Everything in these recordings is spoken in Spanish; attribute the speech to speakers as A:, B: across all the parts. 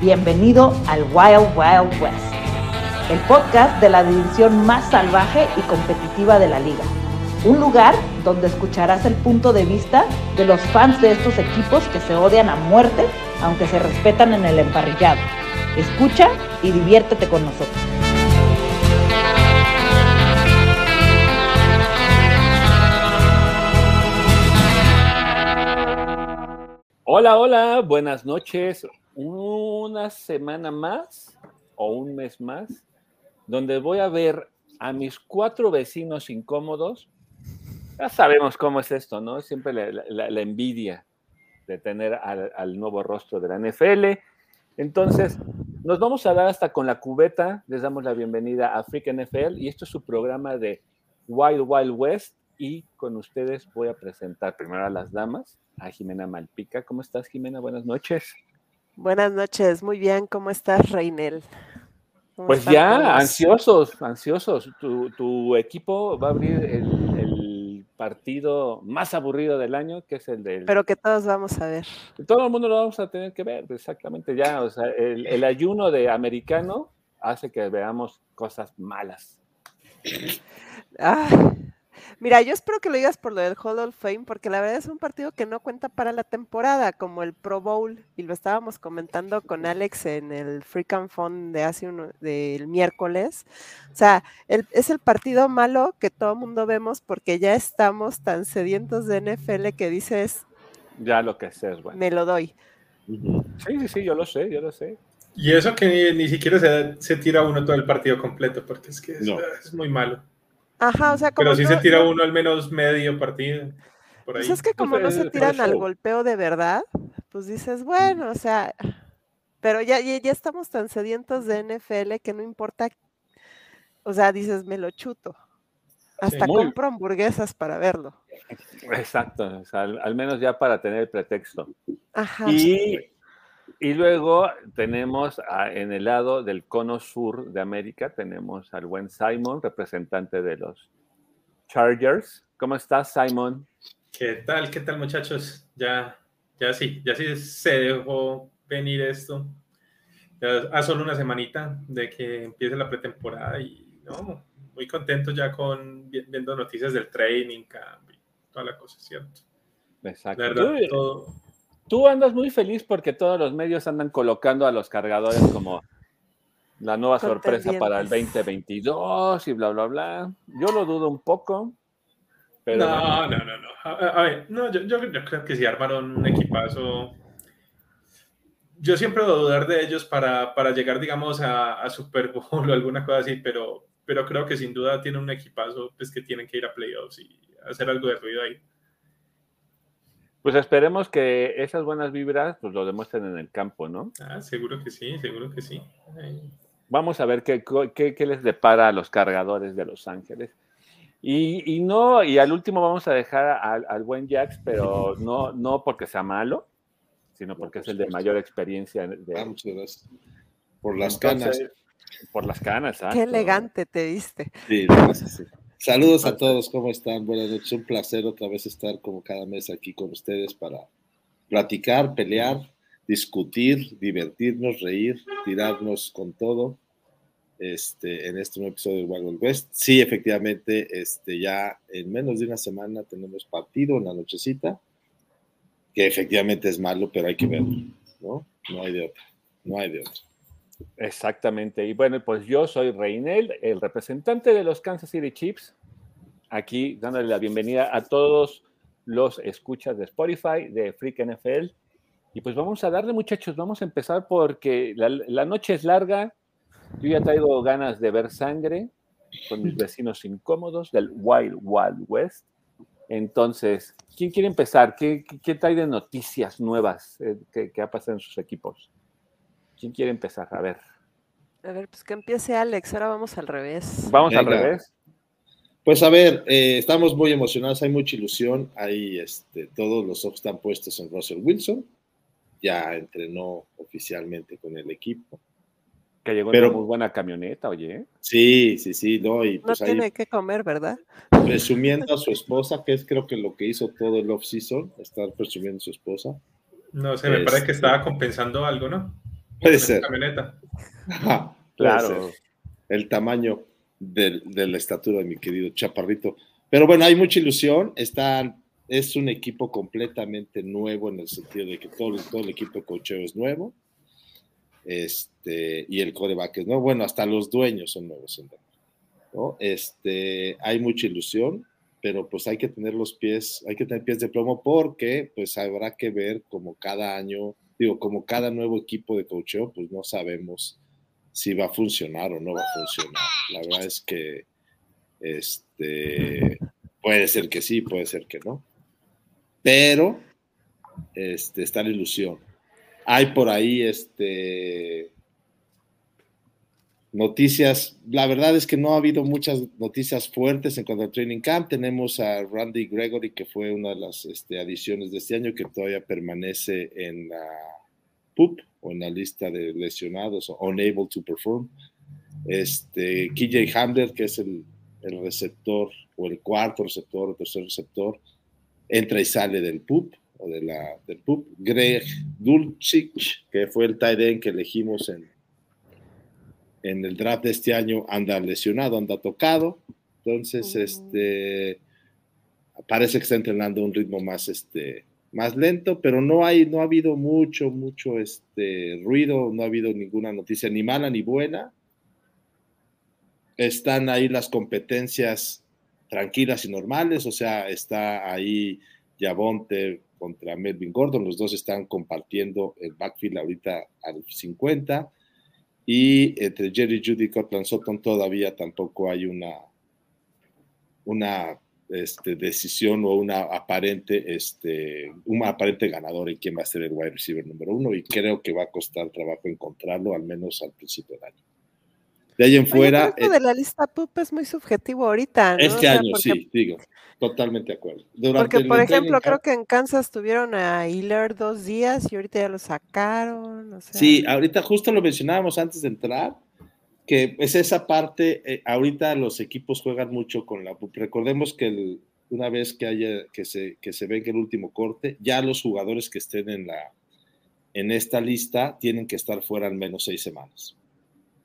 A: Bienvenido al Wild Wild West, el podcast de la división más salvaje y competitiva de la liga. Un lugar donde escucharás el punto de vista de los fans de estos equipos que se odian a muerte, aunque se respetan en el emparrillado. Escucha y diviértete con nosotros.
B: Hola, hola, buenas noches. Una semana más o un mes más, donde voy a ver a mis cuatro vecinos incómodos. Ya sabemos cómo es esto, ¿no? Siempre la, envidia de tener al, al, nuevo rostro de la NFL. Entonces, nos vamos a dar hasta con la cubeta. Les damos la bienvenida a Freak NFL y esto es su programa de Wild Wild West. Y con ustedes voy a presentar primero a las damas a Jimena Malpica. ¿Cómo estás, Jimena? Buenas noches.
C: Buenas noches, muy bien. ¿Cómo estás, Reinel?
B: Pues ya, ansiosos, ansiosos. Tu, equipo va a abrir el, partido más aburrido del año, que es el del...
C: Pero que todos vamos a ver.
B: Todo el mundo lo vamos a tener que ver, exactamente ya. O sea, el, el ayuno de americano hace que veamos cosas malas.
C: Ah, Mira, yo espero que lo digas por lo del Hall of Fame, porque la verdad es un partido que no cuenta para la temporada, como el Pro Bowl, y lo estábamos comentando con Alex en el Freak and Fun de hace uno, del miércoles. O sea, es el partido malo que todo el mundo vemos porque ya estamos tan sedientos de NFL que dices.
B: Ya lo que sé es bueno.
C: Me lo doy.
B: Sí, sí, sí, yo lo sé, yo lo sé.
D: Y eso que ni, siquiera se, tira uno todo el partido completo, porque es que es muy malo.
C: Ajá, o sea, como.
D: Pero si se tira uno al menos medio partido. Por
C: pues es que como no se tiran al golpeo de verdad, pues dices, bueno, o sea, pero ya, ya, estamos tan sedientos de NFL que no importa, o sea, dices, me lo chuto. Hasta compro hamburguesas para verlo.
B: Exacto, o sea, al, menos ya para tener el pretexto. Ajá. Y, y luego tenemos en el lado del cono sur de América, tenemos al buen Simon, representante de los Chargers. ¿Cómo estás, Simon?
D: ¿Qué tal? ¿Qué tal, muchachos? Ya, ya sí, ya sí se dejó venir esto. Ya a solo una semanita de que empiece la pretemporada y no, muy contento ya con viendo noticias del training camp y toda la cosa, ¿cierto?
B: Exacto. verdad, todo, Tú andas muy feliz porque todos los medios andan colocando a los cargadores como la nueva sorpresa para el 2022 y bla, bla, bla. Yo lo dudo un poco.
D: Pero no, no, no, no. A, ver, no yo, creo que si armaron un equipazo. Yo siempre voy a dudar de ellos para, llegar, digamos, a, Super Bowl o alguna cosa así, pero, pero creo que sin duda tienen un equipazo pues, que tienen que ir a playoffs y hacer algo de ruido ahí.
B: Pues esperemos que esas buenas vibras pues lo demuestren en el campo, ¿no?
D: Ah, seguro que sí, seguro que sí.
B: Vamos a ver qué, qué, les depara a los cargadores de Los Ángeles. Y, no, y al último vamos a dejar al, buen Jax, pero no, no porque sea malo, sino porque es el de mayor experiencia. De,
E: ah, muchas gracias. Por las canas.
B: Por las canas, ¿ah?
C: Qué elegante te viste.
E: Sí, gracias, sí. Saludos a todos, ¿cómo están? Buenas noches, un placer otra vez estar como cada mes aquí con ustedes para platicar, pelear, discutir, divertirnos, reír, tirarnos con todo. Este, en este nuevo episodio de Wild West. Sí, efectivamente, este, ya en menos de una semana tenemos partido en la nochecita, que efectivamente es malo, pero hay que verlo, ¿no? No hay de otra, no hay de otra.
B: Exactamente. Y bueno, pues yo soy Reinel, el representante de los Kansas City Chiefs, aquí dándole la bienvenida a todos los escuchas de Spotify, de Freak NFL. Y pues vamos a darle, muchachos, vamos a empezar porque la, noche es larga. Yo ya traigo ganas de ver sangre con mis vecinos incómodos del Wild Wild West. Entonces, ¿quién quiere empezar? ¿Qué, qué, trae de noticias nuevas eh, que, que ha pasado en sus equipos? ¿Quién quiere empezar? A ver.
C: A ver, pues que empiece Alex, ahora vamos al revés.
B: Vamos al revés.
E: Pues a ver, eh, estamos muy emocionados, hay mucha ilusión, hay este, todos los ojos están puestos en Russell Wilson, ya entrenó oficialmente con el equipo.
B: Que llegó en una muy buena camioneta, oye.
E: Sí, sí, sí, no. Y
C: pues no tiene que comer, ¿verdad?
E: Presumiendo a su esposa, que es creo que lo que hizo todo el off-season, estar presumiendo a su esposa.
D: No sé, me parece que este estaba compensando algo, ¿no?
E: Puede ser. claro. El tamaño de, la estatura de mi querido Chaparrito. Pero bueno, hay mucha ilusión. Están, es un equipo completamente nuevo en el sentido de que todo, todo el equipo cocheo es nuevo. Este, y el coreback es nuevo. Bueno, hasta los dueños son nuevos. ¿no? Este, hay mucha ilusión, pero pues hay que tener los pies, hay que tener pies de plomo porque pues habrá que ver como cada año, digo, como cada nuevo equipo de cocheo, pues no sabemos si va a funcionar o no va a funcionar. La verdad es que este, puede ser que sí, puede ser que no. Pero este, está la ilusión. Hay por ahí este, noticias. La verdad es que no ha habido muchas noticias fuertes en cuanto al training camp. Tenemos a Randy Gregory, que fue una de las este, adiciones de este año, que todavía permanece en la PUP o en la lista de lesionados o unable to perform. Este, KJ Hamler, que es el, receptor o el cuarto receptor o tercer receptor, entra y sale del PUP o de la, del PUP. Greg Dulcich, que fue el tight end que elegimos en, en el draft de este año, anda lesionado, anda tocado. Entonces, oh. este, parece que está entrenando a un ritmo más, este, más lento, pero no hay, no ha habido mucho, mucho este ruido, no ha habido ninguna noticia ni mala ni buena. Están ahí las competencias tranquilas y normales, o sea, está ahí Yavonte contra Melvin Gordon, los dos están compartiendo el backfield ahorita al 50 y entre Jerry Judy y Cortland Sutton todavía tampoco hay una, una este, decisión o una aparente, este, un aparente ganador en quién va a ser el wide receiver número uno y creo que va a costar trabajo encontrarlo, al menos al principio del año. De ahí en fuera.
C: Esto de la lista PUP es muy subjetivo ahorita.
E: Este año, sí, digo, totalmente de acuerdo.
C: porque, por ejemplo, creo que en Kansas tuvieron a Hiller dos días y ahorita ya lo sacaron.
E: Sí, ahorita justo lo mencionábamos antes de entrar que es esa parte, eh, ahorita los equipos juegan mucho con la Recordemos que una vez que haya, que se, que se venga el último corte, ya los jugadores que estén en la, en esta lista tienen que estar fuera al menos seis semanas.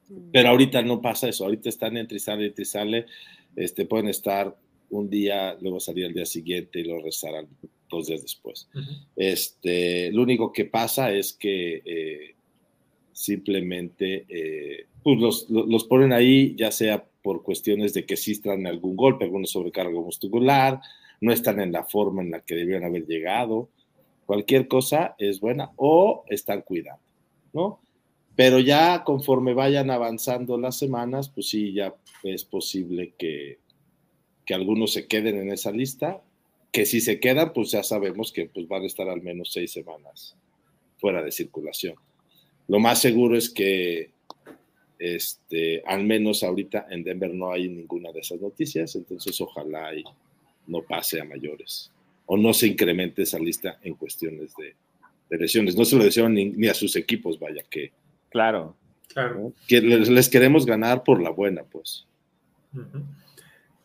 E: Mm. Pero ahorita no pasa eso, ahorita están entre y sale, entre y sale, este, pueden estar un día, luego salir al día siguiente y lo rezarán dos días después. este, lo único que pasa es que eh, simplemente eh, pues los, los, ponen ahí, ya sea por cuestiones de que están algún golpe, alguna sobrecarga muscular, no están en la forma en la que debieron haber llegado, cualquier cosa es buena, o están cuidando, ¿no? Pero ya conforme vayan avanzando las semanas, pues sí, ya es posible que, que algunos se queden en esa lista, que si se quedan, pues ya sabemos que pues van a estar al menos seis semanas fuera de circulación. Lo más seguro es que este, al menos ahorita en Denver no hay ninguna de esas noticias, entonces ojalá y no pase a mayores o no se incremente esa lista en cuestiones de, lesiones. No se lo desean ni, a sus equipos, vaya que.
B: Claro.
D: Claro.
E: Que les, queremos ganar por la buena, pues.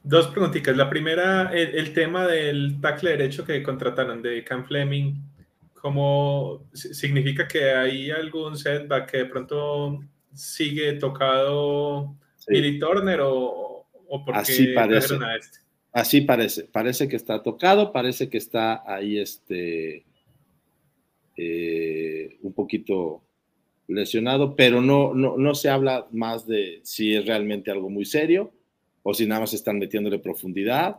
D: Dos preguntitas. La primera, el, el, tema del tackle derecho que contrataron de Cam Fleming ¿Cómo significa que hay algún setback que de pronto sigue tocado Billy Turner o, o porque
E: Así parece. este? Así parece, parece que está tocado, parece que está ahí este eh, un poquito lesionado, pero no, no, no se habla más de si es realmente algo muy serio o si nada más están metiéndole profundidad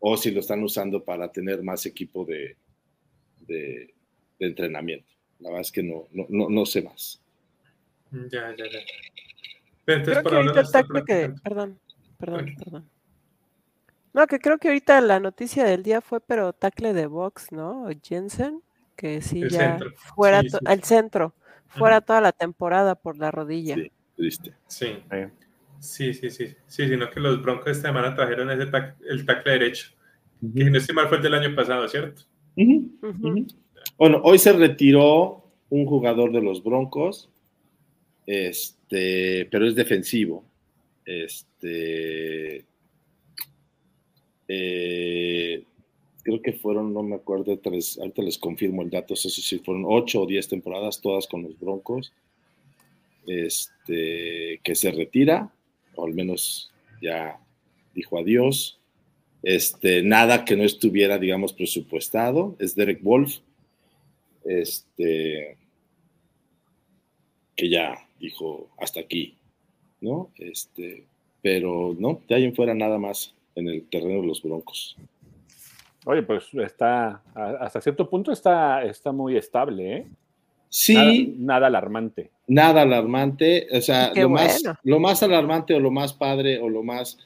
E: o si lo están usando para tener más equipo de, de entrenamiento. La verdad es que no, no, no, sé más.
D: Ya, ya, ya.
C: creo que ahorita el tackle que, perdón, perdón, perdón. No, que creo que ahorita la noticia del día fue, pero tackle de box, ¿no? Jensen, que sí ya fuera al centro, fuera toda la temporada por la rodilla.
E: Sí, triste.
D: Sí. Sí, sí, sí, sí, sino que los Broncos esta semana trajeron ese el tackle derecho, que no estoy mal fue el del año pasado, ¿cierto?
E: Bueno, hoy se retiró un jugador de los Broncos, este, pero es defensivo. Este, eh, creo que fueron, no me acuerdo, tres, ahorita les confirmo el dato, no sé si fueron ocho o diez temporadas, todas con los Broncos, este, que se retira, o al menos ya dijo adiós. Este, nada que no estuviera, digamos, presupuestado. Es Derek Wolf, este, que ya dijo hasta aquí, ¿no? Este, pero no, de ahí en fuera nada más en el terreno de los Broncos.
B: Oye, pues está, hasta cierto punto está, está muy estable, ¿eh?
E: Sí.
B: Nada, alarmante.
E: Nada alarmante. O sea, lo, más, lo más alarmante o lo más padre o lo más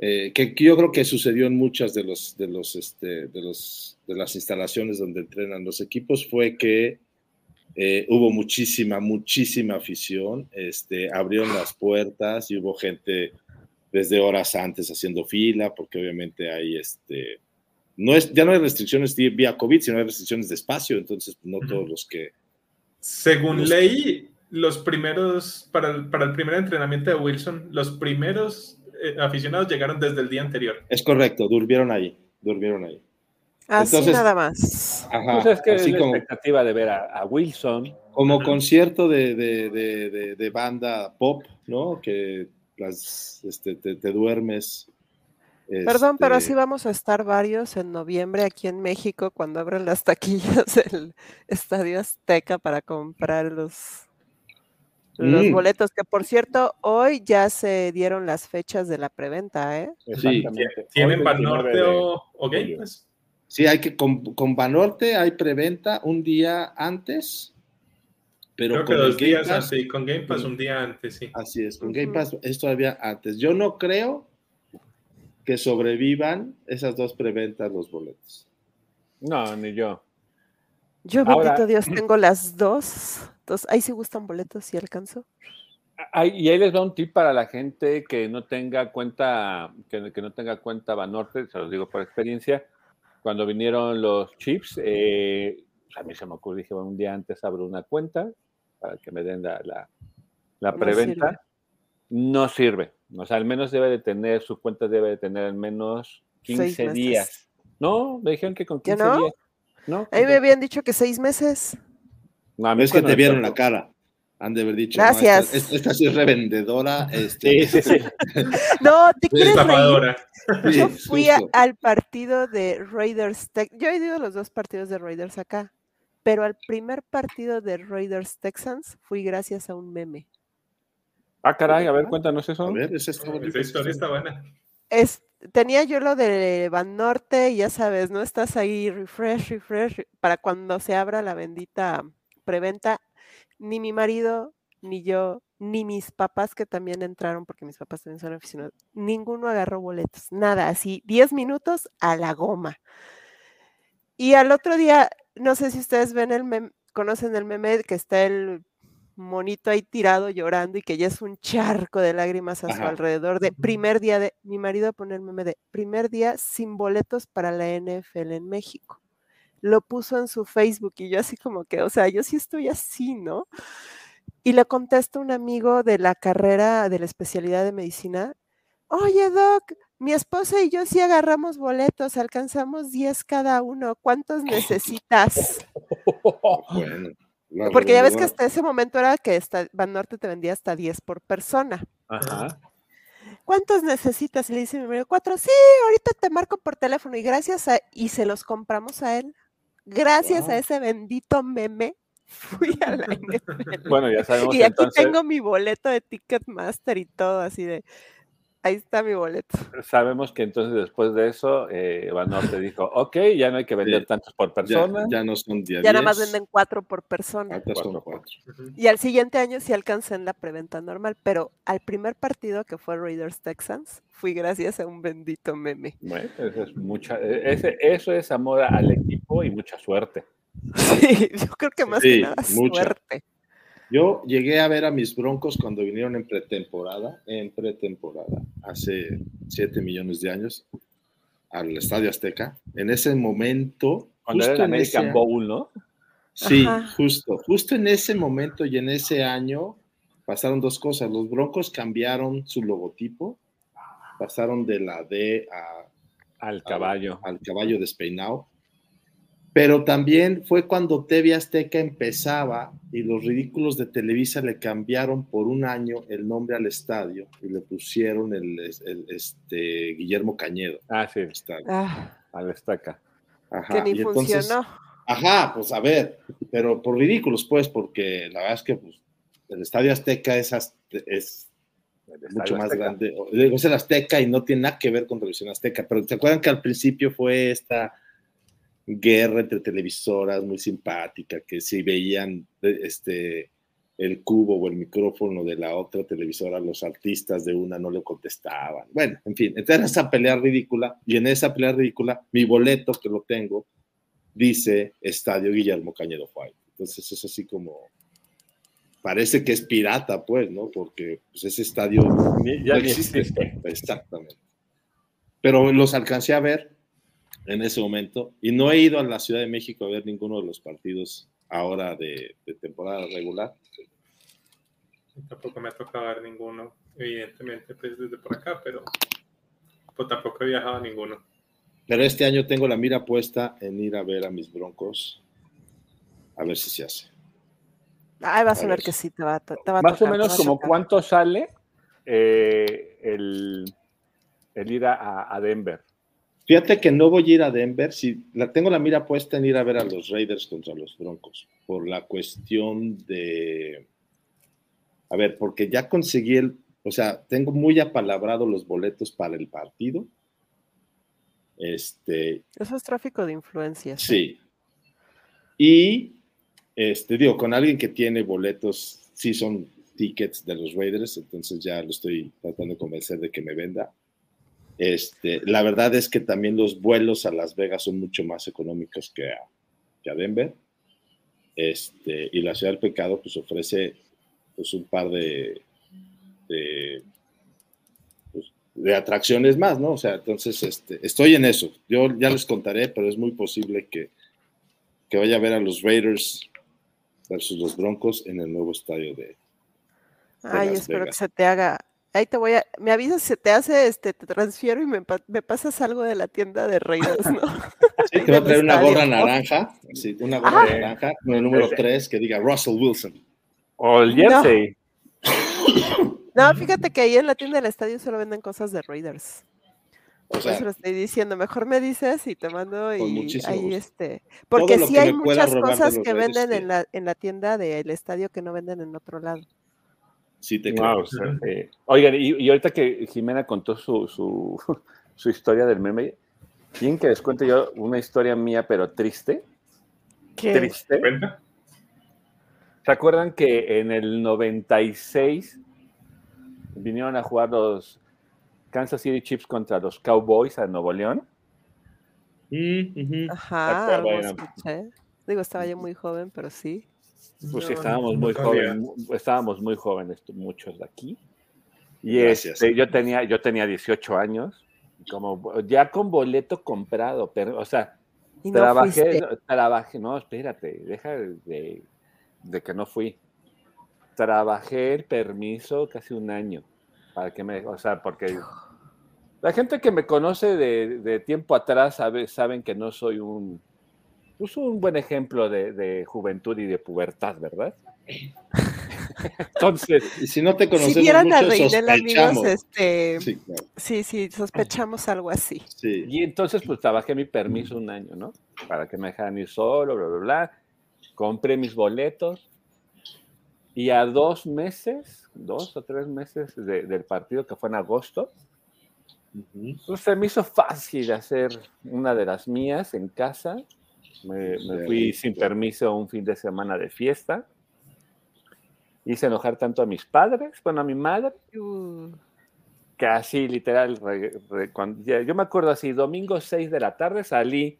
E: eh, que, yo creo que sucedió en muchas de los, de los, este, de los, de las instalaciones donde entrenan los equipos fue que eh, hubo muchísima, muchísima afición. Este, abrieron las puertas y hubo gente desde horas antes haciendo fila, porque obviamente hay este, no es, ya no hay restricciones vía COVID, sino hay restricciones de espacio, entonces no todos los que
D: según ley, los primeros, para el, para el primer entrenamiento de Wilson, los primeros eh, aficionados llegaron desde el día anterior.
E: Es correcto, durmieron ahí, durmieron ahí.
C: Así nada más.
B: Ajá, pues es que así la expectativa de ver a, Wilson.
E: Como concierto de, de, de, banda pop, ¿no? Que las, este, te, te duermes
C: Perdón, pero
E: este
C: sí vamos a estar varios en noviembre aquí en México cuando abran las taquillas del Estadio Azteca para comprar los, los mm. boletos, que por cierto, hoy ya se dieron las fechas de la preventa, ¿eh?
D: Sí. ¿Tienen Banorte o, Game Pass?
E: Sí, hay que, con, con Banorte hay preventa un día antes, pero
D: Creo que dos días así, con Game Pass un día antes, sí.
E: Así es, con Game Pass es todavía antes. Yo no creo que sobrevivan esas dos preventas los boletos.
B: No, ni yo.
C: Yo, bendito Dios, tengo las dos. Entonces, ahí sí gustan boletos, si alcanzo.
B: y ahí les da un tip para la gente que no tenga cuenta, que, no tenga cuenta Banorte, se los digo por experiencia. Cuando vinieron los chips, eh, a mí se me ocurrió, dije, un día antes abro una cuenta para que me den la, la, preventa. No sirve. O sea, al menos debe de tener, su cuenta debe de tener al menos 15 días. No, me dijeron que con 15 días. ¿No?
C: Ahí me habían dicho que seis meses.
E: No, es que te vieron la cara. Han de haber dicho.
C: Gracias.
E: esta, sí es revendedora. Este.
B: Sí, sí, sí.
C: no, te quieres Yo fui al partido de Raiders Yo he ido a los dos partidos de Raiders acá, pero al primer partido de Raiders Texans fui gracias a un meme.
B: Ah, caray, a ver, cuéntanos eso.
E: A ver, esa,
D: historia está buena.
C: Es, tenía yo lo de Van Norte y ya sabes, ¿no? Estás ahí, refresh, refresh, para cuando se abra la bendita preventa. Ni mi marido, ni yo, ni mis papás que también entraron, porque mis papás también son aficionados, ninguno agarró boletos, nada, así, 10 minutos a la goma. Y al otro día, no sé si ustedes ven el meme, conocen el meme que está el monito ahí tirado llorando y que ya es un charco de lágrimas a su alrededor de primer día de, mi marido pone el meme de primer día sin boletos para la NFL en México. Lo puso en su Facebook y yo así como que, o sea, yo sí estoy así, ¿no? Y le contesta un amigo de la carrera de la especialidad de medicina, oye Doc, mi esposa y yo sí agarramos boletos, alcanzamos 10 cada uno, ¿cuántos necesitas?
E: Bueno.
C: Porque ya ves que hasta ese momento era que Van Norte te vendía hasta 10 por persona.
B: Ajá.
C: ¿Cuántos necesitas? Y le dice mi marido, cuatro. Sí, ahorita te marco por teléfono. Y gracias a, y se los compramos a él. Gracias a ese bendito meme, fui a la
B: Bueno, ya sabemos.
C: Y aquí tengo mi boleto de Ticketmaster y todo, así de, Ahí está mi boleto.
B: Sabemos que entonces después de eso, eh, Banorte dijo, ok, ya no hay que vender tantos por persona.
E: Ya, no son
C: Ya nada más venden cuatro por persona. Y al siguiente año sí alcancé en la preventa normal, pero al primer partido que fue Raiders Texans, fui gracias a un bendito meme.
B: Bueno, eso es, mucha, e, ese, eso es amor al equipo y mucha suerte.
C: Sí, yo creo que más que nada suerte.
E: Yo llegué a ver a mis Broncos cuando vinieron en pretemporada, en pretemporada, hace 7 millones de años, al Estadio Azteca. En ese momento...
B: Cuando era el American Bowl, ¿no?
E: Sí, justo, justo en ese momento y en ese año pasaron dos cosas. Los Broncos cambiaron su logotipo, pasaron de la D a
B: Al caballo.
E: Al, caballo despeinado. Pero también fue cuando TV Azteca empezaba y los ridículos de Televisa le cambiaron por un año el nombre al estadio y le pusieron el, este, Guillermo Cañedo.
B: Ah, sí. Ah. Al estaca.
C: Ajá. Que ni funcionó.
E: Ajá, pues a ver, pero por ridículos, pues, porque la verdad es que pues, el Estadio Azteca es, es mucho más grande. Es el Azteca y no tiene nada que ver con Televisión Azteca, pero ¿se acuerdan que al principio fue esta guerra entre televisoras muy simpática, que si veían este, el cubo o el micrófono de la otra televisora, los artistas de una no le contestaban. Bueno, en fin, entonces esa pelea ridícula, y en esa pelea ridícula, mi boleto que lo tengo, dice Estadio Guillermo Cañedo White. Entonces es así como, parece que es pirata, pues, ¿no? Porque pues, ese estadio ya no existe. Exactamente. Pero los alcancé a ver en ese momento y no he ido a la Ciudad de México a ver ninguno de los partidos ahora de, temporada regular.
D: Tampoco me ha tocado ver ninguno, evidentemente, pues desde por acá, pero pues, tampoco he viajado a ninguno.
E: Pero este año tengo la mira puesta en ir a ver a mis broncos, a ver si se hace.
C: Ay, vas a, ver, que sí, te va, te va
B: Más o menos como cuánto sale eh, el, ir a, Denver.
E: Fíjate que no voy a ir a Denver, si la, tengo la mira puesta en ir a ver a los Raiders contra los Broncos, por la cuestión de, a ver, porque ya conseguí el, o sea, tengo muy apalabrado los boletos para el partido. Este,
C: Eso es tráfico de influencias.
E: Sí. Y este, digo, con alguien que tiene boletos, sí son tickets de los Raiders, entonces ya lo estoy tratando de convencer de que me venda. Este, la verdad es que también los vuelos a Las Vegas son mucho más económicos que a, que a Denver. Este, y la Ciudad del Pecado pues ofrece pues, un par de, de, pues, de, atracciones más, ¿no? O sea, entonces este, estoy en eso. Yo ya les contaré, pero es muy posible que, que vaya a ver a los Raiders versus los Broncos en el nuevo estadio de.
C: Ay, espero que se te haga. Ahí te voy a. Me avisas si se te hace, este, te transfiero y me, me pasas algo de la tienda de Raiders, ¿no?
E: Sí, te va a traer una gorra naranja, sí, una gorra ah. naranja con el número 3 que diga Russell Wilson.
B: O el jersey.
C: No. no, fíjate que ahí en la tienda del estadio solo venden cosas de Raiders. O sea, Eso lo estoy diciendo. Mejor me dices y te mando y ahí este. Porque sí hay muchas cosas que venden en la, en la tienda del estadio que no venden en otro lado.
E: Sí, te creo.
B: oigan, y, ahorita que Jimena contó su, su, su historia del meme, ¿quieren que les cuente yo una historia mía, pero triste?
C: ¿Qué?
B: Triste. ¿Se acuerdan que en el 96 vinieron a jugar los Kansas City Chiefs contra los Cowboys a Nuevo León.
C: Mm, Ajá, Digo, estaba yo muy joven, pero sí.
B: Pues sí, estábamos muy jóvenes, estábamos muy jóvenes muchos de aquí. Y este, yo tenía, yo tenía 18 años, como ya con boleto comprado, pero, o sea, trabajé, trabajé, no, espérate, deja de, de que no fui. Trabajé el permiso casi un año para que me, o sea, porque la gente que me conoce de, tiempo atrás sabe, saben que no soy un, pues un buen ejemplo de, juventud y de pubertad, ¿verdad? Entonces,
E: y si no te conocemos si vieran mucho, sospechamos.
C: este, sí, sí, sospechamos algo así.
B: Y entonces, pues trabajé mi permiso un año, ¿no? Para que me dejaran ir solo, bla, bla, bla. Compré mis boletos, y a dos meses, dos o tres meses del partido que fue en agosto, pues se me hizo fácil hacer una de las mías en casa. Me, fui sin permiso un fin de semana de fiesta. Hice enojar tanto a mis padres, bueno, a mi madre, que así literal, yo me acuerdo así, domingo 6 de la tarde salí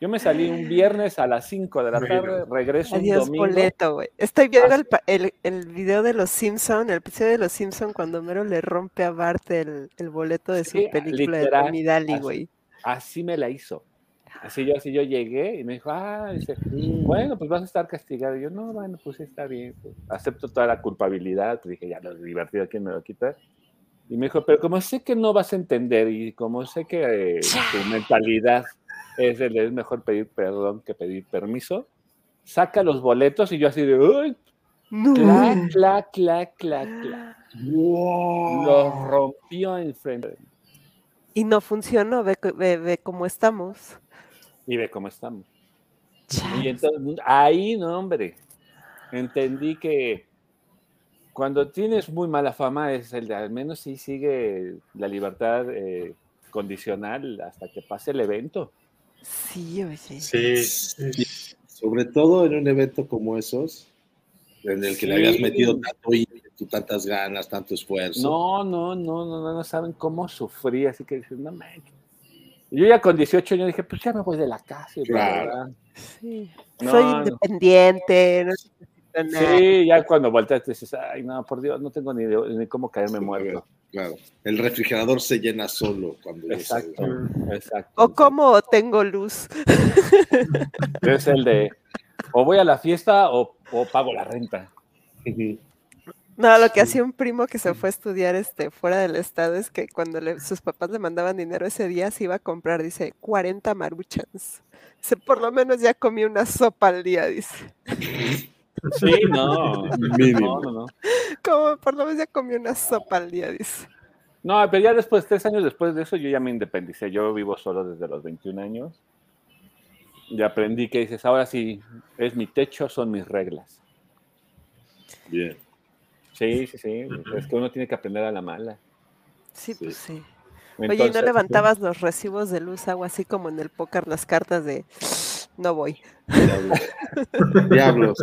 B: yo me salí un viernes a las 5 de la tarde, regreso Adiós, un domingo. boleto,
C: güey. Estoy viendo el, el, el, video de Los Simpson, el episodio de Los Simpson cuando Mero le rompe a Bart el, el boleto de su película de Tommy Daly, güey.
B: Así, me la hizo. Así yo, así yo llegué y me dijo, ah, dice, bueno, pues vas a estar castigado. Y yo, no, bueno, pues está bien. Pues, acepto toda la culpabilidad. Pues dije, ya, lo divertido, ¿quién me lo quita? Y me dijo, pero como sé que no vas a entender y como sé que eh, tu mentalidad es el es mejor pedir perdón que pedir permiso, saca los boletos y yo así de, uy, clac, clac, clac, clac, clac. Los rompió enfrente.
C: Y no funcionó, ve- ve cómo estamos.
B: Y ve cómo estamos. Y entonces, ahí, no, hombre, entendí que cuando tienes muy mala fama es el de al menos sí sigue la libertad eh, condicional hasta que pase el evento.
C: Sí, oye.
D: Sí,
E: Sí. Sobre todo en un evento como esos, en el que le habías metido tanto ímpetu, tantas ganas, tanto esfuerzo.
B: No, no, no, no, no, no saben cómo sufrí, así que dices, no manches. Yo ya con 18 años dije, pues ya me voy de la casa.
E: Claro.
C: Sí.
B: No,
C: Soy
B: no.
C: independiente, no nada.
B: Sí, ya cuando volteas te dices, ay, no, por Dios, no tengo ni, de- ni cómo caerme muerto.
E: Claro. El refrigerador se llena solo cuando
B: Exacto, exacto.
C: O cómo tengo luz.
B: Es el de, o voy a la fiesta o, o pago la renta.
E: Ujú.
C: No, lo que hacía un primo que se fue a estudiar este, fuera del estado es que cuando le- sus papás le mandaban dinero ese día se iba a comprar, dice, 40 maruchans. Dice, por lo menos ya comí una sopa al día, dice.
B: Sí, no.
E: Mínimo.
B: No, no, no.
C: Como por lo menos ya comí una sopa al día, dice.
B: No, pero ya después, tres años después de eso, yo ya me independicé. Yo vivo solo desde los 21 años. Y aprendí que dices, ahora sí, es mi techo, son mis reglas.
E: Bien.
B: Sí, sí, sí. Es que uno tiene que aprender a la mala.
C: Sí,
E: Sí.
C: pues sí. Oye, ¿y no levantabas los recibos de luz, agua, así como en el póker, las cartas de no voy?
E: Diablos. Diablos.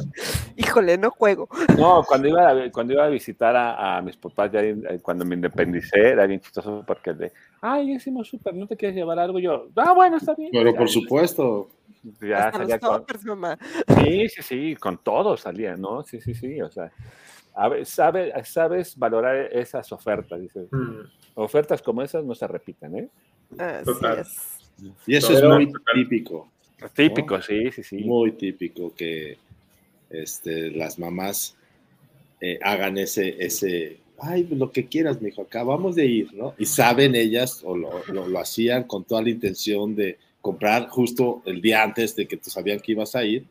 C: Híjole, no juego.
B: No, cuando iba a, cuando iba a visitar a, a mis papás, ya eh, cuando me independicé, era bien chistoso porque de, ay, hicimos súper, ¿no te quieres llevar algo? Yo, ah, bueno, está bien.
E: Pero
B: Ya,
E: por supuesto.
B: Ya
C: Hasta
B: salía
C: los
B: con,
C: mamá.
B: Sí, sí, sí, con todo salía, ¿no? Sí, sí, sí, o sea, a ver, sabe, sabes valorar esas ofertas, dices,
D: Mm.
B: ofertas como esas no se repiten, ¿eh?
C: Así
D: Total.
C: es.
E: Y eso
B: Pero-
E: es muy típico.
B: Típico, sí, sí, sí.
E: Muy típico que este, las mamás eh, hagan ese, ese, ay, lo que quieras, mijo, acabamos de ir, ¿no? Y saben ellas, o lo, lo- lo hacían con toda la intención de comprar justo el día antes de que tú sabían que ibas a ir,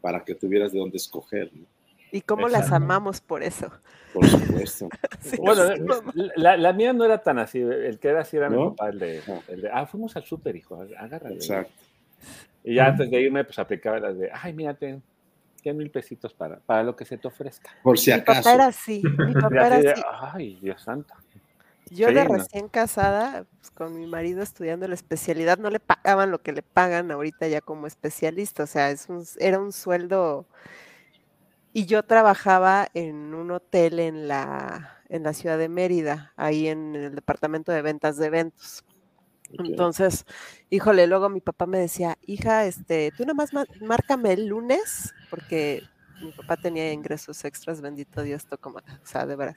E: para que tuvieras de dónde escoger, ¿no?
C: Y cómo las amamos por eso.
E: Por supuesto.
C: Sí,
B: Bueno, la, la mía no era tan así, el que era así era mi papá, el de,
E: No.
B: el de, ah, fuimos al súper, hijo, agárrale.
E: Exacto.
B: Y ya antes de irme, pues aplicaba las de, ay, mírate, 100 mil pesitos para, para lo que se te ofrezca.
E: Por si
C: Mi papá
E: acaso.
C: era así. Mi papá era así.
B: ay, Dios santo.
C: Yo
B: Sí,
C: de
B: no.
C: recién casada, pues, con mi marido estudiando la especialidad, no le pagaban lo que le pagan ahorita ya como especialista. O sea, es un, era un sueldo. Y yo trabajaba en un hotel en la, en la ciudad de Mérida, ahí en el departamento de ventas de eventos. Entonces, híjole, luego mi papá me decía, hija, este, tú nomás márcame el lunes, porque mi papá tenía ingresos extras, bendito Dios, toco ma- o sea, de verdad.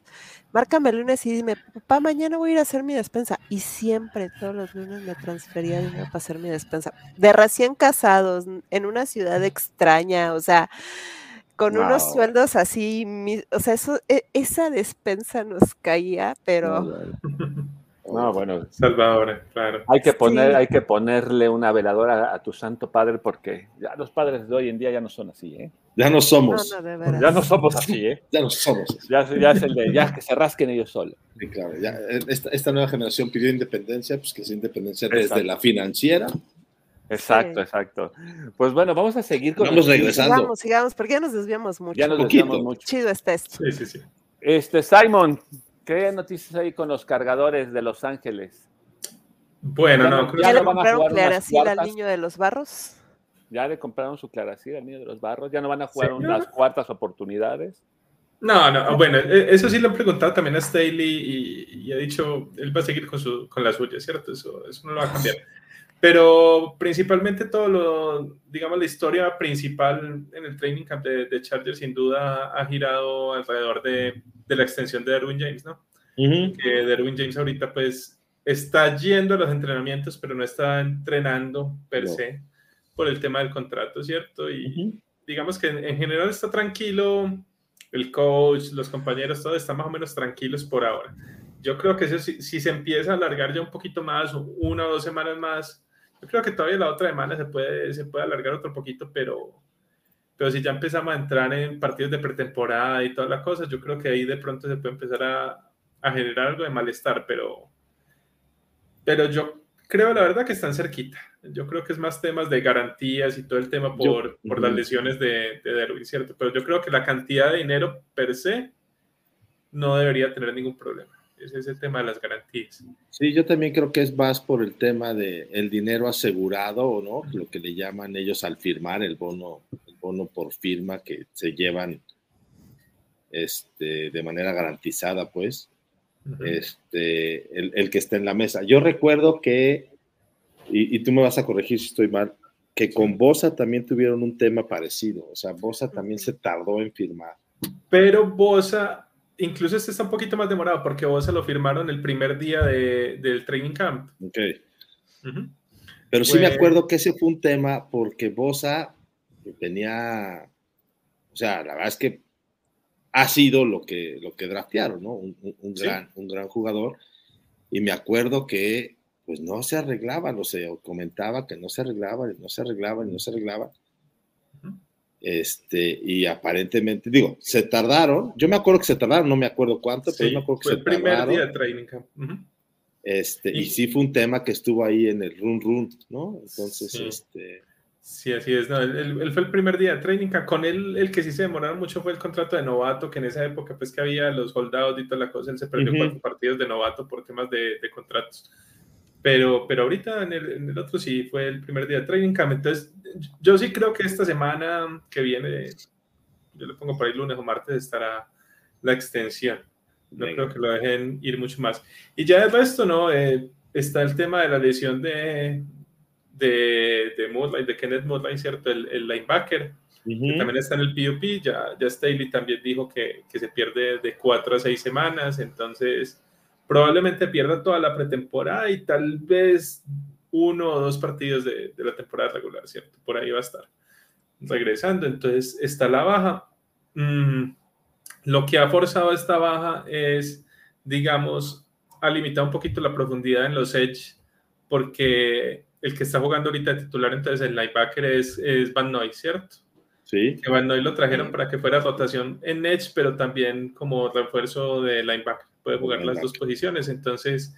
C: Márcame el lunes y dime, papá, mañana voy a ir a hacer mi despensa. Y siempre, todos los lunes me transfería dinero para hacer mi despensa. De recién casados, en una ciudad extraña, o sea, con unos sueldos así, mi- o sea, eso, e- esa despensa nos caía, pero...
B: No, bueno,
D: Salvador, claro.
B: hay que poner,
C: Sí.
B: hay que ponerle una veladora a tu santo padre porque ya los padres de hoy en día ya no son así, ¿eh?
E: Ya no somos.
C: no, de veras.
B: Ya no somos así, ¿eh?
E: Ya no somos.
B: Ya, ya es el de, ya que se rasquen ellos solos.
E: Sí, claro. Ya, eh, esta, esta nueva generación pidió independencia, pues que sea independencia desde la financiera.
B: Exacto,
C: Sí.
B: exacto. Pues bueno, vamos a seguir con.
E: Vamos
B: el-
E: regresando.
C: Sigamos, sigamos, porque ya nos desviamos mucho.
B: Ya nos
E: Poquito.
B: desviamos mucho.
C: Chido está esto.
D: Sí, sí, sí.
B: Este, Simon, ¿qué noticias hay con los cargadores de Los Ángeles?
D: Bueno,
B: Ya
D: no, creo
C: ¿Ya
B: no
C: le
D: que-
B: van a
C: compraron Claracil al niño de los barros?
B: Ya le compraron su claracida al niño de los barros, ya no van a jugar
D: Sí.
B: unas cuartas oportunidades.
D: No, no, bueno, e- eso sí lo han preguntado también a Staley y, y ha dicho, él va a seguir con, su, con la suya, ¿cierto? Eso, eso no lo va a cambiar. Pero principalmente todo lo, digamos, la historia principal en el training camp de, de Chargers sin duda ha girado alrededor de, de la extensión de Derwin James, ¿no? Que Derwin James ahorita pues está yendo a los entrenamientos, pero no está entrenando per
E: No.
D: se por el tema del contrato, ¿cierto? Y,
E: Ujú.
D: digamos que en, en general está tranquilo, el coach, los compañeros, todo está más o menos tranquilos por ahora. yo creo que si, si, se empieza a alargar ya un poquito más, una o dos semanas más, yo creo que todavía la otra semana se puede, se puede alargar otro poquito, pero, pero si ya empezamos a entrar en partidos de pretemporada y todas las cosas, yo creo que ahí de pronto se puede empezar a, a generar algo de malestar, pero, pero yo creo la verdad que están cerquita. Yo creo que es más temas de garantías y todo el tema por, por las lesiones de, de Derwin, ¿cierto? Pero yo creo que la cantidad de dinero per se no debería tener ningún problema. Ese es el tema de las garantías.
E: Sí, yo también creo que es más por el tema de el dinero asegurado o no, lo que le llaman ellos al firmar el bono, el bono por firma que se llevan este, de manera garantizada, pues, este, el, el, que está en la mesa. Yo recuerdo que, y, y, tú me vas a corregir si estoy mal, que con Bosa también tuvieron un tema parecido, o sea, Bosa también se tardó en firmar.
D: Pero Bosa incluso este está un poquito más demorado porque vos se lo firmaron el primer día de, del training camp.
E: Ok. Uh -huh. Pero sí me
D: Pues-
E: acuerdo que ese fue un tema porque Bosa tenía, o sea, la verdad es que ha sido lo que, lo que draftearon, ¿no? Un, un- un
D: Sí.
E: gran, un gran jugador. Y me acuerdo que pues no se arreglaban, o sea, comentaba que no se arreglaban, y no se arreglaban, y no se arreglaban. Este, y aparentemente, digo, se tardaron, yo me acuerdo que se tardaron, no me acuerdo cuánto, pero
D: Sí,
E: yo me acuerdo que
D: fue
E: se
D: el primer
E: tardaron.
D: día de training camp. Ujú.
E: Este, y,
D: Y-
E: sí fue un tema que estuvo ahí en el run run, ¿no? Entonces,
D: Sí.
E: este,
D: Sí, así es. No, él, él- él fue el primer día de training camp. Con él, el que sí se demoraron mucho fue el contrato de novato, que en esa época, pues que había los soldados y toda la cosa, él se perdió
E: Ujú.
D: cuatro partidos de novato por temas de, de contratos. Pero, pero ahorita en el, en el otro sí fue el primer día de training camp. Entonces, yo sí creo que esta semana que viene, yo le pongo por ahí lunes o martes, estará la extensión. No
E: Venga.
D: creo que lo dejen ir mucho más. Y ya el resto, ¿no? Eh, está el tema de la lesión de, de, de Moonlight, de Kenneth Moonlight, ¿cierto? El, el linebacker, que
E: ujú.
D: también está en el PUP. Ya, ya Staley también dijo que, que se pierde de cuatro a seis semanas, entonces probablemente pierda toda la pretemporada y tal vez uno o dos partidos de, de la temporada regular, ¿cierto? Por ahí va a estar regresando. Entonces está la baja. Mm, lo que ha forzado esta baja es, digamos, a limitar un poquito la profundidad en los edge, porque el que está jugando ahorita de titular, entonces el linebacker es, es Van Noy, ¿cierto?
E: Sí,
D: Que Van Noy lo trajeron para que fuera rotación en edge, pero también como refuerzo de linebacker. Puede jugar las dos posiciones, entonces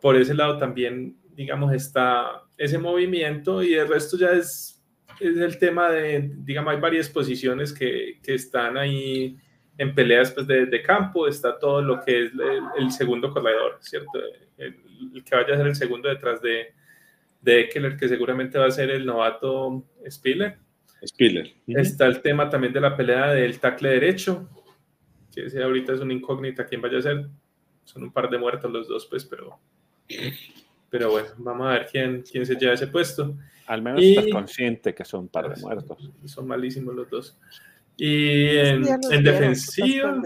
D: por ese lado también, digamos, está ese movimiento y el resto ya es, es el tema de, digamos, hay varias posiciones que, que están ahí en peleas pues, de, de campo, está todo lo que es el, el segundo corredor, ¿cierto? El, el que vaya a ser el segundo detrás de, de Eckler, que seguramente va a ser el novato Spiller.
E: Spiller.
D: Está el tema también de la pelea del tackle derecho, que ese ahorita es una incógnita quién vaya a ser. Son un par de muertos los dos, pues, pero, pero bueno, vamos a ver quién, quién se lleva ese puesto.
B: Al menos
D: Y-
B: estás consciente que son un par de muertos.
D: Son malísimos los dos. Y en, en
C: vieron, ¿qué
D: defensiva,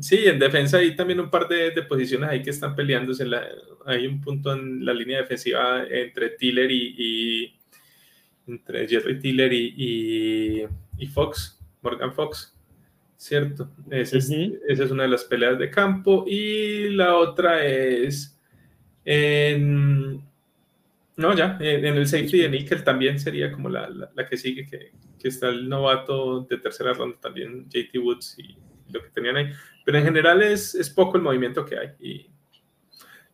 D: sí, en defensa hay también un par de, de posiciones ahí que están peleándose. en la- hay un punto en la línea defensiva entre Tiller y, y- entre Jerry Tiller y, y- y Fox, Morgan Fox, ¿cierto? Ese es-
E: Ujú.
D: esa es una de las peleas de campo. Y la otra es en... No, ya, en, en el safety de Nickel también sería como la, la- la que sigue, que, que está el novato de tercera ronda también, JT Woods y lo que tenían ahí. Pero en general es, es poco el movimiento que hay. Y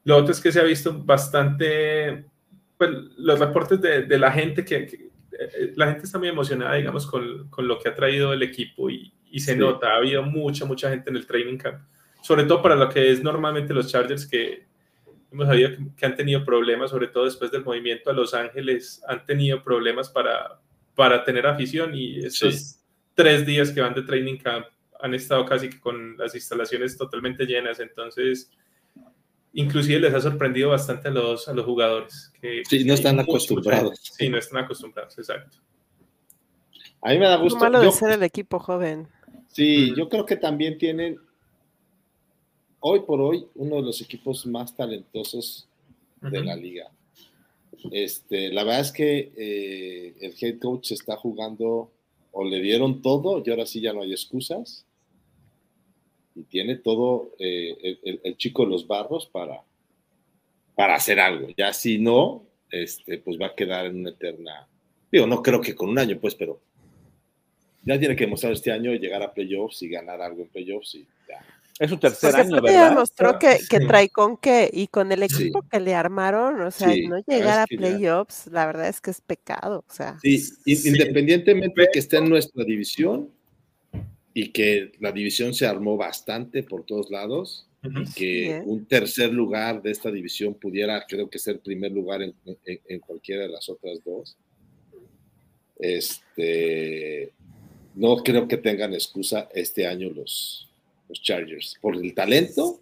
D: lo otro es que se ha visto bastante, pues los reportes de, de la gente que, que, eh, la gente está muy emocionada, digamos, con, con lo que ha traído el equipo y, y se
E: Sí.
D: nota, ha habido mucha, mucha gente en el training camp, sobre todo para lo que es normalmente los Chargers que hemos sabido que, que han tenido problemas, sobre todo después del movimiento a Los Ángeles, han tenido problemas para, para tener afición y estos
E: Sí.
D: tres días que van de training camp han estado casi que con las instalaciones totalmente llenas, entonces inclusive les ha sorprendido bastante a los, a los jugadores. Que,
E: Sí, no están acostumbrados.
D: Sí, no están acostumbrados, exacto.
E: A mí me da
C: Lo
E: gusto.
C: malo
E: Yo-
C: de ser el equipo joven.
E: Sí, yo creo que también tienen, hoy por hoy, uno de los equipos más talentosos de la liga. Este, la verdad es que eh, el head coach está jugando o le dieron todo y ahora sí ya no hay excusas. y tiene todo eh, el, el, chico de los barros para, para hacer algo. Ya si no, este, pues va a quedar en una eterna. Digo, no creo que con un año, pues, pero ya tiene que mostrar este año llegar a playoffs y ganar algo en playoffs y ya.
B: Es su tercer
C: Porque
B: año, ¿verdad?
C: ya demostró que, que
D: Sí.
C: trae con qué y con el
E: Sí.
C: equipo que le armaron, o sea,
E: Sí,
C: no llegar a
E: que
C: playoffs, la verdad es que es pecado, o sea.
E: Sí, in-
D: Sí.
E: independientemente de que esté en nuestra división y que la división se armó bastante por todos lados, y que
C: Sí, ¿eh?
E: un tercer lugar de esta división pudiera, creo que ser primer lugar en, en- en cualquiera de las otras dos. Este, no creo que tengan excusa este año los, los Chargers. Por el talento,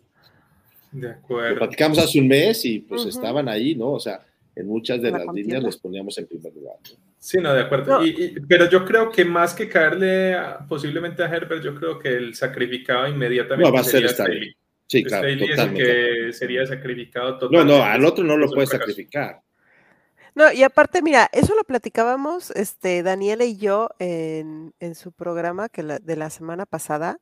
D: De
E: lo
D: acuerdo.
E: platicamos hace un mes y pues
C: Ujú.
E: estaban ahí, ¿no? O sea, en muchas de
C: La
E: las
C: contienda.
E: líneas los poníamos en primer lugar. ¿no?
D: Sí, no, de acuerdo.
C: No.
D: Y- y- pero yo creo que más que caerle a- posiblemente a Herbert, yo creo que el sacrificado inmediatamente
E: No, va a ser Staley. Sí, claro,
D: Staley es el
E: totalmente.
D: que sería sacrificado
E: No,
D: totalmente.
E: no, al otro no lo
D: fracaso.
E: sacrificar.
C: No, y aparte, mira, eso lo platicábamos, este, Daniela y yo en, en su programa que la- de la semana pasada.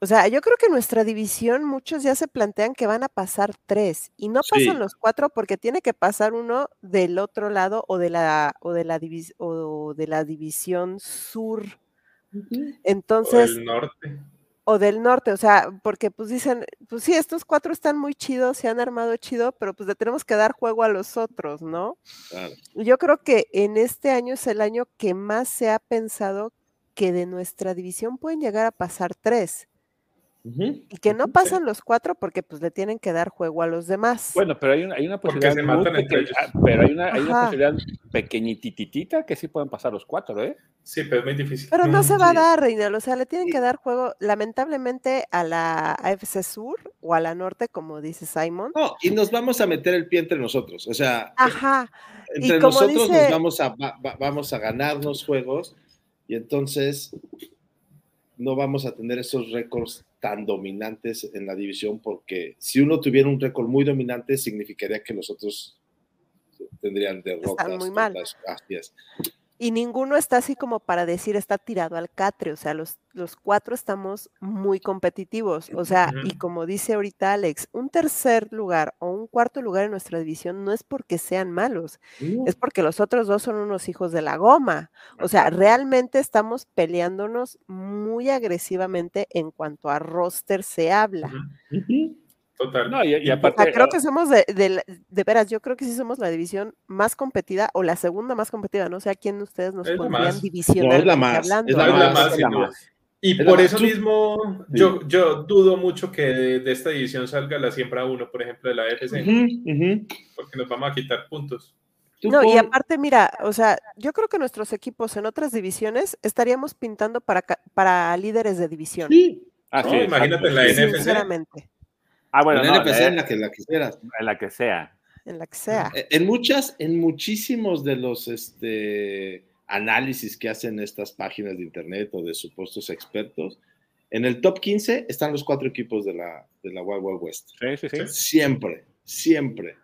C: O sea, yo creo que nuestra división, muchos ya se plantean que van a pasar tres y no pasan
E: Sí.
C: los cuatro porque tiene que pasar uno del otro lado o de la o de la divis- o de la división sur.
D: O
C: Entonces,
D: el norte.
C: O del norte, o sea, porque pues dicen, pues sí, estos cuatro están muy chidos, se han armado chido, pero pues le tenemos que dar juego a los otros, ¿no?
E: Claro.
C: Yo creo que en este año es el año que más se ha pensado que de nuestra división pueden llegar a pasar tres Y que no
D: sí.
C: pasan los cuatro porque pues le tienen que dar juego a los demás.
B: Bueno, pero hay una, hay una
D: Porque
B: posibilidad.
D: se matan entre
B: pequeña-
D: ellos.
B: ah, pero hay una, hay una
C: Ajá.
B: posibilidad pequeñititita que sí pueden pasar los cuatro, ¿eh?
D: Sí, pero es muy difícil.
C: Pero no se va a dar, Reinaldo, o sea, le tienen
E: Sí.
C: que dar juego lamentablemente a la AFC Sur o a la Norte, como dice Simon.
E: No, y nos vamos a meter el pie entre nosotros. O sea,
C: Ajá,
E: entre
C: como
E: nosotros
C: dice-
E: nos vamos a, va- va- vamos a ganarnos juegos y entonces no vamos a tener esos récords tan dominantes en la división porque si uno tuviera un récord muy dominante significaría que los otros tendrían derrotas.
C: muy mal.
E: derrotas, así es.
C: Y ninguno está así como para decir está tirado al catre, o sea, los, los cuatro estamos muy competitivos, o sea, y como dice ahorita Alex, un tercer lugar o un cuarto lugar en nuestra división no es porque sean malos, es porque los otros dos son unos hijos de la goma, o sea, realmente estamos peleándonos muy agresivamente en cuanto a roster se habla.
D: Total.
B: No, y, y
D: Y-
C: O
B: aparte.
C: sea, creo que somos de, de, la- de veras, yo creo que sí somos la división más competida o la segunda más competida, no sé a quién ustedes nos pondrían
D: más.
E: No, es la más,
C: hablando.
E: es la
D: No, es la
E: más,
D: más,
B: es
D: sin
B: la
D: duda.
B: más.
D: Y
E: Es
D: por eso mismo, yo, yo dudo mucho que de, de esta división salga la siembra uno, por ejemplo, de la FC, porque nos vamos a quitar puntos.
C: No, y aparte, mira, o sea, yo creo que nuestros equipos en otras divisiones estaríamos pintando para, ca- para líderes de división.
E: Sí,
B: Ah,
D: No,
B: sí,
D: imagínate en la
B: sí.
D: NFC.
C: Sinceramente,
B: Ah, bueno,
E: en
B: no,
E: la NFC,
B: eh,
E: en la que la quisieras.
B: en la que sea.
C: en la que sea.
E: Eh, En muchas, en muchísimos de los este, análisis que hacen estas páginas de internet o de supuestos expertos, en el top 15 están los cuatro equipos de la, de la Wild Wild West.
B: Sí, sí, sí.
E: Siempre, siempre.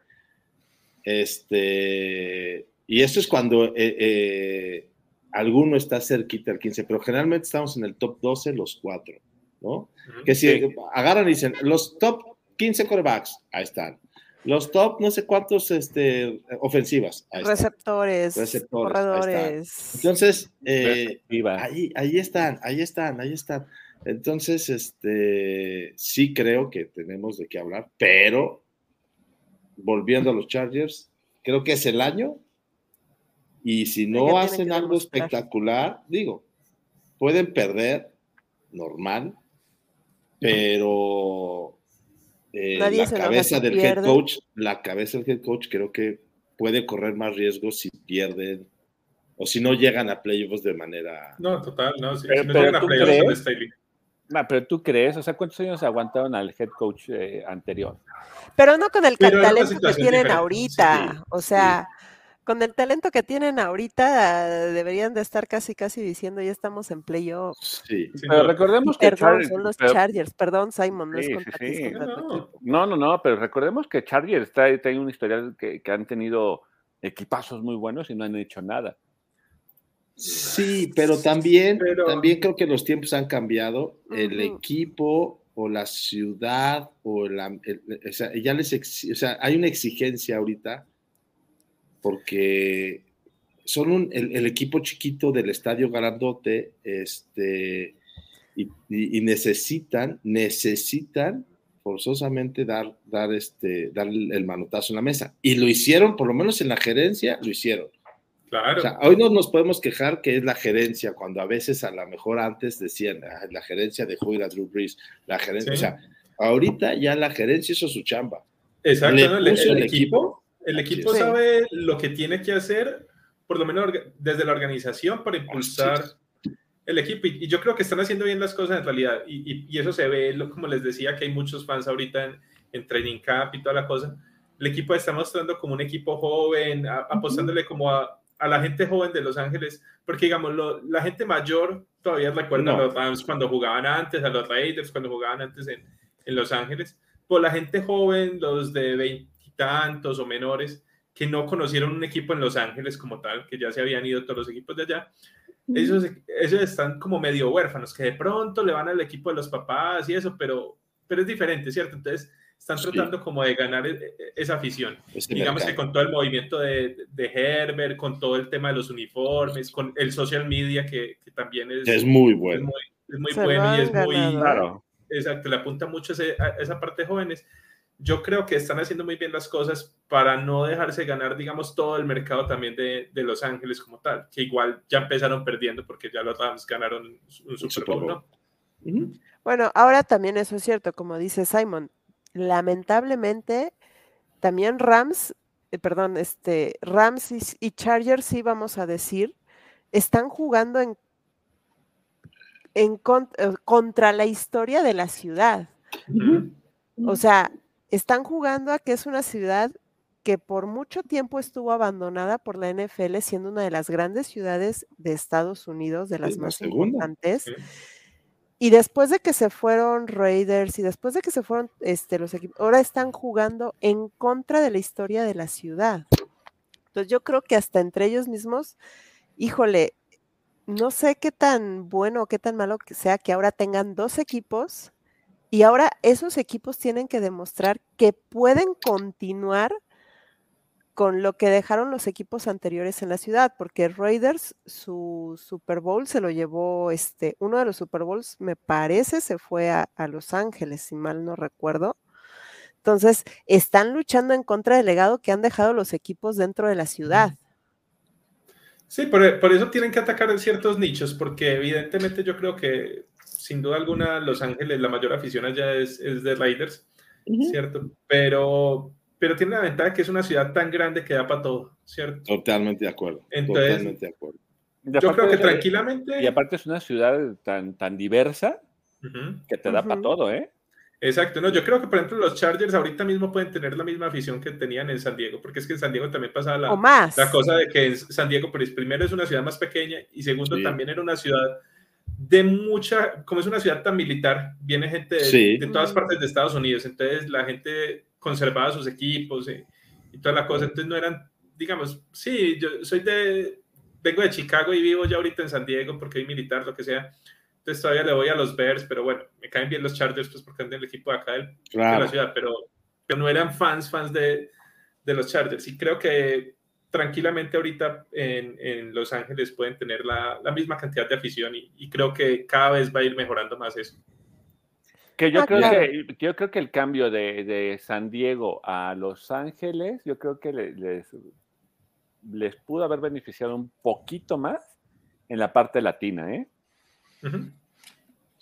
E: Este, y eso es cuando eh, eh, alguno está cerquita del 15, pero generalmente estamos en el top 12 los cuatro, ¿no? Que si
B: Sí.
E: agarran y dicen, los top 15 corebacks, ahí están. Los top no sé cuántos este, ofensivas, ahí.
C: Receptores,
E: Receptores,
C: corredores.
E: Entonces, eh, ahí, ahí están, ahí están, ahí están. Entonces, este, sí creo que tenemos de qué hablar, pero volviendo a los Chargers, creo que es el año y si no hacen algo espectacular, digo, pueden perder, normal, pero eh,
C: Nadie
E: la cabeza del head coach, la cabeza del head coach creo que puede correr más riesgos si pierden o si no llegan a playoffs de manera...
D: No, total, no. Si,
B: Pero-
D: si no
B: pero
D: llegan a
B: ¿tú
D: playoffs.
B: Ah, pero tú crees, o sea, ¿cuántos años aguantaron al head coach eh, anterior?
C: Pero no con el
D: Pero era una
C: talento que tienen
D: diferente,
C: ahorita.
E: sí,
C: o sea, con el talento que tienen ahorita, deberían de estar casi, casi diciendo ya estamos en playoffs.
E: Sí.
D: Sin
B: Pero
D: duda.
B: recordemos que
C: Perdón,
B: Char-
C: son los
B: pero-
C: Chargers. Perdón, Simon, no
B: Sí,
C: es
B: sí,
C: contra
B: sí.
D: No.
B: No, no, no, pero recordemos que Chargers está, tiene un historial que, que han tenido equipazos muy buenos y no han hecho nada.
E: Sí, pero también,
D: Pero-
E: también creo que los tiempos han cambiado. El
C: Ujú.
E: equipo o la ciudad o la, el- o sea, ya les exi- o sea, hay una exigencia ahorita porque son un- el, el equipo chiquito del estadio grandote, este, y, y- y necesitan, necesitan forzosamente dar, dar este, dar el manotazo en la mesa. Y lo hicieron, por lo menos en la gerencia, lo hicieron.
D: Claro.
E: O sea, hoy no nos podemos quejar que es la gerencia, cuando a veces a lo mejor antes decían, "Ah, la gerencia dejó ir a Drew Brees, la gerencia,
D: Sí.
E: o sea, ahorita ya la gerencia hizo su chamba.
D: Exacto,
E: le puso
D: el
E: el
D: equipo, el equipo sabe lo que tiene que hacer, por lo menos desde la organización, para impulsar el equipo. Y, yo creo que están haciendo bien las cosas en realidad. Y, y- y eso se ve, como les decía, que hay muchos fans ahorita en, en Training Camp y toda la cosa. El equipo está mostrando como un equipo joven, a- apostándole como a, a la gente joven de Los Ángeles, porque digamos, lo- la gente mayor todavía recuerda
E: No.
D: a los Rams cuando jugaban antes, a los Raiders cuando jugaban antes en, en Los Ángeles. Por la gente joven, los de veintitantos o menores, que no conocieron un equipo en Los Ángeles como tal, que ya se habían ido todos los equipos de allá, esos, esos están como medio huérfanos, que de pronto le van al equipo de los papás y eso, pero, pero es diferente, ¿cierto? Entonces están
E: Sí.
D: tratando como de ganar e- e- esa afición.
E: Este
D: Digamos que con todo el movimiento de, de Herbert, con todo el tema de los uniformes, con el social media, que, que también es,
E: es muy
D: es
E: bueno.
D: muy, es muy bueno y es muy...
B: Claro.
D: Exacto, le apunta mucho ese- a esa parte de jóvenes. Yo creo que están haciendo muy bien las cosas para no dejarse ganar, digamos, todo el mercado también de, de Los Ángeles como tal, que igual ya empezaron perdiendo porque ya los Rams ganaron un Super
E: Super
D: Bowl.
C: Bueno, ahora también eso es cierto, como dice Simon. Lamentablemente, también Rams, eh, perdón, este, Rams y, y Chargers, sí vamos a decir, están jugando en, en con- eh, contra la historia de la ciudad. O sea, están jugando a que es una ciudad que por mucho tiempo estuvo abandonada por la NFL, siendo una de las grandes ciudades de Estados Unidos, de las
E: la
C: más importantes.
D: Sí.
C: Y después de que se fueron Raiders y después de que se fueron este, los equipos, ahora están jugando en contra de la historia de la ciudad. Entonces yo creo que hasta entre ellos mismos, híjole, no sé qué tan bueno o qué tan malo que sea que ahora tengan dos equipos y ahora esos equipos tienen que demostrar que pueden continuar con lo que dejaron los equipos anteriores en la ciudad, porque Raiders su Super Bowl se lo llevó, este, uno de los Super Bowls me parece se fue a, a Los Ángeles, si mal no recuerdo. Entonces, están luchando en contra del legado que han dejado los equipos dentro de la ciudad.
D: Sí, por, por eso tienen que atacar en ciertos nichos, porque evidentemente yo creo que sin duda alguna Los Ángeles, la mayor afición allá es, es de Raiders, ¿cierto? Pero, pero tiene la ventaja que es una ciudad tan grande que da para todo, ¿cierto?
E: Totalmente de acuerdo.
D: Entonces-
E: totalmente de acuerdo.
B: Y
D: Yo creo que tranquilamente...
B: Y aparte es una ciudad tan, tan diversa que te da para
C: Ujú.
B: todo, ¿eh?
D: Exacto, no, yo creo que por ejemplo los Chargers ahorita mismo pueden tener la misma afición que tenían en San Diego, porque es que en San Diego también pasaba la,
C: o más.
D: la cosa de que en San Diego, primero es una ciudad más pequeña y segundo
E: Sí.
D: también era una ciudad de mucha, como es una ciudad tan militar, viene gente de,
E: Sí.
D: de todas partes de Estados Unidos, entonces la gente conservaba sus equipos eh, y toda la cosa, entonces no eran, digamos, sí, yo soy de, vengo de Chicago y vivo ya ahorita en San Diego porque hay militar, lo que sea, entonces todavía le voy a los Bears, pero bueno, me caen bien los Chargers pues porque andan el equipo de acá del de la
E: Claro.
D: ciudad, pero, pero no eran fans, fans de, de los Chargers. Y creo que tranquilamente ahorita en, en Los Ángeles pueden tener la, la misma cantidad de afición y, y creo que cada vez va a ir mejorando más eso.
B: Que yo,
C: Ah,
B: creo
C: claro.
B: que, yo creo que el cambio de, de San Diego a Los Ángeles, yo creo que le- les, les pudo haber beneficiado un poquito más en la parte latina, ¿eh?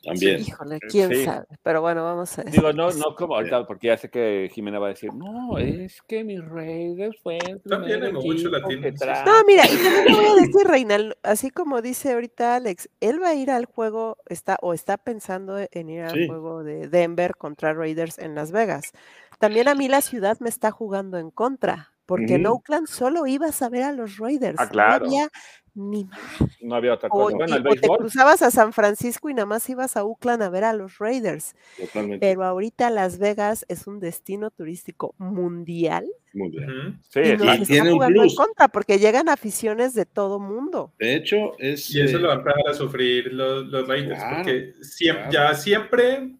E: También.
C: Híjole, quién
B: Sí.
C: sabe. Pero bueno, vamos a
B: Digo, no, no como ahorita, porque ya sé que Jimena va a decir, no, es que mis Raiders fue
D: También hay mucho latino, sí, sí.
B: trajo".
C: No, mira, y también le voy a decir, Reinal, así como dice ahorita Alex, él va a ir al juego, está, o está pensando en ir al
E: Sí.
C: juego de Denver contra Raiders en Las Vegas. También a mí la ciudad me está jugando en contra, porque en. Oakland solo ibas a ver a los Raiders.
B: Ah, claro.
C: No había ni más.
B: No había otra
C: O,
B: cosa. Bueno,
C: y-
B: el
C: o te cruzabas a San Francisco y nada más ibas a Oakland a ver a los Raiders.
E: Totalmente.
C: Pero ahorita Las Vegas es un destino turístico mundial
E: Muy bien.
D: Ujú.
B: Sí,
C: y nos
E: tiene un
C: jugando en
E: plus.
C: contra porque llegan aficiones de todo mundo.
E: De hecho, es.
D: Y eso
E: eh,
D: lo van a sufrir los, los Raiders,
E: Claro,
D: porque siempre,
E: claro.
D: ya siempre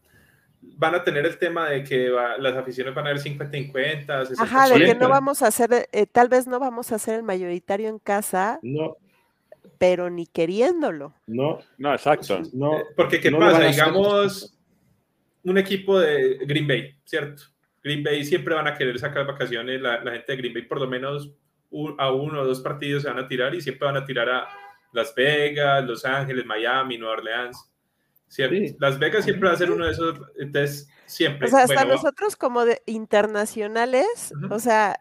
D: van a tener el tema de que va- las aficiones van a ver 50-50, 60
C: Ajá, de que no vamos a hacer, eh, tal vez no vamos a hacer el mayoritario en casa,
E: No,
C: pero ni queriéndolo.
E: no,
B: No, exacto.
E: no.
D: Eh, Porque, ¿qué
E: no
D: pasa? Digamos, un equipo de Green Bay, ¿cierto? Green Bay siempre van a querer sacar vacaciones, la, la gente de Green Bay por lo menos un- a uno o dos partidos se van a tirar y siempre van a tirar a Las Vegas, Los Ángeles, Miami, Nueva Orleans. Las Vegas siempre va a ser uno de esos, entonces siempre.
C: O sea, hasta
D: bueno,
C: nosotros como de internacionales, o sea,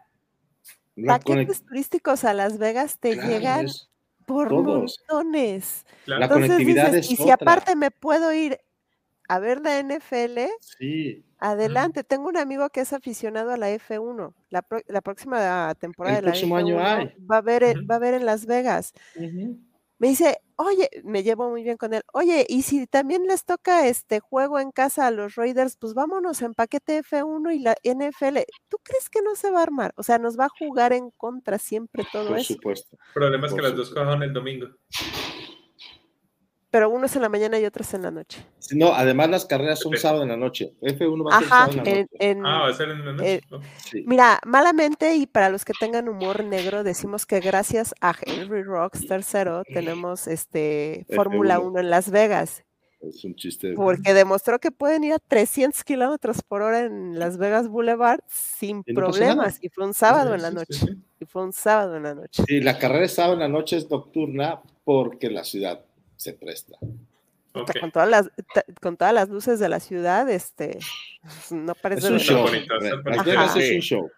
E: La
C: paquetes turísticos a Las Vegas te
E: Claro,
C: llegan
E: es-
C: por
E: todos.
C: montones.
D: claro.
E: la
C: Entonces
E: conectividad
C: dices,
E: es
C: y si aparte me puedo ir a ver la NFL,
E: Sí,
C: adelante. Tengo un amigo que es aficionado a la F1. La, pro- la próxima temporada
E: El
C: de la
E: próximo
C: F1
E: año hay.
C: va a ver, va a ver en Las Vegas. Me dice, oye, me llevo muy bien con él. Oye, y si también les toca este juego en casa a los Raiders, pues vámonos en paquete F1 y la NFL. ¿Tú crees que no se va a armar? O sea, nos va a jugar en contra siempre todo
E: por
C: eso.
E: supuesto.
D: El problema es que
E: Por
D: las dos cojan el domingo.
C: Pero uno es en la mañana y otro es en la noche.
E: No, además las carreras son
D: Perfecto.
E: sábado en la noche. F1 va a ser
C: Ajá,
E: sábado en la
C: en,
E: noche.
C: en-
D: Ah, va a ser en la noche.
C: eh,
D: ¿no?
E: Sí.
C: Mira, malamente y para los que tengan humor negro, decimos que gracias a Henry Rocks tercero tenemos este Fórmula
E: F1.
C: 1 en Las Vegas,
E: Es un chiste.
C: porque demostró que pueden ir a 300 kilómetros por hora en Las Vegas Boulevard sin
E: Y no
C: problemas. Y fue un sábado en la noche. Y fue un sábado en la noche.
E: Sí, la carrera es sábado en la noche, es nocturna porque la ciudad se presta.
C: Con todas las con todas las luces de la ciudad, este no parece
E: Es un show. Las es un show.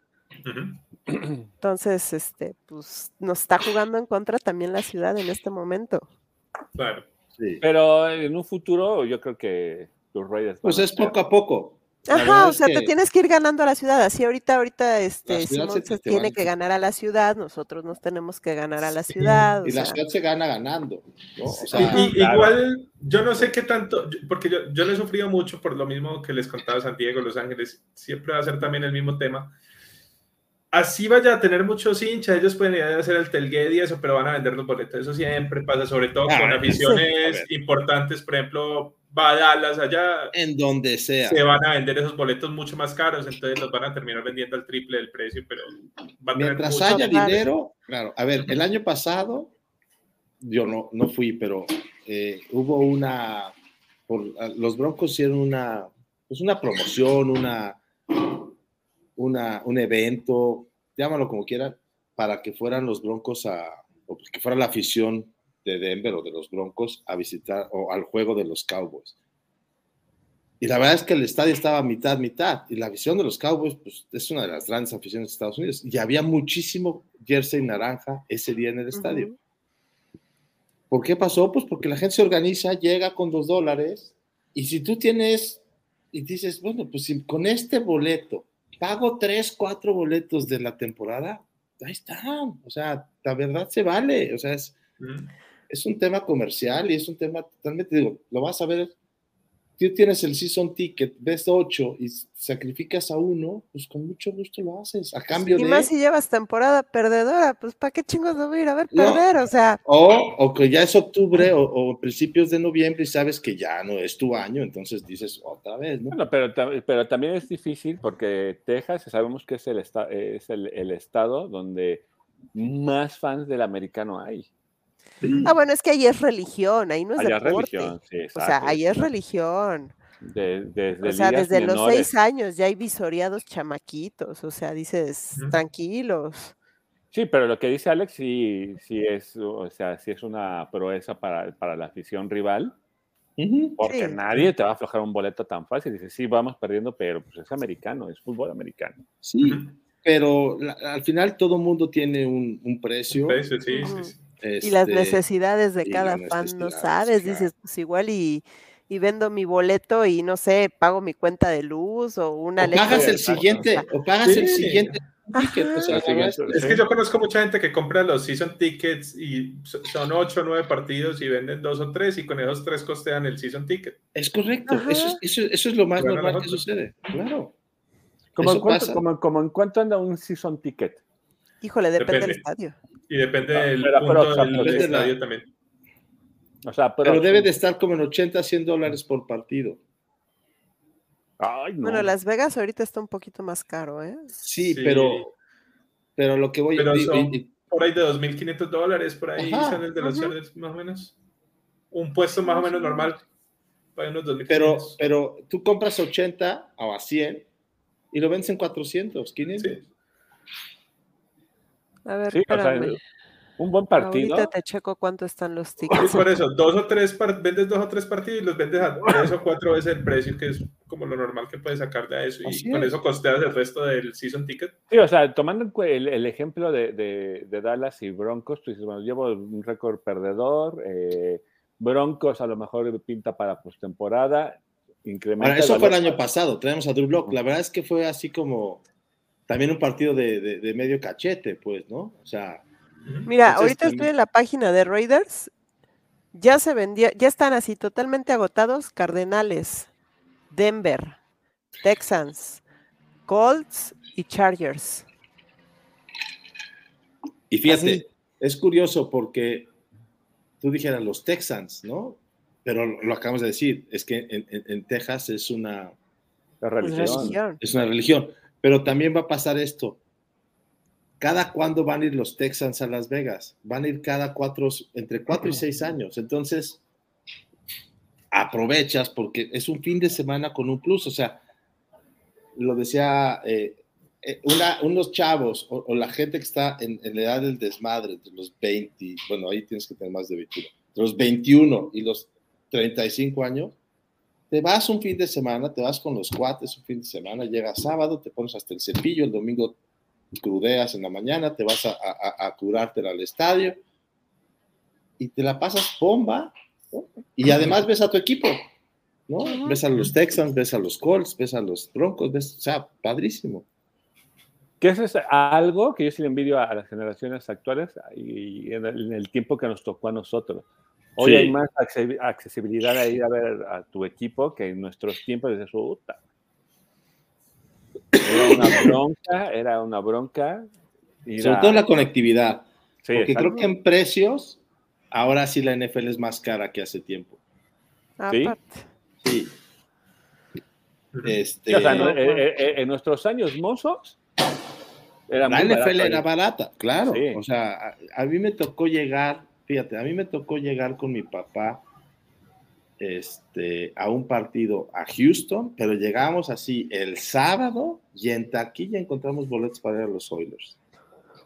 C: Entonces, este, pues nos está jugando en contra también la ciudad en este momento.
D: Claro.
E: Sí.
B: Pero en un futuro yo creo que los Raiders.
E: Pues es poco a poco.
C: Ajá, o sea, te tienes que ir ganando a la ciudad. Así ahorita, ahorita, este, Simón
E: se
C: tiene que ganar a la ciudad, nosotros nos tenemos que ganar a la
D: Sí,
C: ciudad. o
E: Y la
C: sea,
E: ciudad se gana ganando. ¿no? O
D: Y-
E: sea,
D: y-
B: claro.
D: Igual, yo no sé qué tanto, porque yo, yo lo he sufrido mucho por lo mismo que les contaba San Diego, Los Ángeles, siempre va a ser también el mismo tema. Así vaya a tener muchos hinchas, ellos pueden ir a hacer el tailgate y eso, pero van a vender los boletos. Eso siempre pasa, sobre todo
E: Ah,
D: con
E: sí.
D: aficiones importantes, por ejemplo, va a Dallas allá,
E: en donde sea.
D: se van a vender esos boletos mucho más caros, entonces los van a terminar vendiendo al triple del precio, pero va a
E: Mientras haya dinero, claro. A ver, el año pasado, yo no, no fui, pero eh, hubo una, por, los Broncos hicieron una, pues una promoción, una, una, un evento, llámalo como quieran, para que fueran los Broncos a, o que fuera la afición de Denver o de los Broncos a visitar o al juego de los Cowboys. Y la verdad es que el estadio estaba mitad, mitad. Y la afición de los Cowboys, pues es una de las grandes aficiones de Estados Unidos. Y había muchísimo jersey naranja ese día en el estadio.
C: ujú.
E: ¿Por qué pasó? Pues porque la gente se organiza, llega con dos dólares. Y si tú tienes, y dices, bueno, pues si con este boleto pago tres, cuatro boletos de la temporada, ahí están. O sea, la verdad se vale. O sea, es,
D: Ujú.
E: es un tema comercial y es un tema totalmente, digo, lo vas a ver. Tú tienes el season ticket, ves ocho y sacrificas a uno, pues con mucho gusto lo haces. A cambio
C: Y
E: de.
C: más si llevas temporada perdedora, pues ¿para qué chingos lo voy a ir a ver
E: No.
C: perder? O sea,
E: O, o que ya es octubre o, o principios de noviembre y sabes que ya no es tu año, entonces dices otra vez, ¿no?
B: Bueno, pero, pero también es difícil porque Texas sabemos que es el, esta- es el, el estado donde más fans del americano hay.
C: Ah, bueno, es que ahí es religión, ahí no es
B: Allá es
C: deporte.
B: religión, sí,
C: O sea,
B: exacto.
C: ahí es religión.
B: De- desde
C: O sea, desde los seis años ya hay visoreados chamaquitos. O sea, dices, tranquilos.
B: Sí, pero lo que dice Alex sí, sí es, o sea, sí es una proeza para, para la afición rival, porque
C: Sí.
B: nadie te va a aflojar un boleto tan fácil. Dice, sí, vamos perdiendo, pero pues es americano, es fútbol americano.
E: Sí,
D: Ujú.
E: pero la- al final todo mundo tiene un, un precio.
D: Precio, sí, sí.
C: Y las
E: este,
C: necesidades de
E: y
C: cada fan no sabes.
E: claro.
C: Dices, pues igual y, y vendo mi boleto y no sé, pago mi cuenta de luz o una
E: o pagas el
C: o
E: siguiente,
C: sea,
E: o pagas el siguiente ticket. O sea, es que-
D: Es que yo conozco mucha gente que compra los season tickets y so- son ocho o nueve partidos y venden dos o tres y con esos tres costean el season ticket.
E: es correcto. Eso es, eso, eso es lo más
D: Bueno,
E: normal que sucede. Claro.
B: ¿Cómo en, cuánto, como, como en cuánto anda un season ticket?
C: Híjole, depende del
D: Depende.
C: estadio.
D: Y depende
B: Ah,
D: del
B: pero-
D: punto
B: pero, o sea,
D: del
E: depende de la-
D: estadio también.
B: O sea, pero,
E: Pero debe de estar como en 80, 100 dólares por partido.
B: Ay, no.
C: Bueno, Las Vegas ahorita está un poquito más caro, ¿eh?
E: Sí,
D: Sí.
E: pero, pero lo que voy y- y-
D: Por ahí de 2.500 dólares, por ahí
E: Ajá.
D: salen de los. Chargers, más o menos. Un puesto más o menos normal. Para unos 2.500.
E: pero, pero tú compras 80 o a 100 y lo vendes en 400, 500.
D: Sí.
C: A ver,
B: Sí, o sea,
C: espérame.
B: un buen partido.
C: Ahorita te checo cuánto están los
D: Sí,
C: tickets.
D: por eso, dos o tres vendes dos o tres partidos y los vendes a tres o cuatro veces el precio, que es como lo normal que puedes sacarle a eso. Y con
E: es.
D: eso costeas el resto del season ticket.
B: Sí, o sea, tomando el, el ejemplo de, de- de Dallas y Broncos, tú dices, bueno, llevo un récord perdedor, eh, Broncos a lo mejor pinta para postemporada.
E: Ahora, eso fue el año pasado, traemos a Drew Block. La verdad es que fue así como también un partido de, de- de medio cachete, pues, ¿no? O sea,
C: Mira,
E: Entonces,
C: ahorita estoy en la página de Raiders. Ya se vendía, ya están así totalmente agotados Cardenales, Denver, Texans, Colts y Chargers.
E: y fíjate,
C: Así.
E: es curioso porque tú dijeras los Texans, ¿no? Pero lo, lo acabamos de decir, es que en, en- en Texas es una,
B: La
C: Pues,
B: religión.
C: religión.
E: es una religión. Pero también va a pasar esto. ¿Cada cuándo van a ir los Texans a Las Vegas? Van a ir cada cuatro, entre cuatro y seis años. Entonces, aprovechas porque es un fin de semana con un plus. O sea, lo decía eh, eh, una- unos chavos o, o la gente que está en, en la edad del desmadre, entre los 20, bueno, ahí tienes que tener más de 21, entre los 21 y los 35 años, te vas un fin de semana, te vas con los cuates un fin de semana, llega sábado, te pones hasta el cepillo, el domingo crudeas en la mañana, te vas a, a, a curártela al estadio y te la pasas bomba ¿no? y además ves a tu equipo, ¿no? Ves a los Texans, ves a los Colts, ves a los Broncos, ves, o sea, padrísimo.
B: Que eso es algo que yo sí le envidio a, a las generaciones actuales y en el, en el tiempo que nos tocó a nosotros. Hoy
E: Sí.
B: hay más acce- accesibilidad a ir a ver a tu equipo que en nuestros tiempos de su. Era una bronca, era una bronca.
E: Sobre
B: a-
E: todo la conectividad,
B: sí,
E: porque creo que en precios, ahora sí la NFL es más cara que hace tiempo.
B: Sí.
E: Sí. Este,
B: o sea, no,
C: No,
B: eh, eh, eh, en nuestros años mozos era
E: la
B: muy
E: NFL
B: barato
E: era barata, claro.
B: Sí.
E: O sea, a, a mí me tocó llegar, fíjate, a mí me tocó llegar con mi papá este, a un partido a Houston, pero llegamos así el sábado y en taquilla encontramos boletos para ir a los Oilers.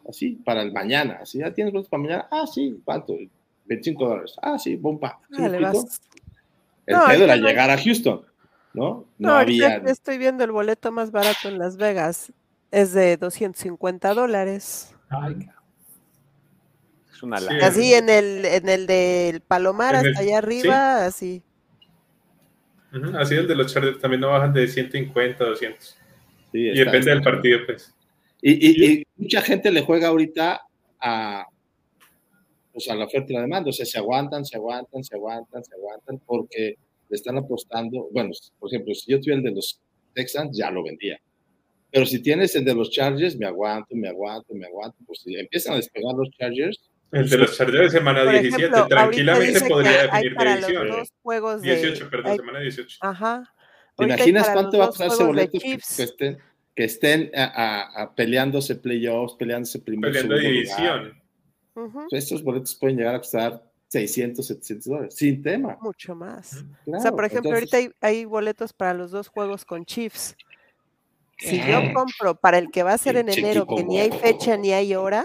E: Así, para el mañana. Así, ¿ya tienes boletos para mañana? Ah, sí, ¿cuánto? 25 dólares. Ah, sí, bomba. ¿Sí
C: Dale, vas.
E: El
C: No,
E: pedo era
C: no
E: llegar a Houston, ¿no?
C: No,
E: No, había.
C: estoy viendo el boleto más barato en Las Vegas. Es de 250 dólares.
B: Ay. Es una
D: Sí.
B: lana.
C: Así en el, en el del Palomar
D: En el-
C: hasta allá arriba, así.
D: Ujú, Así el de los Chargers también no bajan de 150 a 200.
E: Sí,
D: Y depende del partido, pues.
E: Y, y- y mucha gente le juega ahorita a, pues a la oferta y la demanda. O sea, se aguantan, se aguantan, se aguantan, se aguantan, porque le están apostando. Bueno, por ejemplo, si yo tuviera el de los Texans, ya lo vendía. Pero si tienes el de los Chargers, me aguanto, me aguanto, me aguanto. Pues si empiezan a despegar los Chargers,
D: El de los Chargers de semana
C: Por
D: 17
C: ejemplo,
D: tranquilamente podría
C: hay
D: definir
C: para
D: división.
C: los dos juegos de...
D: 18, perdón,
C: hay-
D: semana 18.
C: Ajá.
E: ¿te imaginas cuánto va a costar ese boleto que,
C: Chiefs.
E: que estén, que estén a- a- a peleándose playoffs, peleándose primer
D: Peleando división.
C: Ujú,
E: Pues estos boletos pueden llegar a costar 600, 700 dólares, sin tema.
C: Mucho más. o sea, por ejemplo,
E: entonces-
C: ahorita hay, hay boletos para los dos juegos con Chiefs. Si
E: Eh.
C: yo compro para el que va a ser en enero, que ni hay fecha ni hay hora,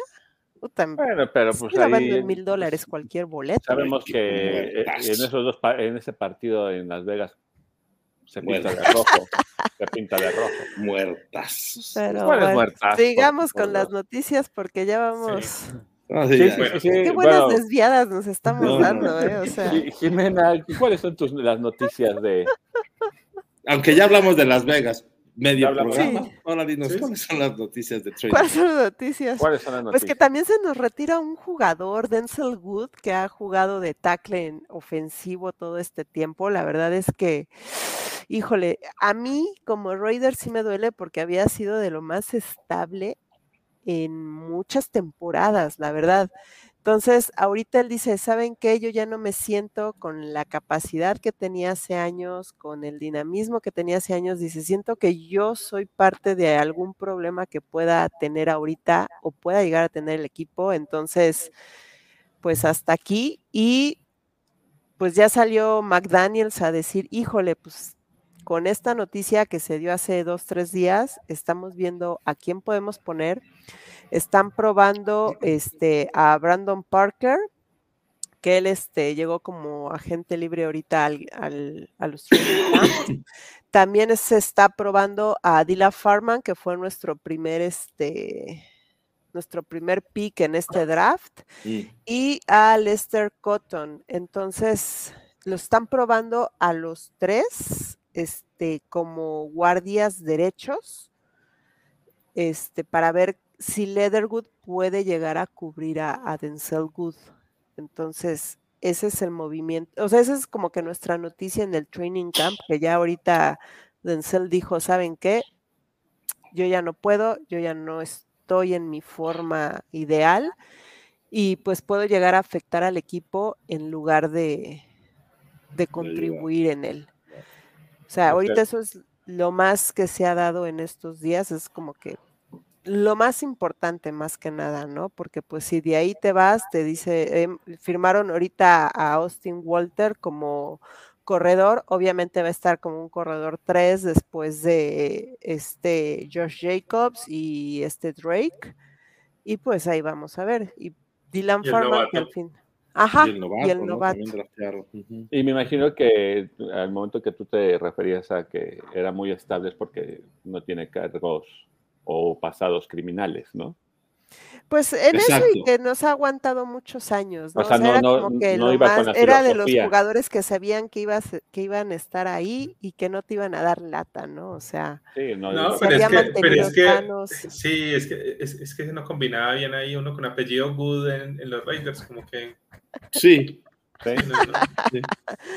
C: puta,
B: Bueno, pero pues ahí
C: mil dólares cualquier boleto.
B: sabemos que eh,
E: muertazo.
B: en esos dos en ese partido en Las Vegas se pinta de rojo, se pinta de rojo.
E: Muertas.
C: Pero
B: ¿Cuáles
C: bueno,
B: muertas?
C: sigamos
B: Por
C: con las noticias porque ya vamos.
E: No, sí,
B: Sí,
E: ya.
B: sí,
D: Bueno.
B: sí,
C: Qué buenas
B: bueno,
C: desviadas nos estamos
E: No,
C: dando,
E: no.
C: ¿eh? O sea,
B: Ji- Jimena, ¿cuáles son tus las noticias de
E: Aunque ya hablamos de Las Vegas, medio programa.
C: Sí.
E: Ahora dinos,
D: Sí.
E: ¿cuáles son las noticias de trading?
C: ¿Cuáles son las noticias?
B: ¿Cuáles son las
C: Pues que también se nos retira un jugador, Denzel Wood, que ha jugado de tackle en ofensivo todo este tiempo. La verdad es que, híjole, a mí como Raider sí me duele porque había sido de lo más estable en muchas temporadas, la verdad. Entonces, ahorita él dice, ¿saben qué? Yo ya no me siento con la capacidad que tenía hace años, con el dinamismo que tenía hace años. Dice, siento que yo soy parte de algún problema que pueda tener ahorita o pueda llegar a tener el equipo. Entonces, pues hasta aquí. Y pues ya salió McDaniels a decir, híjole, pues con esta noticia que se dio hace dos, tres días, estamos viendo a quién podemos poner. Están probando este, a Brandon Parker, que él este, llegó como agente libre ahorita al, al- a los. También se está probando a Dila Farman, que fue nuestro primer, este, nuestro primer pick en este draft y a Lester Cotton. Entonces, lo están probando a los tres este, como guardias derechos este, para ver si Leatherwood puede llegar a cubrir a, a Denzel Good. Entonces, ese es el movimiento. O sea, esa es como que nuestra noticia en el training camp, que ya ahorita Denzel dijo, ¿saben qué? Yo ya no puedo, yo ya no estoy en mi forma ideal y pues puedo llegar a afectar al equipo en lugar de, de contribuir en él. O sea, ahorita eso es lo más que se ha dado en estos días, es como que lo más importante más que nada, ¿no? Porque pues si de ahí te vas, te dice, em, firmaron ahorita a Austin Walter como corredor, obviamente va a estar como un corredor 3 después de este Josh Jacobs y este Drake. Y pues ahí vamos a ver. Y Dylan Farman, que al fin. Ajá,
E: y el novato,
C: y el
E: ¿no?
C: novato.
E: También draftearon. Ujú.
B: Y me imagino que al momento que tú te referías a que era muy estable es porque no tiene cargos o pasados criminales, ¿no?
C: Pues en eso y que nos ha aguantado muchos años, ¿no?
B: O sea, no-
C: era
B: no-
C: como que
B: no
C: lo más, era de los jugadores que sabían que ibas, que iban a estar ahí y que no te iban a dar lata, ¿no? O sea,
B: Sí, no,
C: Se
D: pero es, que, pero
C: mantenido
D: es que
C: sanos.
D: sí, es que es, es que no combinaba bien ahí uno con apellido Good en, en los Raiders, como que
E: Sí,
B: sí,
D: no, no.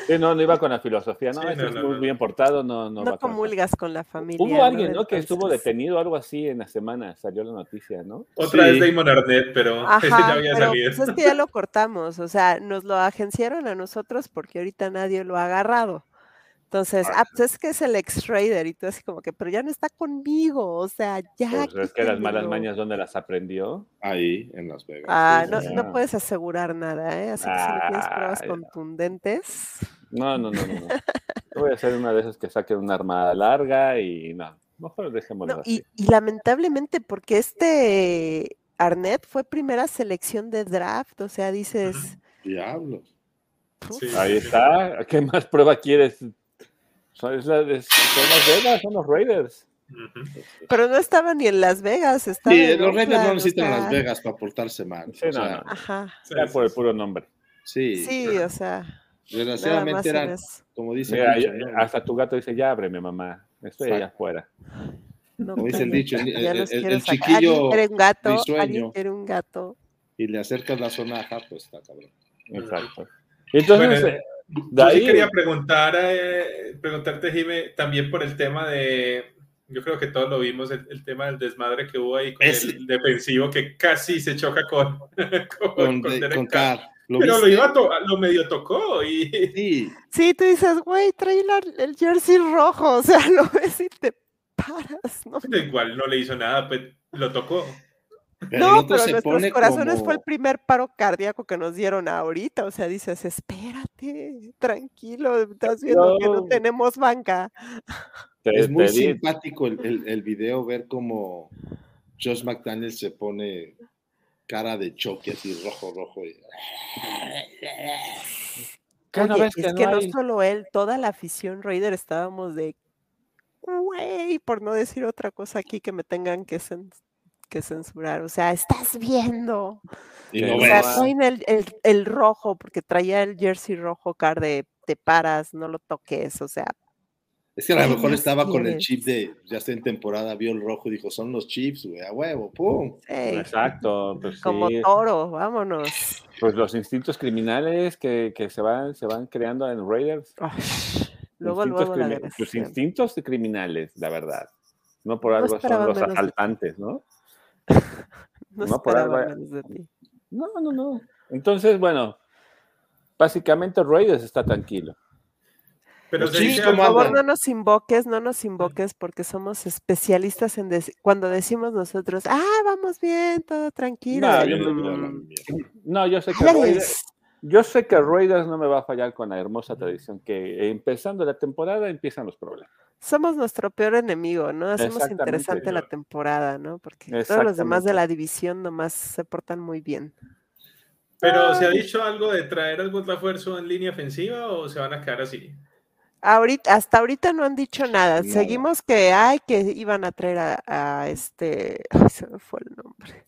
B: sí, no, no iba con la filosofía, no,
D: Sí,
B: ese
D: no,
B: es
D: no,
B: muy bien portado, no, no,
C: no,
B: con-
C: comulgas con la familia.
B: Hubo alguien, ¿no? Que estuvo detenido, algo así en la semana, salió la noticia, ¿no?
D: Otra
E: Sí.
D: vez Damon Arnett, pero ese ya
C: Ajá,
D: había
C: pero
D: salido.
C: pues es que ya lo cortamos, o sea, nos lo agenciaron a nosotros porque ahorita nadie lo ha agarrado. Entonces, ah, pues es que es el ex-trader y tú así como que, pero ya no está conmigo, o sea, ya.
B: Pues es que las malas
C: quítenmelo".
B: mañas, ¿dónde las aprendió?
E: ahí en Las Vegas.
C: Ah,
E: sí,
C: no,
E: sí.
C: no
B: Ah.
C: puedes asegurar nada, ¿eh? Así que si no tienes pruebas contundentes.
B: No, no, no, no. no. Yo voy a hacer una de esas que saquen una armada larga y no, mejor dejémoslo
C: No,
B: así.
C: y, y lamentablemente, porque este Arnett fue primera selección de draft, o sea, dices,
E: Diablos.
C: "Puf,
D: Sí.
B: Ahí está. ¿Qué más prueba quieres? Son, es la- es- son las Vegas, son los Raiders.
D: Ujú.
C: pero no estaba ni en Las Vegas, estaba
E: Sí,
C: en
E: los Raiders no necesitan
C: sea,
E: Las Vegas para portarse mal.
B: Sí,
E: o
B: no,
E: sea,
B: no.
C: Ajá,
B: por el puro nombre.
E: sí,
C: sí, o sea,
E: desgraciadamente
C: en
E: eran,
C: eso.
E: como dice
B: Mira, hasta tu gato dice, ya ábreme, mamá. Estoy allá afuera.
C: No,
E: Como dice el dicho, el- el- el- chiquillo
C: ¿Alguien quiere un gato? ¿Alguien quiere un gato?
E: y le acercas la sonaja, pues está cabrón.
B: Exacto. Entonces,
D: Bueno,
B: de
D: Yo sí
B: ahí,
D: quería preguntar, eh, preguntarte, Jime, también por el tema de, yo creo que todos lo vimos, el, el tema del desmadre que hubo ahí con
E: Es-
D: el defensivo que casi se choca con, con,
E: Con,
D: con
E: de-
D: Derek
E: con
D: Carr.
E: ¿Lo
D: Pero lo, iba a to- lo medio tocó y
E: Sí,
C: Sí, tú dices, güey, trae la- el jersey rojo, o sea, lo ves y te paras, ¿no?
D: igual no le hizo nada, pues lo tocó.
E: Pero
C: No, pero nuestros corazones
E: como-
C: fue el primer paro cardíaco que nos dieron ahorita. O sea, dices, espérate, tranquilo, estás viendo que no tenemos banca.
B: te-
E: Es muy simpático el, el- el video ver cómo Josh McDaniel se pone cara de choque así rojo, rojo. y-
B: ¿Qué no
C: Oye, es
B: que
C: que
B: no
C: no solo él, toda la afición Raider estábamos de, güey, por no decir otra cosa aquí que me tengan que, cen- que censurar. O sea, estás viendo.
E: Y no
C: O sea, traen el, el, el rojo, porque traía el jersey rojo, car de te paras, no lo toques, o sea,
E: Es que a lo
C: ¿Qué
E: mejor estaba con el chip de, ya está en temporada, vio el rojo y dijo, son los chips, güey, a huevo, pum.
C: Sí,
B: Exacto, pues
C: como
B: sí,
C: toro, vámonos.
B: pues los instintos criminales que, que se van se van creando en Raiders.
C: Luego,
B: Instintos
C: luego la
B: criminales, la verdad. No por
C: No
B: algo son los asaltantes, ¿no?
C: No,
B: no por
C: esperaba
B: algo-
C: menos de ti.
B: No, no, no. Entonces, bueno, básicamente Raiders está tranquilo.
D: Pero dice
E: ¿cómo
C: Por favor, no nos invoques, no nos invoques porque somos especialistas en dec- cuando decimos nosotros, ah, vamos bien, todo tranquilo.
B: No, yo
E: no-
B: No, yo sé que Raiders, yo sé que Raiders no me va a fallar con la hermosa tradición que empezando la temporada empiezan los problemas.
C: Somos nuestro peor enemigo, ¿no? Hacemos interesante la temporada, ¿no? Porque todos los demás de la división nomás se portan muy bien.
D: Pero ¿se ha dicho algo de traer algún refuerzo en línea ofensiva o se van a quedar así?
C: Ahorita, hasta ahorita no han dicho nada. Seguimos que, ay, que iban a traer a, a este, ay, se me fue el nombre.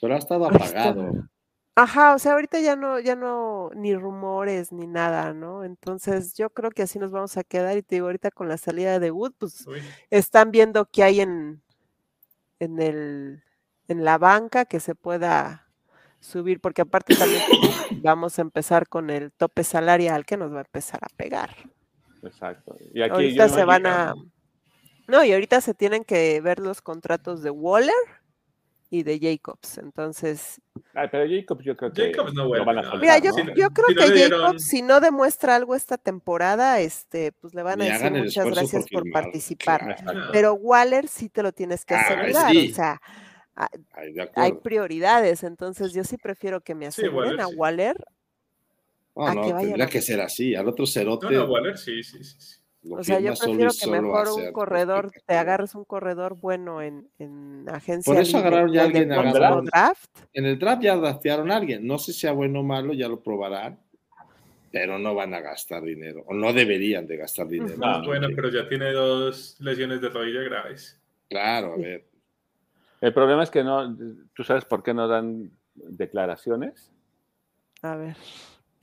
E: Pero ha estado apagado.
C: Ajá, o sea, ahorita ya no, ya no, ni rumores ni nada, ¿no? Entonces yo creo que así nos vamos a quedar y te digo, ahorita con la salida de Wood, pues
D: Uy,
C: están viendo qué hay en, en el, en la banca que se pueda subir, porque aparte también vamos a empezar con el tope salarial que nos va a empezar a pegar.
B: Exacto. Y aquí
C: ahorita se
B: no-
C: van a, no, y ahorita se tienen que ver los contratos de Waller y de Jacobs, entonces
B: Ay, pero Jacobs yo creo que
D: Jacobs no
B: lo
D: vuelve,
B: van a
D: no.
B: soltar,
C: Mira, yo, yo creo
D: si no
C: que
D: dieron-
C: Jacobs, si no demuestra algo esta temporada, este, pues le van a decir muchas
E: por
C: gracias por,
E: firmar,
C: participar.
E: claro.
C: Pero Waller sí te lo tienes que
E: Ah,
C: asegurar,
E: sí.
C: o sea,
E: Ay, de
C: hay prioridades, entonces yo sí prefiero que me
D: Sí,
C: aseguren
D: Waller
C: a
D: sí.
C: Waller,
E: No,
C: a
E: no,
C: que
E: tendría
C: a-
E: que ser así. Al otro cerote,
D: No, no, Waller, sí, sí, sí.
E: Lo
C: o sea, yo prefiero que mejor un corredor, te agarres un corredor bueno en, en agencia
E: Por eso agarraron ya
C: o en el
E: alguien
C: draft.
E: En el draft ya draftearon a alguien. No sé si sea bueno o malo, ya lo probarán. Pero no van a gastar dinero. O no deberían de gastar dinero.
B: ¿no?
D: Bueno, pero ya tiene dos lesiones de rodilla graves.
E: Claro, a ver.
B: El problema es que no, tú sabes por qué no dan declaraciones.
C: A ver,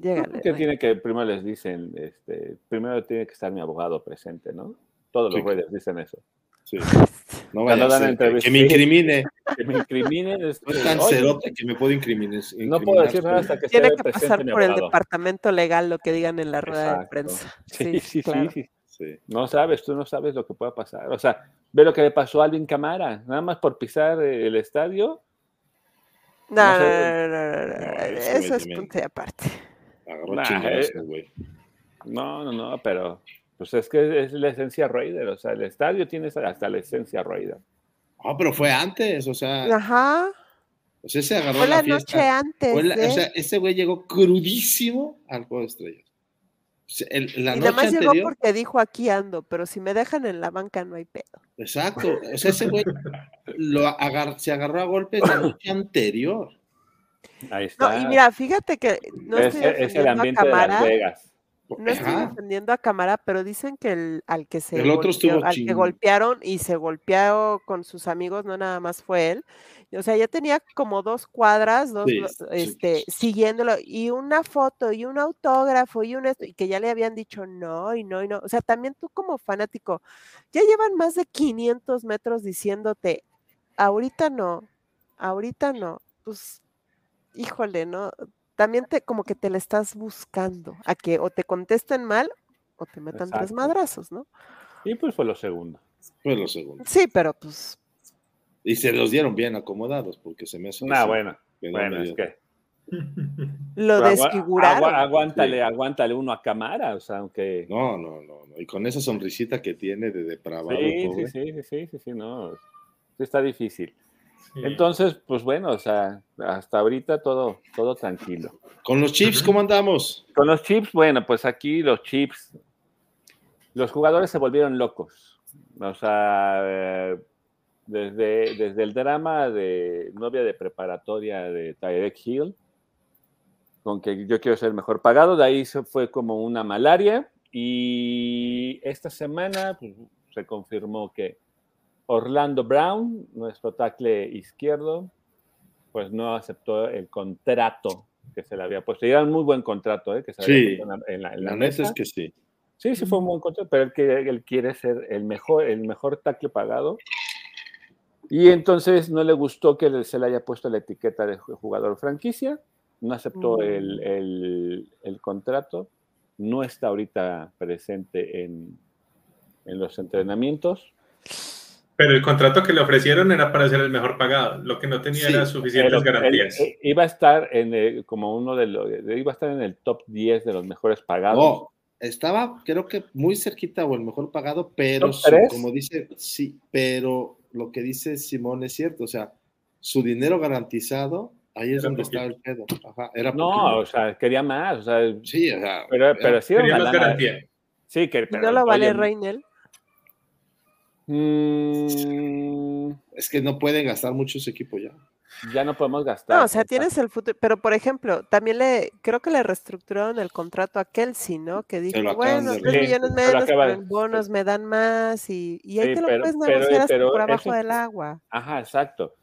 C: Ray.
B: tiene que, primero les dicen, este, primero tiene que estar mi abogado presente, ¿no? Todos los
E: Sí.
B: Raiders dicen eso.
E: Sí. No
B: Cuando
E: vaya a
B: dan
E: ser que-
B: entrevistas,
E: que me incrimine.
B: Que me incriminen. este,
E: No es tan cerote que me puede incriminar.
B: no puedo decir nada hasta que
C: Tiene
B: esté
C: que pasar por el departamento legal lo que digan en la rueda de prensa.
B: Sí, sí,
C: claro.
B: sí, sí. No sabes, tú no sabes lo que pueda pasar. O sea, ve lo que le pasó a Alvin Camara, nada más por pisar el estadio.
C: No,
B: No
C: no, no, no, no, no,
E: No,
C: eso es punto y aparte.
E: Agarró
B: Nah,
E: chingados,
B: eh.
E: güey.
B: No, no, no, pero pues es que es la esencia Raider. O sea, el estadio tiene hasta la esencia Raider.
E: Ah, pero fue antes, o sea,
C: Ajá.
E: o sea, se agarró
C: Fue la
E: fiesta.
C: noche antes.
E: Fue la-
C: ¿eh?
E: o sea, ese güey llegó crudísimo al juego de estrellas. O sea, el- la
C: y
E: noche
C: además llegó
E: anterior,
C: porque dijo aquí ando, pero si me dejan en la banca no hay pedo.
E: exacto, o sea, ese güey lo agar- se agarró a golpes la noche anterior.
B: Ahí
C: No,
B: está.
C: y mira, fíjate que no
B: es,
C: estoy
B: es el
C: defendiendo a
B: ambiente de Las
C: Camara,
B: Vegas.
C: no estoy
E: Ajá.
C: defendiendo a Cámara, pero dicen que el, al que se
E: El otro estuvo
C: golpeó- al que golpearon y se golpeó con sus amigos, no nada más fue él. O sea, ya tenía como dos cuadras, dos,
E: Sí,
C: do-
E: sí.
C: este, siguiéndolo, y una foto, y un autógrafo, y un esto, y que ya le habían dicho no, y no, y no. O sea, también tú como fanático, ya llevan más de 500 metros diciéndote, ahorita no, ahorita no. Pues, híjole, ¿no? También te, como que te le estás buscando a que o te contesten mal o te metan tres madrazos, ¿no?
B: Y pues fue lo segundo.
E: Fue lo segundo.
C: Sí, pero pues,
E: Y se los dieron bien acomodados, porque se me hace.
B: Nah,
E: sí,
B: bueno, bueno, es que.
C: lo desfiguraron.
B: aguántale, aguántale uno a cámara, o sea, aunque.
E: No, no, no, no. Y con esa sonrisita que tiene de depravado,
B: Sí, sí,
E: pobre.
B: sí, sí, sí, sí, sí, no. Sí está difícil.
D: Sí.
B: Entonces, pues bueno, o sea, hasta ahorita todo, todo tranquilo.
E: Con los Chiefs, ¿cómo andamos?
B: Con los chips, bueno, pues aquí los chips, los jugadores se volvieron locos. O sea, eh, desde, desde el drama de novia de preparatoria de Tyreek Hill, con que yo quiero ser mejor pagado, de ahí se fue como una malaria y esta semana pues, se confirmó que Orlando Brown, nuestro tackle izquierdo, pues no aceptó el contrato que se le había puesto. Y era un muy buen contrato, ¿eh? Que se
E: Sí.
B: había puesto en la, en la- mesa.
E: es que sí.
B: Sí, sí fue un buen contrato, pero él, que, él quiere ser el mejor, el mejor tackle pagado. Y entonces no le gustó que se le haya puesto la etiqueta de jugador franquicia, no aceptó
C: Mm.
B: el, el- el contrato, no está ahorita presente en, en los entrenamientos.
D: Pero el contrato que le ofrecieron era para ser el mejor pagado. Lo que no tenía
E: Sí,
D: era suficientes
B: Pero
D: garantías.
B: eh, iba a estar en el- como uno de los, iba a estar en el top 10 de los mejores pagados.
E: No, estaba, creo que muy cerquita o el mejor pagado, pero
B: ¿Top
E: su- como dice, sí, pero lo que dice Simón es cierto, o sea, su dinero garantizado, ahí es
D: Era
E: donde
D: poquito.
E: estaba el pedo. Ajá, era
B: no,
E: poquito.
B: o sea, quería más, o sea,
E: sí, o sea,
B: pero, pero sí era
D: Quería
B: una
D: más garantía.
B: Sí, que
C: ¿Y
B: pero,
C: no lo vale
B: oye,
C: Reinel?
B: Mm,
E: es que no pueden gastar mucho ese equipo ya.
B: ya no podemos gastar.
C: No, o sea,
B: Exacto.
C: tienes el futuro, pero por ejemplo, también le, creo que le reestructuraron el contrato a Kelsey, ¿no? Que dijo, bueno, tres
B: Sí,
C: millones menos, pero
B: de-
C: en bonos me dan más y, y ahí
B: Sí,
C: te lo
B: pero-
C: puedes negociar hasta
B: pero
C: por abajo
B: eso-
C: del agua.
B: Ajá, exacto.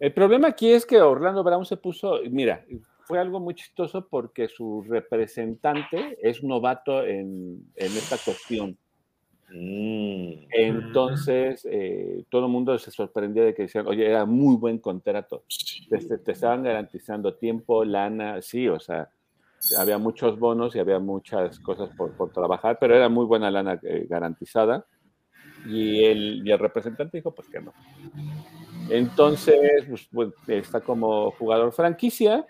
B: El problema aquí es que Orlando Brown se puso, mira, fue algo muy chistoso porque su representante es novato en, en esta cuestión.
E: Mm,
B: Entonces, eh, todo el mundo se sorprendía de que decían, oye, era muy buen contrato. Te, te- te estaban garantizando tiempo, lana, sí, o sea, había muchos bonos y había muchas cosas por, por trabajar, pero era muy buena lana eh, garantizada. Y el, y el representante dijo, pues que no. Entonces, pues, pues, está como jugador franquicia,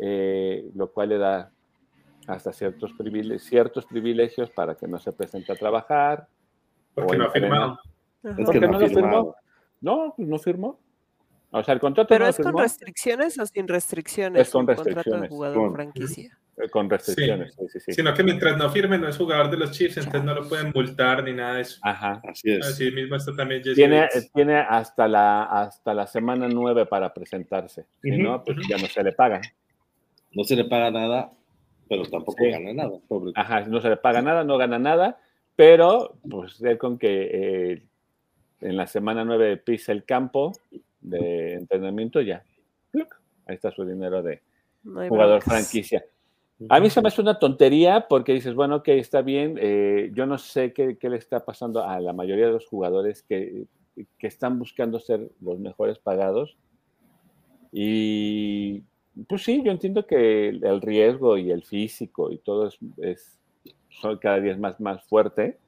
B: eh, lo cual le da hasta ciertos privilegios, ciertos privilegios para que no se presente a trabajar.
D: Porque no ha firmado.
E: Es
B: ¿Por
E: que
B: qué
E: no
B: no
E: firmado.
B: firmó? No, pues no firmó. O sea, el contrato
C: Pero
B: no
C: es con
B: firmó
C: restricciones o sin restricciones.
B: Es con
C: el contrato de
B: restricciones.
C: jugador
E: Con-
C: franquicia.
B: eh, con restricciones. Sí, sí, sí.
D: Sino que mientras no firme, no es jugador de los Chiefs, entonces no lo pueden multar ni nada de eso.
B: Ajá.
E: así es.
D: Así mismo está también Jesse
B: Tiene,
D: Bates.
B: tiene hasta, la, hasta la semana 9 para presentarse. Si
D: Ujú,
B: no, pues
D: ujú.
B: ya no se le paga.
E: No se le paga nada, pero tampoco
B: Sí.
E: gana nada, pobre.
B: Ajá, no se le paga nada, no gana nada, pero pues él con que eh, en la semana 9 pisa el campo de entrenamiento, ya. ¡pluc! Ahí está su dinero de
C: No
B: jugador franquicia. A mí se me hace una tontería porque dices, bueno, ok, está bien. eh, yo no sé qué, qué le está pasando a la mayoría de los jugadores que, que están buscando ser los mejores pagados. Y pues sí, yo entiendo que el, riesgo y el físico y todo es, es son cada día es más, más fuerte,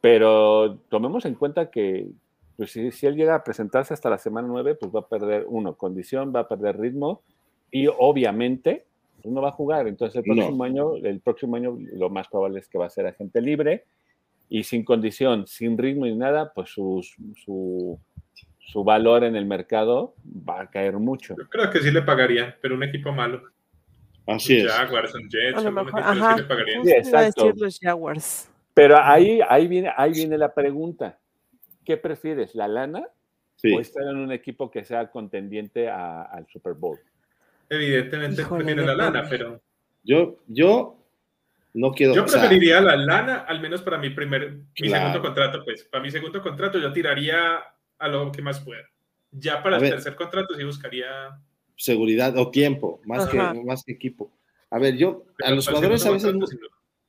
B: pero tomemos en cuenta que pues, si, si él llega a presentarse hasta la semana 9, pues va a perder, uno, condición, va a perder ritmo y obviamente pues, no va a jugar. Entonces el
E: No.
B: próximo año, el próximo año lo más probable es que va a ser agente libre y sin condición, sin ritmo y nada, pues su, su, su valor en el mercado va a caer mucho.
D: Yo creo que sí le pagarían, pero un equipo malo.
E: Así es.
D: Jaguars, un Jets,
C: A lo mejor,
D: sí le pagarían.
C: a
B: exacto.
C: decir los Jaguars.
B: Pero ahí, ahí, viene, ahí viene la pregunta. ¿Qué prefieres, la lana
E: Sí.
B: o estar en un equipo que sea contendiente a- al Super Bowl?
D: Evidentemente
C: Híjole,
D: prefiere la lana, pero
E: Yo, yo no quiero.
D: yo
E: o sea,
D: preferiría la lana, al menos para mi primer, mi
E: Claro.
D: segundo contrato, pues. Para mi segundo contrato yo tiraría a lo que más pueda. Ya para
E: A
D: el
E: ver.
D: tercer contrato sí buscaría.
E: seguridad o tiempo, más que, más que equipo. A ver, yo, a los jugadores a veces,
D: contrato,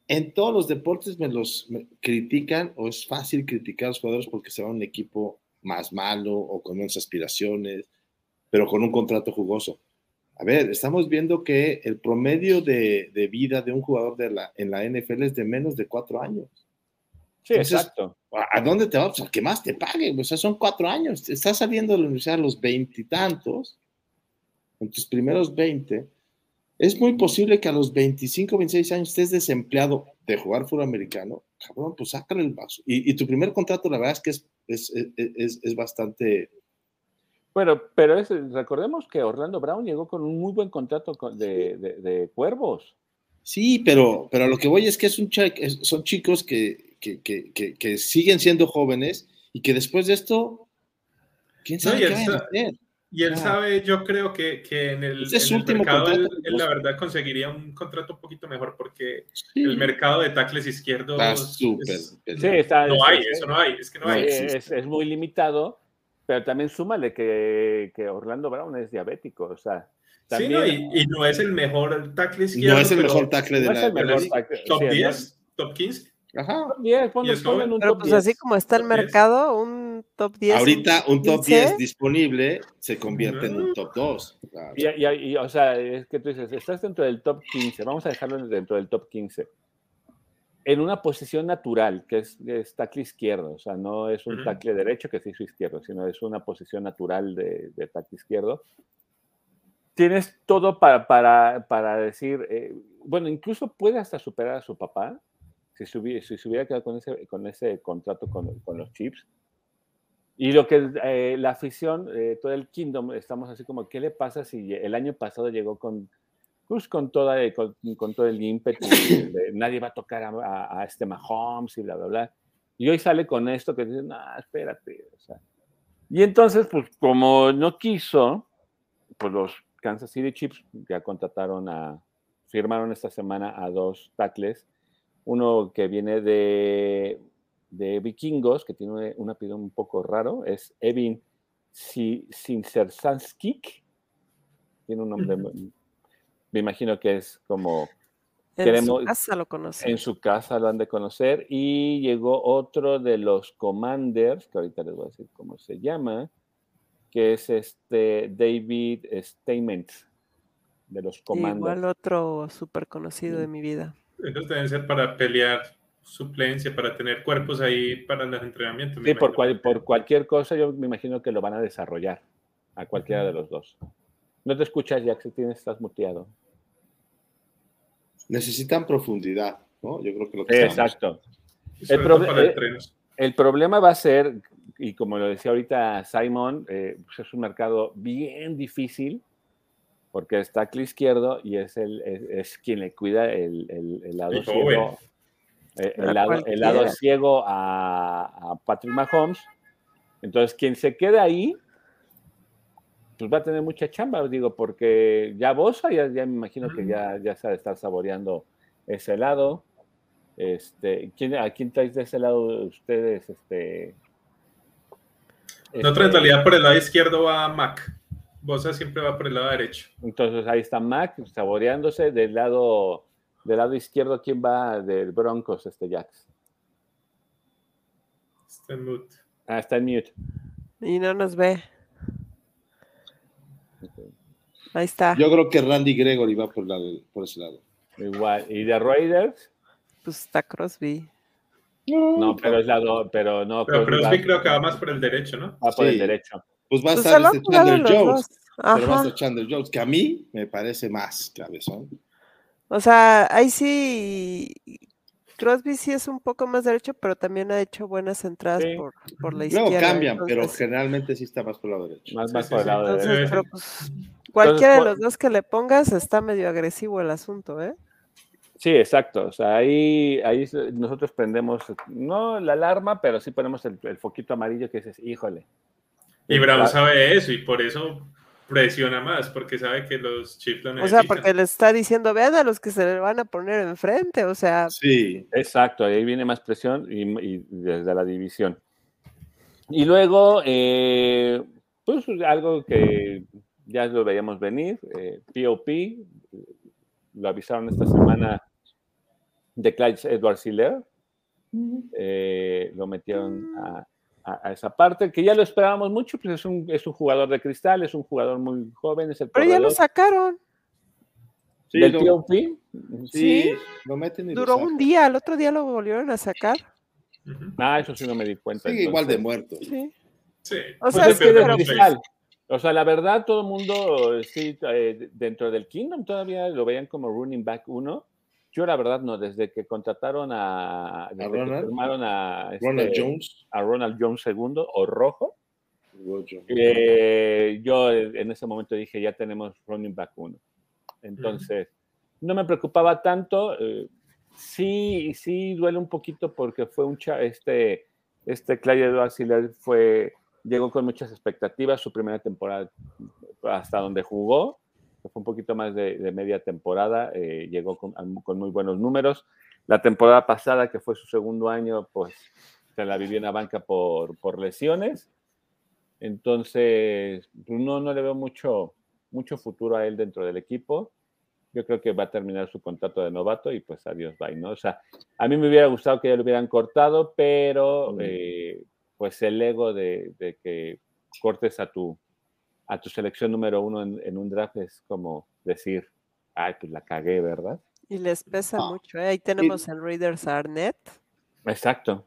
E: en todos los deportes me los me critican o es fácil criticar a los jugadores porque se va a un equipo más malo o con menos aspiraciones, pero con un contrato jugoso. A ver, estamos viendo que el promedio de, de vida de un jugador de la, en la NFL es de menos de cuatro años.
B: Sí,
E: Entonces,
B: exacto.
E: ¿A a dónde te vas? Pues al que más te pague. O sea, son cuatro años. Estás saliendo de la universidad a los veintitantos, en tus primeros veinte. Es muy posible que a los 25, 26 años estés desempleado de jugar fútbol americano. Cabrón, pues sácale el vaso. Y, y tu primer contrato, la verdad es que es, es, es, es- bastante.
B: Bueno, pero recordemos que Orlando Brown llegó con un muy buen contrato con- de, de- de Cuervos.
E: Sí, pero, pero a lo que voy es que es un son chicos que, que, que, que, que siguen siendo jóvenes y que después de esto, quién sabe
D: y
E: qué
D: él
E: vayan a hacer.
D: Y él
E: Ah.
D: sabe, yo creo que, que en el,
E: Ese es
D: en
E: su
D: el
E: último
D: mercado él, él la verdad conseguiría un contrato un poquito mejor porque
E: Sí.
D: el mercado de tackles izquierdos
E: Está súper.
D: es-
B: Sí, está,
D: no
B: es-
D: hay,
B: es-
D: eso no hay, es que no
E: No
D: hay.
B: es, es muy limitado, pero también súmale que, que Orlando Brown es diabético, o sea,
D: Sí,
B: también
D: no, y, y no es el mejor tackle izquierdo.
E: No es el mejor tackle de
B: no
E: la
B: es el
E: de la
B: mejor tackle,
D: Top
B: sí, no-
D: 10. top 15.
E: Ajá.
B: Top 10, ponlo-
D: Y es joven.
B: un
C: Pero
B: top
C: pues
B: 10.
C: así como está el
D: Top 10.
C: mercado, un top 10.
E: Ahorita un top
C: 15.
E: 10 disponible se convierte en un top 2. Claro.
B: Y, y- y, o sea, es que tú dices, estás dentro del top 15, vamos a dejarlo dentro del top 15. En una posición natural, que es, es tackle izquierdo, o sea, no es un
D: Ujú.
B: tackle derecho que se hizo izquierdo, sino es una posición natural de, de tackle izquierdo. Tienes todo para, para, para decir, eh, bueno, incluso puede hasta superar a su papá, si se hubiera, si se hubiera quedado con ese, con ese contrato con, con los Chips. Y lo que eh, la afición, eh, todo el Kingdom, estamos así como, ¿qué le pasa si el año pasado llegó con, pues, con, toda, eh, con, con todo el ímpetu, de nadie va a tocar a, a- a este Mahomes y bla, bla, bla? Y hoy sale con esto que dicen, no, espérate. o sea. Y entonces, pues como no quiso, pues los Kansas City Chiefs ya contrataron a, firmaron esta semana a dos tackles, uno que viene de, de Vikingos, que tiene un apellido un poco raro, es Evin Si- Sincersanskik, tiene un nombre, me imagino que es como
C: En
B: queremos-
C: su casa lo conoce.
B: en su casa lo han de conocer. Y llegó otro de los Commanders, que ahorita les voy a decir cómo se llama, que es este David Stament, de los Commanders.
C: Igual otro súper conocido de mi vida.
D: Entonces deben ser para pelear suplencia, para tener cuerpos ahí para los entrenamientos.
B: Sí, por, cual- por cualquier cosa, yo me imagino que lo van a desarrollar a cualquiera de los dos. No te escuchas, Jack, si tienes, estás muteado.
E: Necesitan profundidad, ¿no? Yo creo que lo que
B: exacto. El proble- eh. El problema va a ser, y como lo decía ahorita Simon, eh, pues es un mercado bien difícil porque está tackle izquierdo y es, el, es, es quien le cuida el, el- el lado ciego. eh,
C: A
B: el, lado, el lado
C: cualquiera.
B: ciego a, a Patrick Mahomes. Entonces, quien se quede ahí, pues va a tener mucha chamba, digo, porque ya Bosa, ya, ya me imagino que ya, ya se ha de estar saboreando ese lado. Este, ¿quién, ¿A quién traes de ese lado de ustedes? Este,
D: No,
B: este,
D: en realidad por el lado izquierdo va Mac. Bosa siempre va por el lado derecho.
B: Entonces ahí está Mac saboreándose. Del lado, del lado izquierdo, ¿quién va del Broncos, este Jax?
D: Está en mute.
B: Ah, está en mute.
C: Y no nos ve. Ahí está.
E: Yo creo que Randy Gregory va por, la- por ese lado.
B: Igual. ¿Y de Raiders?
C: Pues está Crosby.
B: No, pero es lado, pero no.
D: Pero
B: Crosby
D: Crosby
B: va-
D: creo que va más por el derecho, ¿no?
B: va por el
E: Sí.
B: derecho.
E: Pues va a
C: Pues
E: estar este Chandler Jones. Pero va a estar Chandler Jones, que a mí me parece más cabezón.
C: O sea, ahí sí. Crosby sí es un poco más derecho, pero también ha hecho buenas entradas
B: Sí.
C: por, por la
E: Luego
C: izquierda.
E: cambian, pero generalmente sí está más por el lado derecho.
B: Más, más
D: sí,
B: por el lado
C: entonces,
B: derecho.
C: Pero pues, cualquiera de los dos que le pongas está medio agresivo el asunto, ¿eh?
B: Sí, exacto. O sea, ahí, ahí nosotros prendemos, no la alarma, pero sí ponemos el, el foquito amarillo que dices, híjole.
D: Y Brown sabe eso y por eso presiona más, porque sabe que los Chiefs lo
C: O sea, porque le está diciendo, vean a los que se le van a poner enfrente, o sea,
E: Sí,
B: Exacto, ahí viene más presión y, y desde la división. Y luego, eh, pues algo que ya lo veíamos venir, eh, POP, lo avisaron esta semana de Clyde Edward Siller, eh, lo metieron a, a- a esa parte, que ya lo esperábamos mucho, pues es un, es un jugador de cristal, es un jugador muy joven, es el
C: pero ya lo sacaron,
E: sí,
B: del
E: lo, sí,
C: sí.
E: lo meten y
C: duró un día, el otro día lo volvieron a sacar.
D: Ujú.
B: Ah, eso sí no me di cuenta.
E: Sigue igual de muerto.
C: Sí.
D: Sí.
C: O
B: Pues
C: sea,
B: es
C: sí,
B: que de
C: pero-
B: cristal. O sea, la verdad, todo el mundo, eh, sí, eh, dentro del Kingdom todavía lo veían como running back uno. Yo, la verdad, no. Desde que contrataron a. Desde que
E: Ronald?
B: firmaron a. este,
E: Ronald Jones.
B: A Ronald Jones segundo, o Rojo. Eh, yo en ese momento dije, ya tenemos running back. Entonces, no me preocupaba tanto. eh, sí, sí duele un poquito porque fue un cha- este, este Clyde Edwards fue, llegó con muchas expectativas su primera temporada hasta donde jugó, que fue un poquito más de, de media temporada, eh, llegó con, con muy buenos números. La temporada pasada, que fue su segundo año, pues se la vivió en la banca por, por lesiones. Entonces, pues, no, no le veo mucho, mucho futuro a él dentro del equipo. Yo creo que va a terminar su contrato de novato y pues adiós, bye, ¿no? O sea, a mí me hubiera gustado que ya lo hubieran cortado, pero
E: Mm.
B: eh, pues el ego de, de que cortes a tu, a tu selección número uno en, en un draft es como decir, ay, pues la cagué, ¿verdad?
C: Y les pesa
E: Ah,
C: mucho. ¿eh? Ahí tenemos en Readers Arnett.
B: Exacto.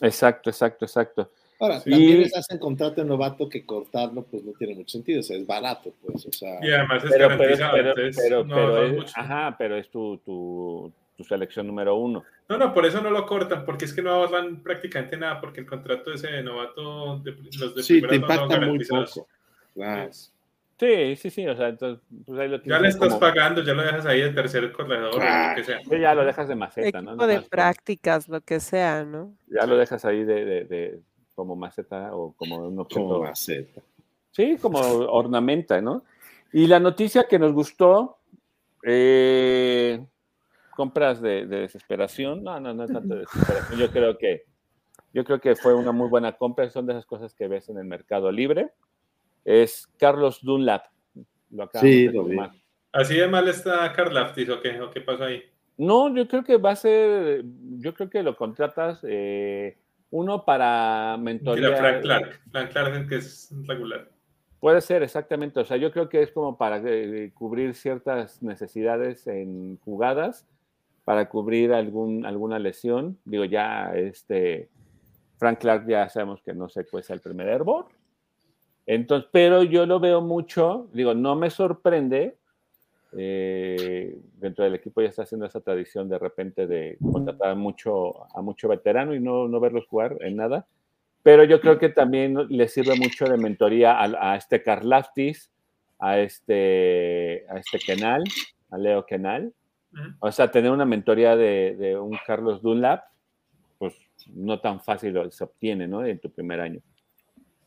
B: Exacto, exacto, exacto.
E: Ahora,
B: Sí.
E: también les hacen contrato de novato que cortarlo, pues no tiene mucho sentido, o sea, es barato, pues, o sea,
D: Y además es
B: Pero,
D: garantizado,
B: pero, pero,
D: no,
B: pero
D: no es
B: ajá, pero es tu, tu, tu selección número uno.
D: No, no, por eso no lo cortan, porque es que no ahorran prácticamente nada, porque el contrato ese de novato, de, los de
E: sí, te impacta muy poco.
D: Es-
B: Sí, sí, sí, o sea, entonces, pues ahí lo
D: Ya le estás
B: como-
D: pagando, ya lo dejas ahí de tercer corredor o lo que sea.
B: Sí, ya lo dejas de maceta, ¿no?
C: De prácticas, lo que sea, ¿no?
B: Ya lo dejas ahí de, de- de- como maceta o como un objeto.
E: Como maceta.
B: Sí, como ornamenta, ¿no? Y la noticia que nos gustó, eh, compras de, de desesperación, no, no, no tanto de desesperación, yo creo que yo creo que fue una muy buena compra, son de esas cosas que ves en el mercado libre. Es Carlos Dunlap. Lo
E: Sí,
B: de
E: lo vi.
D: ¿Así de mal está Karlaftis o qué? ¿O qué pasó ahí?
B: No, yo creo que va a ser, yo creo que lo contratas eh, uno para
D: Mira,
B: mentoría.
D: Frank Clark. Frank Clark que es regular.
B: Puede ser, exactamente. O sea, yo creo que es como para eh, cubrir ciertas necesidades en jugadas, para cubrir algún, alguna lesión. Digo, ya este Frank Clark ya sabemos que no se cuesta el primer hervor. Entonces, pero yo lo veo mucho, digo, no me sorprende. eh, dentro del equipo ya está haciendo esa tradición de repente de contratar a mucho, a mucho veterano y no, no verlos jugar en nada. Pero yo creo que también le sirve mucho de mentoría a, a este Karlaftis, a este, a este Kenal, a Leo Kenal. O sea, tener una mentoría de, de un Carlos Dunlap, pues no tan fácil lo- se obtiene, ¿no? En tu primer año.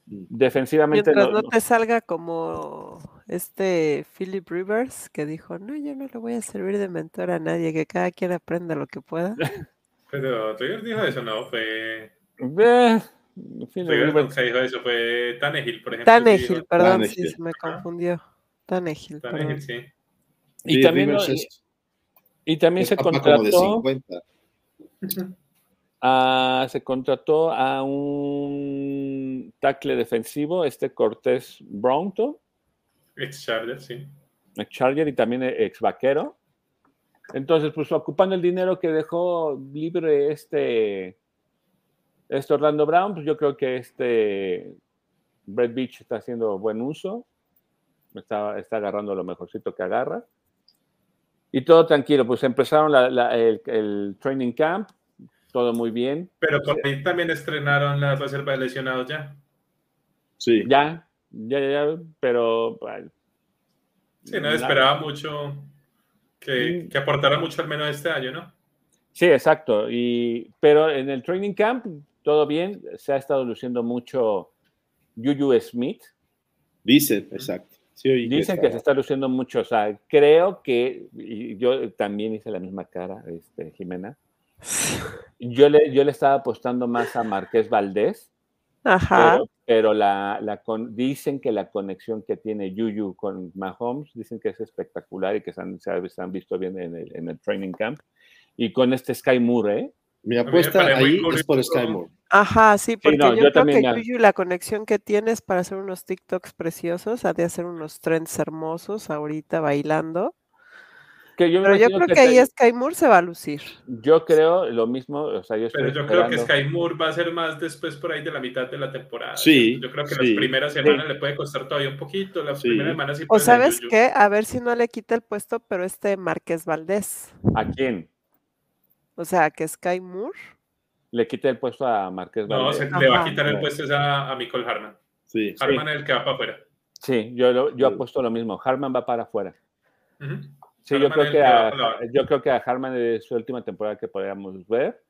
B: Defensivamente
C: Mientras
B: no,
C: no te salga como este Philip Rivers que dijo, no, yo no le voy a servir de mentor a nadie, que cada quien aprenda lo que pueda.
D: Pero Rivers dijo eso, no, fue.
B: Eh, Philip
D: Rivers dijo eso, fue Tannehill, por ejemplo.
C: Tannehill,
D: dijo.
C: perdón,
E: Tannehill.
C: sí, se me confundió. Tannehill, perdón.
D: Tannehill, sí.
B: y
E: Sí,
B: también,
E: es-
B: y también
E: es
B: se contrató,
E: 50.
B: a, se contrató a un tackle defensivo, este Cortés Brownton,
D: Ex Charger, sí.
B: ex Charger y también ex vaquero. Entonces, pues ocupando el dinero que dejó libre este, este Orlando Brown, pues yo creo que este Brett Beach está haciendo buen uso, está, está agarrando lo mejorcito que agarra. Y todo tranquilo, pues empezaron la- la- el, el training camp, todo muy bien.
D: Pero por ahí también estrenaron la reserva de lesionados ya.
E: Sí.
B: Ya, ya, ya, ya, pero...
D: Sí, no esperaba mucho que, que aportara mucho al menos este año, ¿no?
B: Sí, exacto. Y, pero en el training camp, todo bien. Se ha estado luciendo mucho Juju Smith.
E: Dicen, exacto. Sí,
B: Dicen que se está luciendo mucho. O sea, creo que, y yo también hice la misma cara, este, Jimena. Yo le, yo le estaba apostando más a Marqués Valdés,
C: Ajá.
B: pero, pero la, la con- dicen que la conexión que tiene Juju con Mahomes, dicen que es espectacular y que se han, se han- visto bien en el, en el training camp. Y con este Sky Moore, ¿eh?
E: Mi apuesta ahí es por Sky Moore.
C: Ajá, sí, porque
B: no,
C: yo,
B: yo
C: creo
B: también
C: que Yuyu la conexión que tienes para hacer unos TikToks preciosos, ha de hacer unos trends hermosos ahorita bailando.
B: Que yo me
C: Pero yo creo que ahí
B: te-
C: Sky Moore se va a lucir.
B: Yo creo lo mismo, o sea, yo estoy
D: Pero yo creo que Sky Moore va a ser más después por ahí de la mitad de la temporada.
E: Sí,
D: Yo creo que
E: sí.
D: las primeras semanas le puede costar todavía un poquito. Las
E: Sí.
D: primeras semanas sí
C: O
D: puede ser
C: sabes qué, a ver si no le quita el puesto, pero este Márquez Valdés.
B: ¿A quién?
C: O sea, que Sky Moore.
B: Le quita el puesto a
D: No,
B: Valdés.
D: se le va a quitar el
E: No.
D: puesto es a, a Michael Harman.
E: Sí.
D: Harman es el que va para afuera.
B: Sí, yo, yo apuesto lo mismo. Harman va para afuera.
D: Ujú.
B: Sí, yo creo, que a, yo creo que a Harman es su última temporada que podríamos ver.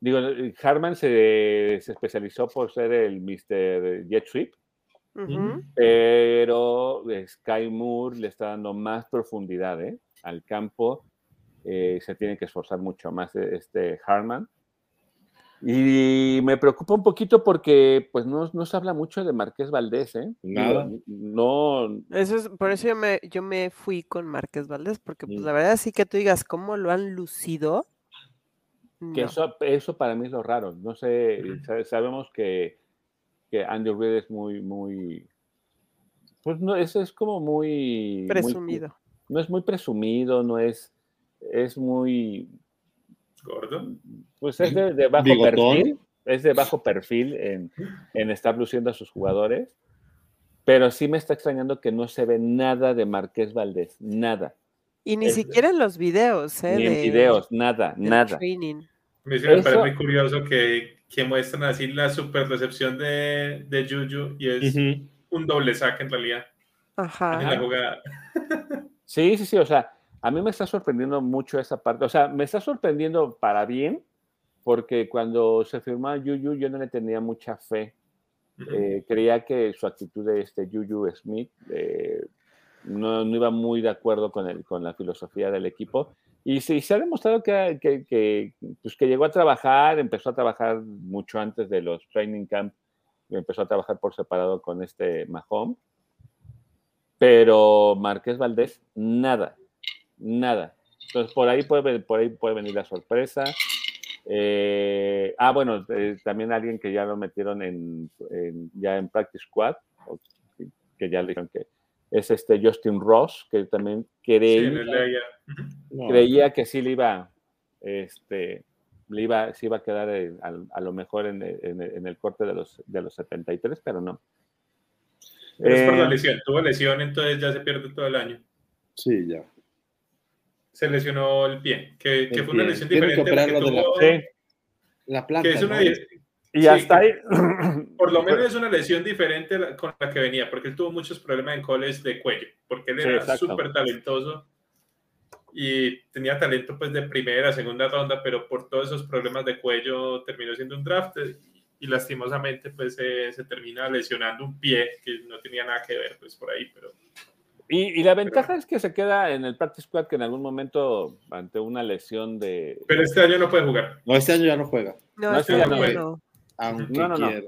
B: Digo, Harman se, se especializó por ser el Mr. Jet Sweep,
C: Ujú.
B: pero Sky Moore le está dando más profundidad ¿eh? al campo. Eh, se tiene que esforzar mucho más eh, este Harman. Y me preocupa un poquito porque pues no, no se habla mucho de Marqués Valdés, ¿eh?
E: Nada.
B: No,
C: Eso es, por eso yo me, yo me fui con Márquez Valdés, porque pues
E: Mm.
C: la verdad sí que tú digas cómo lo han lucido.
B: que
C: no.
B: eso, eso para mí es lo raro. No sé, sa- sabemos que, que Andy Reid es muy, muy, pues no, eso es como muy... muy-
C: presumido.
B: no es muy presumido, no es, es muy,
D: Gordo.
B: pues es de, de bajo
E: Bigotón.
B: perfil, es de bajo perfil en, en estar luciendo a sus jugadores, pero sí me está extrañando que no se ve nada de Marqués Valdés, nada,
C: Y ni
B: es-
C: siquiera en los videos, ¿eh?
B: ni en
C: de-
B: videos, nada,
C: del
B: nada.
C: training.
D: Me
B: Eso-
D: parece muy curioso que, que muestran así la super recepción de, de Juju y es
E: Ujú.
D: un doble saque en realidad en
C: Ajá.
D: la jugada.
B: Sí, sí, sí, o sea, a mí me está sorprendiendo mucho esa parte, o sea, me está sorprendiendo para bien, porque cuando se firmó a Yuyu yo no le tenía mucha fe. Eh, creía que su actitud de este Juju Smith eh, no, no iba muy de acuerdo con, el, con la filosofía del equipo. Y sí, se ha demostrado que, que, que, pues que llegó a trabajar, empezó a trabajar mucho antes de los training camp, empezó a trabajar por separado con este Mahomes. Pero Marqués Valdés, nada, nada. Entonces, por ahí puede, por ahí puede venir la sorpresa. Eh, ah, bueno, eh, también alguien que ya lo metieron en, en- ya en Practice Squad, que- ya le dijeron que es este Justin Ross, que también
D: Sí,
B: creía.
E: No.
B: creía que sí le iba, este, le iba, sí iba a quedar a, lo mejor en, el- en el- en el corte de los, de los 73, pero no.
D: Pero es por la
B: Eh,
D: lesión. Tuvo lesión, entonces ya se pierde todo el año.
E: Sí, ya.
D: Se lesionó el pie, que, que
E: El
D: fue una
E: pie.
D: lesión
E: Tienen que
D: diferente que
E: operarlo de la-
D: tuvo,
B: sí,
E: La planta.
D: que es una,
E: ¿no?
B: y
D: Sí,
B: hasta ahí.
D: por lo menos es una lesión diferente con la que venía, porque él tuvo muchos problemas en college de cuello, porque él
B: Sí,
D: era súper talentoso y tenía talento pues de primera, segunda ronda, pero por todos esos problemas de cuello terminó siendo un draft y lastimosamente pues se- se termina lesionando un pie que no tenía nada que ver pues por ahí, pero
B: Y, y la ventaja es que se queda en el practice squad que en algún momento, ante una lesión de.
D: pero este año no puede jugar.
E: No, este año ya no juega.
C: No,
B: No,
C: este
B: ya
C: año
D: no.
C: no.
E: Aunque
B: No, no, no.
E: quiera.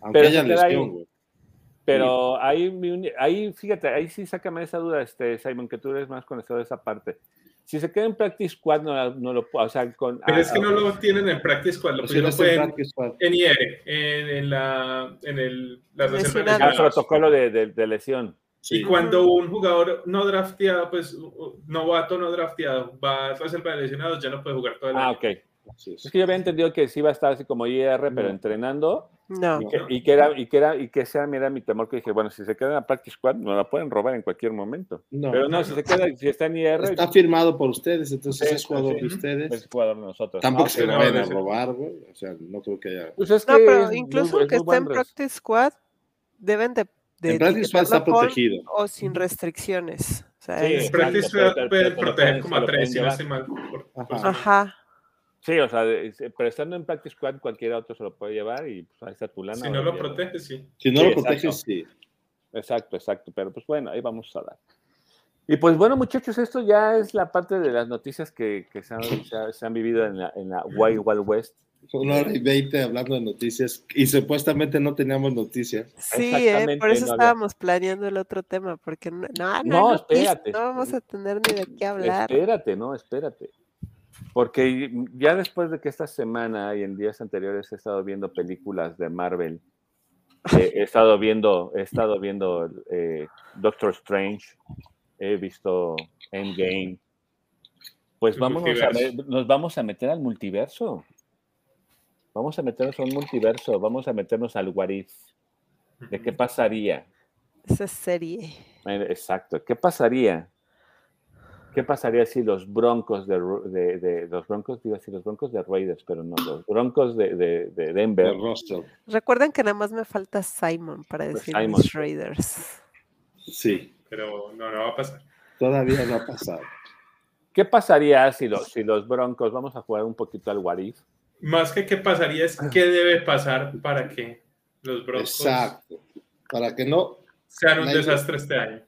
E: Aunque
B: Pero
E: haya lesión, güey.
B: Pero ahí, ahí, fíjate, ahí sí sácame esa duda, este, Simon, que tú eres más conocido de esa parte. Si se queda en practice squad, no, la- no lo puedo, o sea, con...
D: Pero
B: ah,
D: es que no lo tienen en practice squad, lo
E: sea, no
D: pusieron fue
E: en
D: en,
E: practice squad.
D: en IR, en, en la, en el, la reserva de
C: Lesionado.
B: ah,
D: lesionados.
B: protocolo de, de- de lesión.
E: Sí.
D: Y cuando un jugador no drafteado, pues novato no drafteado, va a reserva de lesionados, ya no puede jugar todo el
B: Ah,
D: año.
B: ok.
E: Así es.
B: Es que yo había entendido que sí iba a estar así como IR, pero
E: No.
B: entrenando,
C: No.
B: y que, y que era, y que era, y que ese era mi temor, que dije, bueno, si se queda en la practice squad, no la pueden robar en cualquier momento.
E: No,
B: pero no,
D: no,
B: si
D: no.
B: se queda, si está en IR,
E: Está firmado por ustedes, entonces
B: Sí,
E: es jugador
B: sí.
E: de ustedes.
B: es jugador de nosotros.
E: Tampoco
B: Ah,
E: se lo
D: no,
E: vayan a
D: no,
E: robar, güey. O sea, no creo que haya.
B: Pues es
C: No,
B: que
C: pero
B: es muy-
C: incluso
B: es
C: que
B: muy
C: esté en practice squad, deben de, de
E: En practice squad está protegido.
C: O sin restricciones. O sea,
B: Sí,
C: es-
D: practice squad
B: pero
D: proteger como a
B: lo
D: tres, si no estoy mal. por-
E: Ajá.
B: Sí, o sea, pero estando en practice squad, cualquier otro se lo puede llevar y pues ahí está tu lana.
D: Si no lo
B: ya.
D: protege, sí.
E: Si no
B: Sí,
E: lo
B: exacto.
E: proteges, sí.
B: Exacto, exacto. Pero pues bueno, ahí vamos a dar. Y pues bueno, muchachos, esto ya es la parte de las noticias que, que se, han, se ha- se han vivido en la, en la Wild Wild West.
E: Una hora y veinte hablando de noticias y supuestamente no teníamos noticias.
C: Sí, eh, por eso
B: no había-
C: estábamos planeando el otro tema, porque no, no, no,
B: No,
C: no,
B: espérate.
C: no vamos a tener ni de qué hablar.
B: Espérate, no, espérate. Porque ya después de que esta semana y en días anteriores he estado viendo películas de Marvel, eh, he estado viendo, he estado viendo eh, Doctor Strange, he visto Endgame. Pues a, me- nos vamos a meter al multiverso. Vamos a meternos a un multiverso, vamos a meternos al if. ¿De qué pasaría?
C: Esa serie.
B: Exacto. ¿Qué pasaría? ¿Qué pasaría si los broncos de, Ru- de- de- los broncos, digo así, los broncos de Raiders, pero no, los broncos de, de- de Denver.
C: Recuerden que nada más me falta Simon para
B: Pues
C: decir
B: Simon.
C: mis Raiders.
E: Sí,
D: Pero no, no va a pasar.
E: todavía no ha pasado.
B: ¿qué pasaría si los, si los broncos, vamos a jugar un poquito al what if?
D: Más que qué pasaría es qué debe pasar para que los Broncos
E: Exacto. Para que no.
D: sean un desastre este año.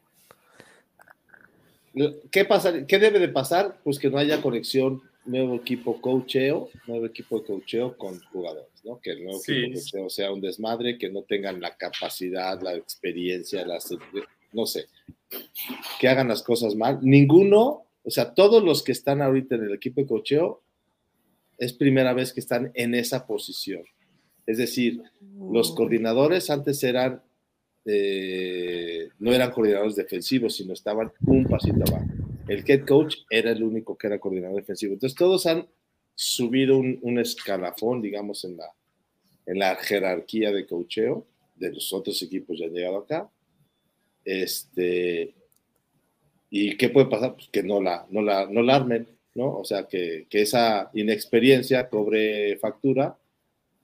E: ¿Qué, pasa, ¿Qué debe de pasar? Pues que no haya conexión nuevo equipo coacheo, nuevo equipo de coacheo con jugadores, ¿no? Que el nuevo
D: Sí.
E: equipo coacheo sea un desmadre, que no tengan la capacidad, la experiencia, las, no sé, que hagan las cosas mal. Ninguno, o sea, todos los que están ahorita en el equipo de coacheo es primera vez que están en esa posición. Es decir, los coordinadores antes eran, eh, no eran coordinadores defensivos, sino estaban un pasito abajo. El head coach era el único que era coordinador defensivo. Entonces todos han subido un, un escalafón, digamos, en la, en la jerarquía de coacheo de los otros equipos ya han llegado acá. Este, ¿Y qué puede pasar? Pues que no la, no la, no la armen, ¿no? O sea, que, que esa inexperiencia cobre factura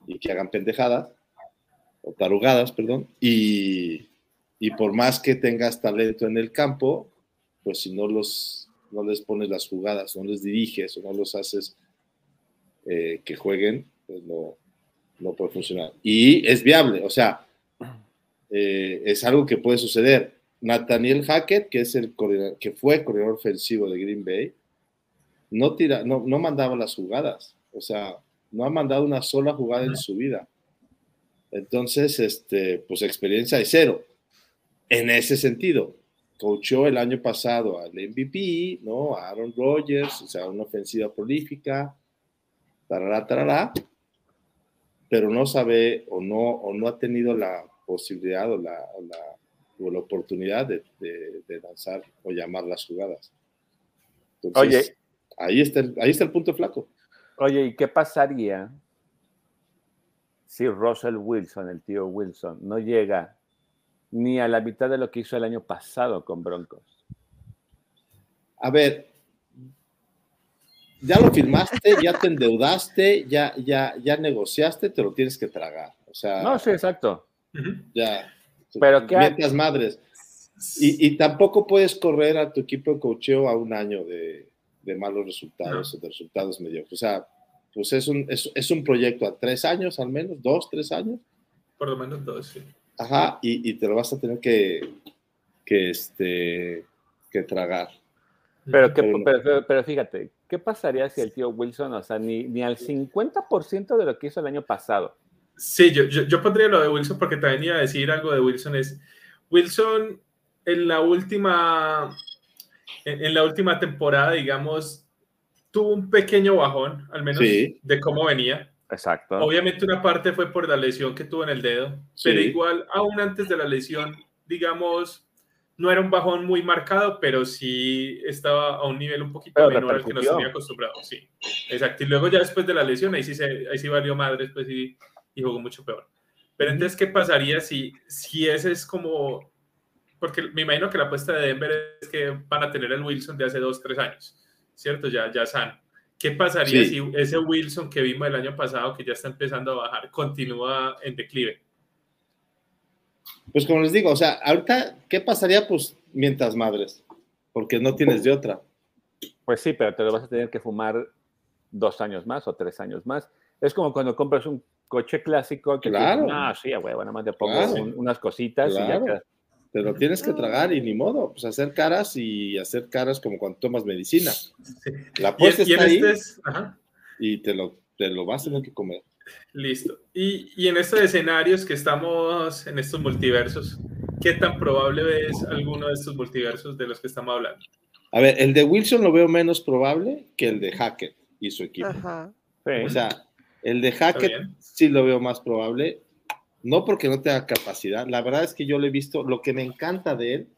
E: y que hagan pendejadas, o tarugadas, perdón, y, y por más que tengas talento en el campo, pues si no los no les pones las jugadas, no les diriges o no los haces eh, que jueguen, pues no, no puede funcionar. Y es viable, o sea, eh, es algo que puede suceder. Nathaniel Hackett, que es el que fue coordinador ofensivo de Green Bay, no, tira, no, no mandaba las jugadas, o sea, no ha mandado una sola jugada en su vida. Entonces, este, pues experiencia de cero. En ese sentido, coachó el año pasado al MVP, ¿no? A Aaron Rodgers, o sea, una ofensiva prolífica, tarará, tarará, pero no sabe o no, o no ha tenido la posibilidad o la, o la, o la oportunidad de, de- de lanzar o llamar las jugadas. Entonces,
B: Oye.
E: Ahí está, el, ahí está el punto flaco.
B: Oye, ¿y qué pasaría si Russell Wilson, el tío Wilson, no llega ni a la mitad de lo que hizo el año pasado con Broncos?
E: A ver, ya lo firmaste, ya te endeudaste, ya, ya, ya negociaste, te lo tienes que tragar. O sea,
B: No, sí, exacto.
E: Ya.
B: Pero ¿qué-
E: mientras madres. Y, y tampoco puedes correr a tu equipo de cocheo a un año de, de malos resultados o de resultados mediocres. O sea, pues es un, es, es un proyecto a tres años al menos, dos, tres años.
D: Por lo menos dos, sí.
E: Ajá, y, y te lo vas a tener que, que, este, que tragar.
B: Pero, ¿qué-
E: Pero no.
B: pero, pero- pero fíjate, ¿qué pasaría si el tío Wilson, o sea, ni, ni al 50% de lo que hizo el año pasado?
D: Sí, yo, yo, yo pondría lo de Wilson porque también iba a decir algo de Wilson. Es Wilson en la última, en, en la última temporada, digamos, tuvo un pequeño bajón, al menos
E: Sí.
D: de cómo venía.
B: Exacto.
D: Obviamente una parte fue por la lesión que tuvo en el dedo,
E: Sí.
D: pero igual, aún antes de la lesión, digamos, no era un bajón muy marcado, pero sí estaba a un nivel un poquito
B: Pero
D: menor al que nos tenía acostumbrado. Sí, exacto. Y luego ya después de la lesión, ahí sí, se, ahí sí valió madre, después sí, y jugó mucho peor. Pero entonces, ¿qué pasaría si, si ese es como... Porque me imagino que la apuesta de Denver es que van a tener el Wilson de hace dos, tres años, ¿cierto? Ya, ya sano. ¿Qué pasaría
E: Sí.
D: si ese Wilson que vimos el año pasado, que ya está empezando a bajar, continúa en declive?
E: Pues como les digo, o sea, ahorita, ¿qué pasaría? Pues mientras madres, porque no tienes de otra.
B: Pues sí, pero te lo vas a tener que fumar dos años más o tres años más. Es como cuando compras un coche clásico que
E: Claro.
B: dices, no, sí, güey, nada más le pongo
E: Claro.
B: un- unas cositas y ya
E: Claro.
B: Queda".
E: Te lo tienes que tragar y ni modo, pues hacer caras y hacer caras como cuando tomas medicina. La apuesta está ahí
D: este es- ajá,
E: y te lo, te lo vas a tener que comer.
D: listo. Y, y en estos escenarios que estamos en estos multiversos, ¿qué tan probable ves alguno de estos multiversos de los que estamos hablando?
E: A ver, el de Wilson lo veo menos probable que el de Hackett y su equipo.
C: Ajá.
B: Sí.
E: O sea, el de
D: ¿Está
E: Hackett sí lo veo más probable, no porque no tenga capacidad. La verdad es que yo lo he visto, lo que me encanta de él,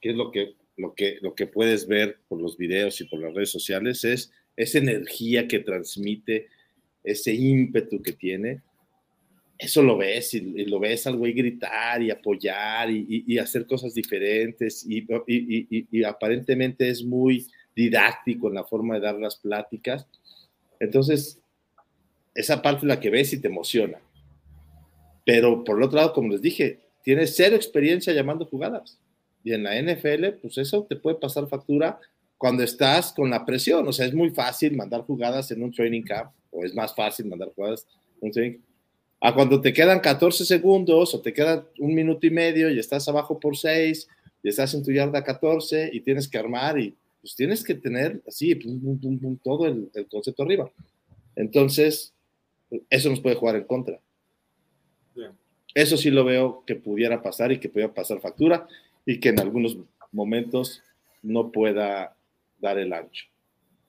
E: que es lo que, lo que, lo que puedes ver por los videos y por las redes sociales, es esa energía que transmite, ese ímpetu que tiene. Eso lo ves y, lo ves al güey gritar y apoyar y, y- hacer cosas diferentes y aparentemente es muy didáctico en la forma de dar las pláticas. Entonces, esa parte es la que ves y te emociona. Pero por el otro lado, como les dije, tienes cero experiencia llamando jugadas. Y en la NFL, pues eso te puede pasar factura cuando estás con la presión. O sea, es muy fácil mandar jugadas en un training camp, o es más fácil mandar jugadas en un training A cuando te quedan 14 segundos o te queda un minuto y medio y estás abajo por 6 y estás en tu yarda 14 y tienes que armar y pues tienes que tener así todo el, concepto arriba. Entonces, eso nos puede jugar en contra. Eso sí lo veo que pudiera pasar y que pudiera pasar factura y que en algunos momentos no pueda dar el ancho.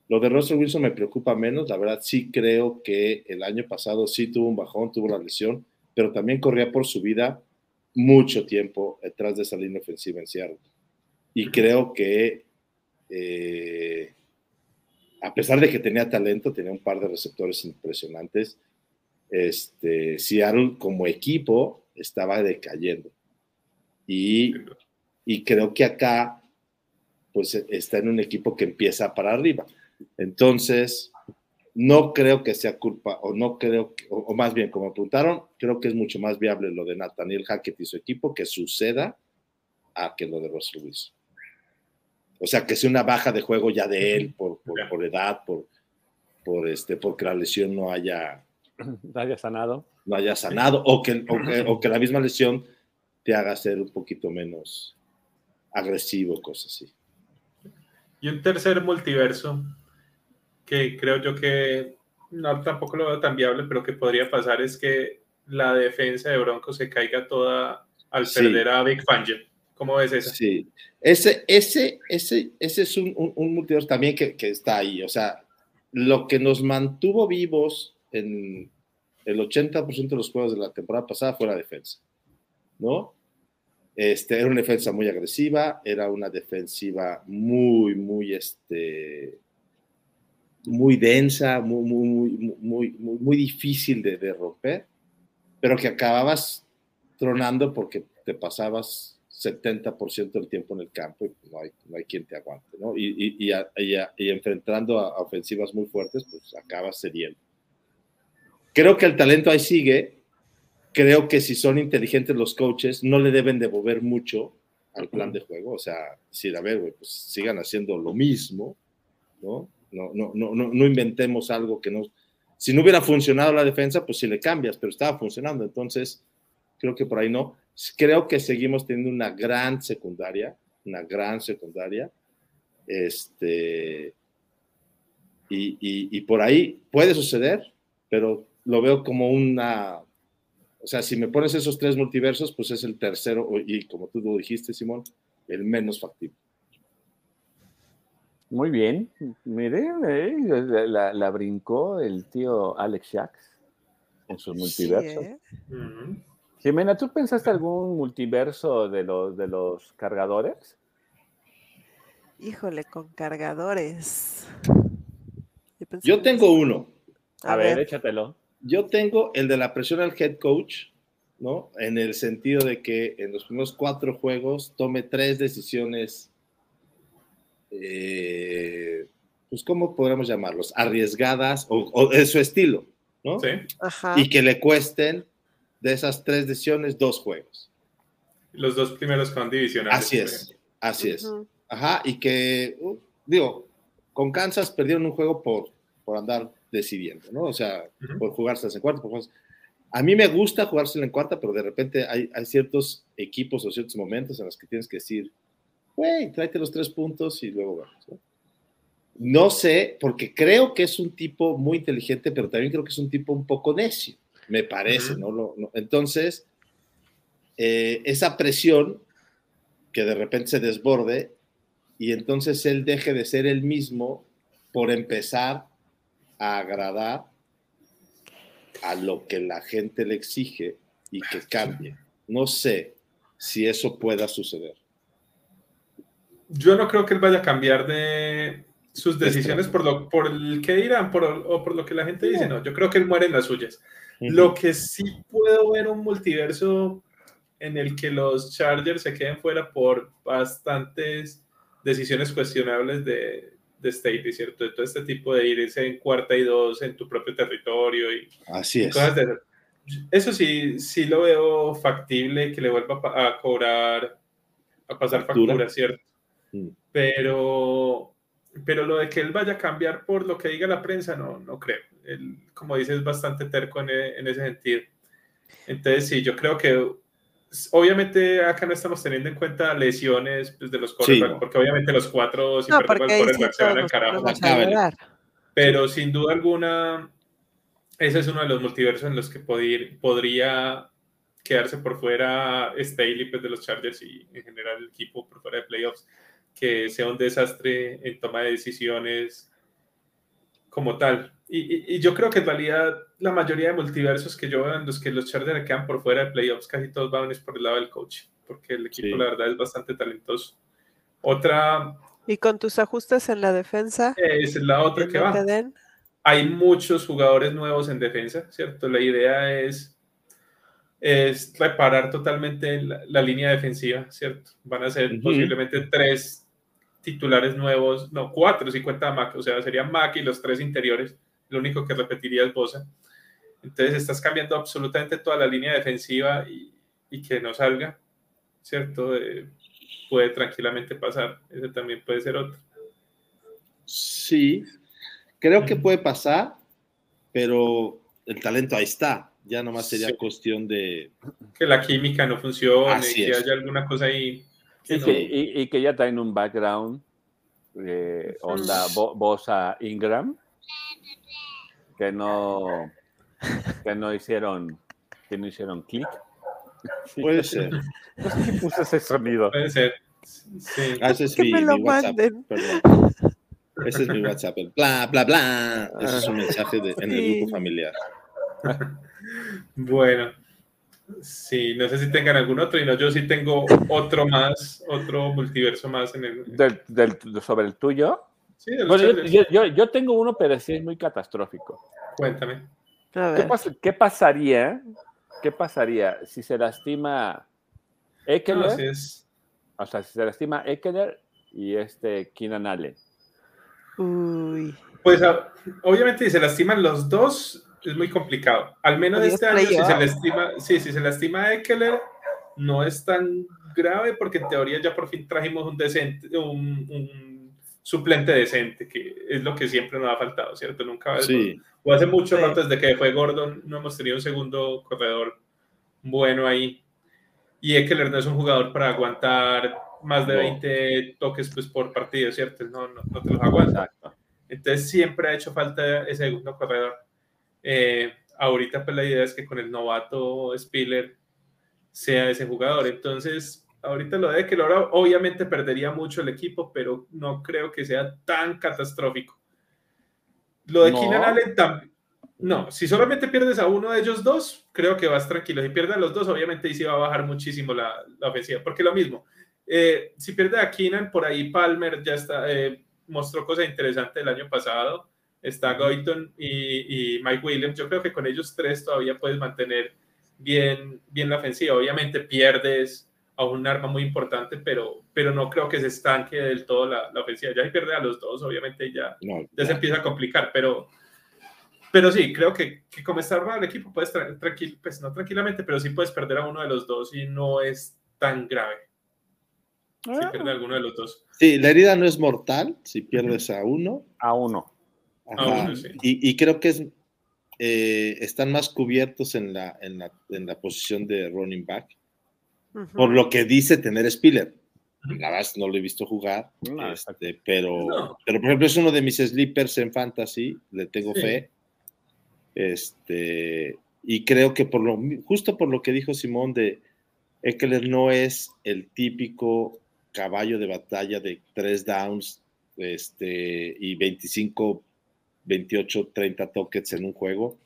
E: Lo de Russell Wilson me preocupa menos, la verdad sí creo que el año pasado sí tuvo un bajón, tuvo una lesión, pero también corría por su vida mucho tiempo detrás de esa línea ofensiva en Seattle. Y creo que eh, a pesar de que tenía talento, tenía un par de receptores impresionantes, este, Seattle como equipo estaba decayendo. Y, y creo que acá pues está en un equipo que empieza para arriba. Entonces, no creo que sea culpa, o no creo, o, más bien, como apuntaron, creo que es mucho más viable lo de Nathaniel Hackett y su equipo que suceda a que lo de Russell Wilson. O sea, que sea una baja de juego ya de él por, por, edad, por, por este, porque la lesión no haya,
B: no haya sanado.
E: No haya sanado, o que, o que, la misma lesión te haga ser un poquito menos agresivo, cosas así.
D: Y un tercer multiverso que creo yo que no tampoco lo veo tan viable, pero que podría pasar es que la defensa de Broncos se caiga toda al perder a Big Fangio. ¿Cómo ves eso?
E: Sí, ese, ese, ese, ese es un, un, multiverso también que, que, está ahí. O sea, lo que nos mantuvo vivos en el 80% de los juegos de la temporada pasada fue la defensa, ¿no? Este, era una defensa muy agresiva, era una defensiva muy, muy, este, muy densa, muy, muy, muy, muy, difícil de, de romper, pero que acababas tronando porque te pasabas 70% del tiempo en el campo y no hay, no hay quien te aguante, ¿no? Y, y, y, enfrentando a, ofensivas muy fuertes, pues acabas cediendo. Creo que el talento ahí sigue. Creo que si son inteligentes los coaches, no le deben devolver mucho al plan de juego. O sea, si a ver, pues sigan haciendo lo mismo, ¿no? No, no, no, no, no inventemos algo que no. Si no hubiera funcionado la defensa, pues si le cambias, pero estaba funcionando. Entonces, creo que por ahí no. Creo que seguimos teniendo una gran secundaria, una gran secundaria. Este, y, y, por ahí puede suceder, pero lo veo como una, o sea, si me pones esos tres multiversos, pues es el tercero, y como tú lo dijiste, Simón, el menos factible.
B: Muy bien, mire, eh, la, brincó el tío Alex Shax en sus multiversos. ¿eh? Jimena, ¿tú pensaste algún multiverso de los, de los cargadores?
C: Híjole, con cargadores.
E: Yo, tengo uno.
B: A, ver, échatelo.
E: Yo tengo el de la presión al head coach, ¿no? En el sentido de que en los primeros cuatro juegos tome tres decisiones, eh, pues, ¿cómo podríamos llamarlos? Arriesgadas o, de su estilo, ¿no? Sí. Ajá. Y que le cuesten de esas tres decisiones, dos juegos.
D: Los dos primeros con divisionales.
E: Así es, así es. Ajá, y que, uh, digo, con Kansas perdieron un juego por, por andar decidiendo, ¿no? O sea, por jugarse en cuarta. A mí me gusta jugárselo en cuarta, pero de repente hay, hay ciertos equipos o ciertos momentos en los que tienes que decir, güey, tráete los tres puntos y luego vamos. ¿no? no sé, porque creo que es un tipo muy inteligente, pero también creo que es un tipo un poco necio me parece, ¿no? Entonces, eh, esa presión que de repente se desborde y entonces él deje de ser el mismo por empezar a agradar a lo que la gente le exige y que cambie. No sé si eso pueda suceder.
D: Yo no creo que él vaya a cambiar de sus decisiones por lo por el que dirán por, o por lo que la gente dice. No, yo creo que él muere en las suyas. Lo que sí puedo ver un multiverso en el que los Chargers se queden fuera por bastantes decisiones cuestionables de, de State, ¿cierto? De todo este tipo de irse en cuarta y dos en tu propio territorio y
E: Así es.
D: eso sí, sí lo veo factible que le vuelva a cobrar, a pasar factura, ¿cierto? Mm. Pero pero lo de que él vaya a cambiar por lo que diga la prensa, no, no creo. Él, como dices, es bastante terco en, e, en ese sentido. Entonces, sí, yo creo que obviamente acá no estamos teniendo en cuenta lesiones pues, de los quarterbacks, porque obviamente los cuatro si
C: No,
D: perdemos
C: porque
D: el
C: ahí sí
D: quarterback se van al carajo. Pero sin duda alguna, ese es uno de los multiversos en los que podir- podría quedarse por fuera Staley pues, de los Chargers y en general el equipo por fuera de playoffs, que sea un desastre en toma de decisiones como tal. Y, y- y yo creo que en realidad la mayoría de multiversos que yo veo en los que los Chargers quedan por fuera de playoffs, casi todos van es por el lado del coach, porque el equipo
E: Sí.
D: la verdad es bastante talentoso. Otra
C: Y con tus ajustes en la defensa,
D: es la otra
C: que no
D: va
C: den.
D: hay muchos jugadores nuevos en defensa, ¿cierto? La idea es, es reparar totalmente la, la línea defensiva, ¿cierto? Van a ser posiblemente tres titulares nuevos, no, cuatro si cuenta a Mac, o sea, sería Mac y los tres interiores, lo único que repetiría es Bosa. Entonces estás cambiando absolutamente toda la línea defensiva y, y que no salga, ¿cierto? Eh, puede tranquilamente pasar, ese también puede ser otro.
E: Sí, creo que puede pasar, pero el talento ahí está. Ya nomás sería
D: Sí.
E: cuestión de.
D: que la química no funcione,
E: Así
D: que
E: es.
D: haya alguna cosa ahí. que
B: Y
D: no-
B: que, y- y que ya traen un background de onda Bo- Bosa Ingram que no que no hicieron que no hicieron clic. Sí.
E: Puede ser.
B: No sé quién puso ese sonido.
D: Puede ser. Sí.
E: Ah, ese es
C: Que
E: mi,
C: me lo
E: mi WhatsApp.
C: manden.
E: Perdón. Ese es mi WhatsApp. el Bla, bla, bla. Ese es un mensaje de- en el grupo familiar.
D: Bueno. Sí, no sé si tengan algún otro, y no, yo sí tengo otro más, otro multiverso más en el.
B: Del- del- sobre el tuyo.
D: Sí, de los
B: Bueno, yo,
D: Chargers.
B: yo- yo- yo tengo uno, pero sí es muy catastrófico.
D: Cuéntame.
C: A
B: ¿Qué, pas- qué pasaría? ¿Qué pasaría si se lastima Eckler?
D: No, es.
B: O sea, si se lastima Eckler y este Keenan Allen.
C: Uy.
D: Pues a- obviamente si se lastiman los dos, es muy complicado. Al menos este
C: es
D: año, si se lastima, sí, si se lastima Eckler, no es tan grave porque en teoría ya por fin trajimos un decente, un, un suplente decente, que es lo que siempre nos ha faltado, ¿cierto? Nunca
E: Sí,
D: o hace mucho
C: Sí.
D: rato desde que fue Gordon, no hemos tenido un segundo corredor bueno ahí. Y Eckler no es un jugador para aguantar más de
B: No.
D: 20 toques pues, por partido, ¿cierto? No, no, no te los aguanta.
B: Exacto.
D: Entonces siempre ha hecho falta ese segundo corredor. Eh, ahorita pues la idea es que con el novato Spiller sea ese jugador. Entonces, ahorita lo de que ahora obviamente perdería mucho el equipo, pero no creo que sea tan catastrófico. Lo de
B: No.
D: Keenan Allen también. No, si solamente pierdes a uno de ellos dos, creo que vas tranquilo. Si pierdes a los dos, obviamente ahí sí va a bajar muchísimo la, la ofensiva. Porque lo mismo, eh, si pierde a Keenan, por ahí Palmer ya está, eh, mostró cosas interesantes el año pasado. Está Goyton y, y Mike Williams. Yo creo que con ellos tres todavía puedes mantener bien, bien la ofensiva. Obviamente pierdes a un arma muy importante, pero, pero no creo que se estanque del todo la, la ofensiva. Ya si pierde a los dos, obviamente ya,
E: no,
D: ya se empieza a complicar, pero, pero sí, creo que, que como está armado el equipo, puedes tra- tranquil, pues no tranquilamente, pero sí puedes perder a uno de los dos y no es tan grave si
B: Ah.
D: pierde a alguno de los dos.
E: Sí, la herida no es mortal si pierdes a uno.
B: A uno.
E: Ajá.
D: A uno, sí.
E: y, y creo que es, eh, están más cubiertos en la, en, la, en la posición de running back, Por lo que dice tener Spiller. La verdad es que no lo he visto jugar,
B: No,
E: este, pero,
D: No.
E: pero por ejemplo es uno de mis sleepers en fantasy, le tengo
D: Sí.
E: fe. Este, y creo que por lo, justo por lo que dijo Simón de Eckler no es el típico caballo de batalla de tres downs este, y 25, 28, 30 toques en un juego.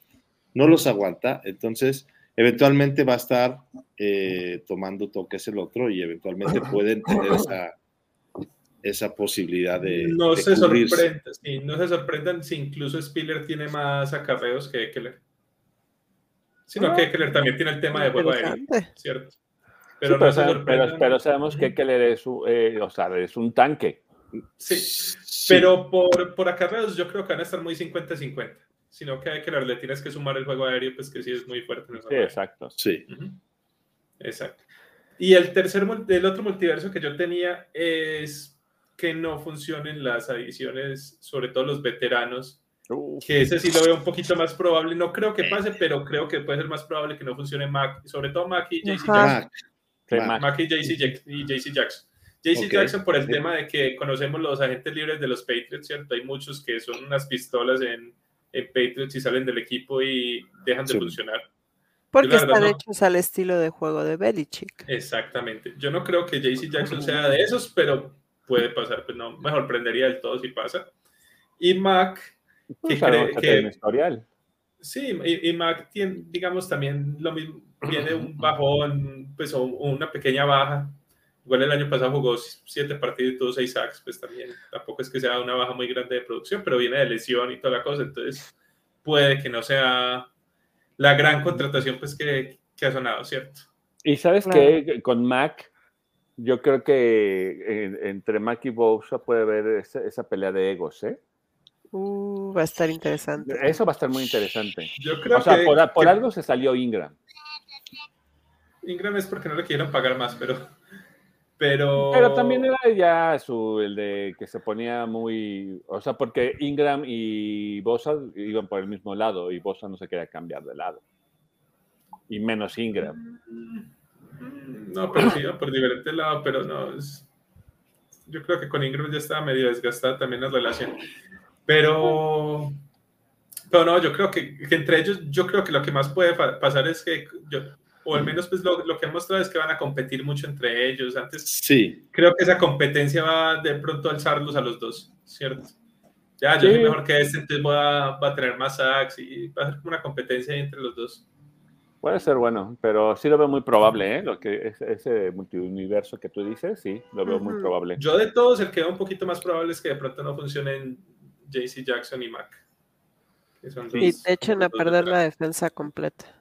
E: No los aguanta, entonces eventualmente va a estar eh, tomando toques el otro y eventualmente pueden tener esa, esa posibilidad de,
D: no
E: de
D: se
E: cubrirse.
D: sorprenden, sí, no se sorprendan si incluso Spiller tiene más acarreos que Eckler. Sino
B: Ah.
D: que Eckler también tiene el tema de juego aéreo. ¿cierto?
B: Pero,
D: Pero no se
B: pero,
D: sorprendan.
B: pero sabemos que Keller es, un- eh, o sea, es un tanque.
D: Sí,
E: Sí.
D: pero por, por acarreos yo creo que van a estar muy 50-50. Sino que a Eckler le tienes que sumar el juego aéreo, pues que sí es muy fuerte. En
B: Sí, exacto.
E: Sí.
D: Exacto. Y el tercer, el otro multiverso que yo tenía es que no funcionen las adiciones, sobre todo los veteranos,
B: Uf,
D: que ese sí lo veo un poquito más probable. No creo que pase, pero creo que puede ser más probable que no funcione Mac, sobre todo Mac y JC. Jackson.
E: Mac,
D: Mac. y JC Jackson. JC Jackson por el tema de que conocemos los agentes libres de los Patriots, ¿cierto? Hay muchos que son unas pistolas en, en Patriots y salen del equipo y dejan de funcionar.
C: Porque están hechos al estilo de juego de Belichick.
D: Exactamente. Yo no creo que JC Jackson sea de esos, pero puede pasar. Pues no, me sorprendería del todo si pasa. Y Mac, que cree que... historial. Sí, y, Mac tiene, digamos, también lo mismo, viene un bajón, pues o una pequeña baja. Igual el año pasado jugó siete partidos y tuvo seis sacks, pues también tampoco es que sea una baja muy grande de producción, pero viene de lesión y toda la cosa, entonces puede que no sea la gran contratación pues que, que ha sonado, ¿cierto?
B: Y sabes que con Mac, yo creo que entre Mac y Bosa puede haber esa, pelea de egos, ¿eh?
C: Uh, va a estar interesante.
B: Eso va a estar muy interesante. Yo creo o sea, por, algo se salió Ingram.
D: Ingram es porque no le quieren pagar más, pero. Pero...
B: pero también era ya su, el de que se ponía muy. O sea, porque Ingram y Bosa iban por el mismo lado y Bosa no se quería cambiar de lado. Y menos Ingram.
D: Mm, no, pero sí, por diferente lado, pero no. Yo creo que con Ingram ya estaba medio desgastada también la relación. Pero, pero no, yo creo que, entre ellos, yo creo que lo que más puede pasar es que, yo, o al menos pues lo, lo, que han mostrado es que van a competir mucho entre ellos. Antes,
E: sí.
D: creo que esa competencia va de pronto a alzarlos a los dos, ¿cierto? Ya, yo soy mejor que este, entonces voy a, va a tener más sacks y va a ser como una competencia entre los dos.
B: Puede ser bueno, pero sí lo veo muy probable, ¿eh? Lo que ese multiuniverso que tú dices, sí, lo veo muy probable.
D: Yo de todos, el que veo un poquito más probable es que de pronto no funcionen JC Jackson y Mac.
C: y te echen a perder la defensa completa.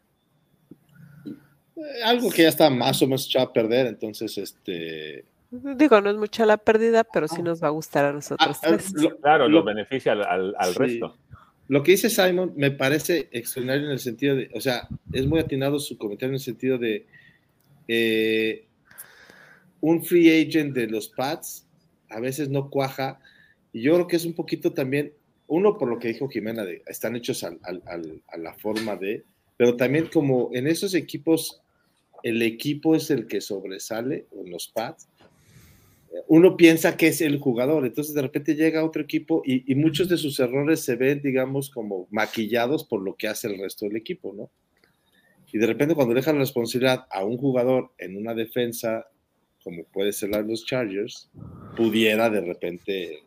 E: Algo que ya está más o menos echado a perder, entonces este.
C: Digo, no es mucha la pérdida, pero sí nos va a gustar a nosotros ah,
B: ah, claro, lo, beneficia al, resto.
E: Lo que dice Simon me parece extraordinario en el sentido de, o sea, es muy atinado su comentario en el sentido de eh, un free agent de los Pats a veces no cuaja y yo creo que es un poquito también, uno por lo que dijo Jimena, de, están hechos a la forma de, pero también como en esos equipos, el equipo es el que sobresale, en los pads, uno piensa que es el jugador, entonces de repente llega otro equipo y, muchos de sus errores se ven, digamos, como maquillados por lo que hace el resto del equipo, ¿no? Y de repente cuando dejan la responsabilidad a un jugador en una defensa, como puede ser la de los Chargers, pudiera de repente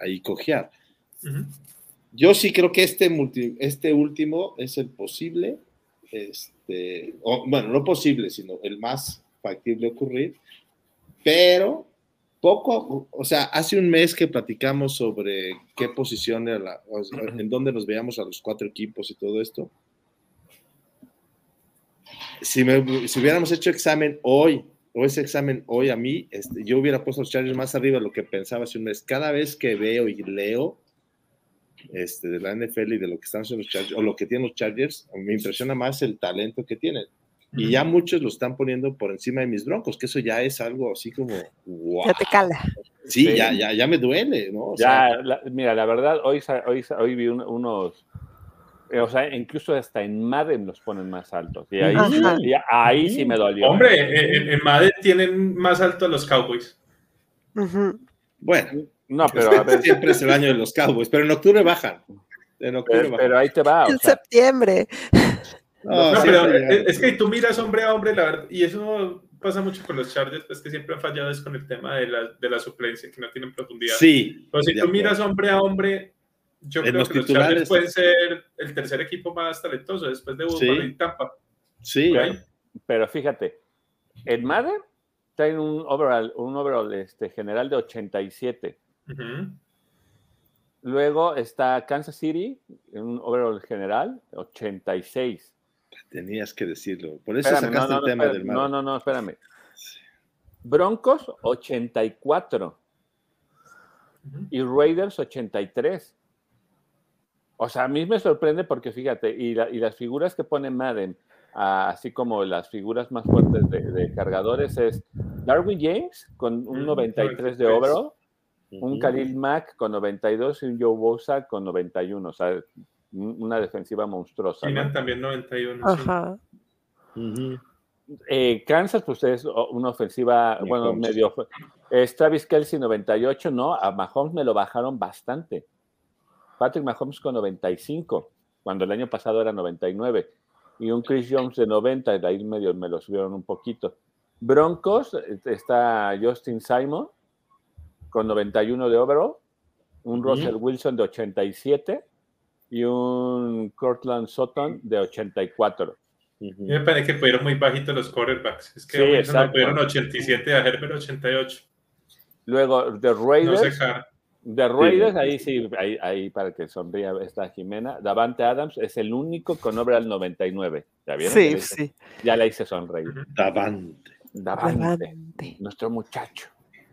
E: ahí cojear. Yo sí creo que este, este último es el posible, este, bueno, no posible, sino el más factible ocurrir, pero poco, o sea, hace un mes que platicamos sobre qué posición era en dónde nos veíamos a los cuatro equipos y todo esto. Si, si hubiéramos hecho examen hoy, o ese examen hoy a mí, este, yo hubiera puesto los Chargers más arriba de lo que pensaba hace un mes. Cada vez que veo y leo este, de la NFL y de lo que están haciendo los Chargers, o lo que tienen los Chargers, me impresiona más el talento que tienen. Y ya muchos lo están poniendo por encima de mis broncos, que eso ya es algo así como,
C: Ya te cala.
E: Sí, Ya, ya, ya me duele, ¿no?
B: ya, mira, la verdad, hoy, hoy, hoy vi unos eh, o sea, incluso hasta en Madden los ponen más altos. Y ahí, ahí sí me dolió.
D: Hombre, en, Madden tienen más alto los Cowboys.
E: Bueno, no, pero a ver. siempre es el año de los Cowboys, pero en octubre bajan. En octubre
B: pero, ahí te va.
C: En septiembre.
D: No, pero es que tú miras hombre a hombre, la verdad, y eso pasa mucho con los Chargers, pues que siempre han fallado es con el tema de la, de la suplencia, que no tienen profundidad.
E: Sí.
D: Pero si tú miras hombre a hombre, yo creo que los Chargers pueden ser el tercer equipo más talentoso después de Buffalo y Tampa.
E: Sí.
B: Pero fíjate, en Madden tiene un overall, un overall este, general de 87. Luego está Kansas City, en un overall general, 86.
E: Tenías que decirlo. Por eso sacaste el tema del
B: Madden. No, no, no, espérame. Broncos, 84. Y Raiders, 83. O sea, a mí me sorprende porque fíjate, y, las figuras que pone Madden, ah, así como las figuras más fuertes de, cargadores, es Darwin James con un 93 de overall, un Khalil Mack con 92 y un Joe Bosa con 91. O sea, una defensiva monstruosa.
D: también 91. Ajá.
B: Eh, Kansas, pues es una ofensiva, bueno, medio. Es Travis Kelsey 98, no, a Mahomes me lo bajaron bastante. Patrick Mahomes con 95, cuando el año pasado era 99. Y un Chris Jones de 90, y de ahí medio me lo subieron un poquito. Broncos, está Justin Simon con 91 de overall, un Russell Wilson de 87 y un Cortland Sutton de 84.
D: Me parece que fueron muy bajitos los quarterbacks. Es que sí, no pudieron 87 a Herbert 88.
B: Luego, de Raiders. de Raiders, ahí sí, ahí, para que sonría esta Jimena. Davante Adams es el único con obra al 99. ¿Ya vieron?
C: Sí, sí.
B: Ya la hice sonreír.
E: Davante.
B: Davante. Nuestro muchacho.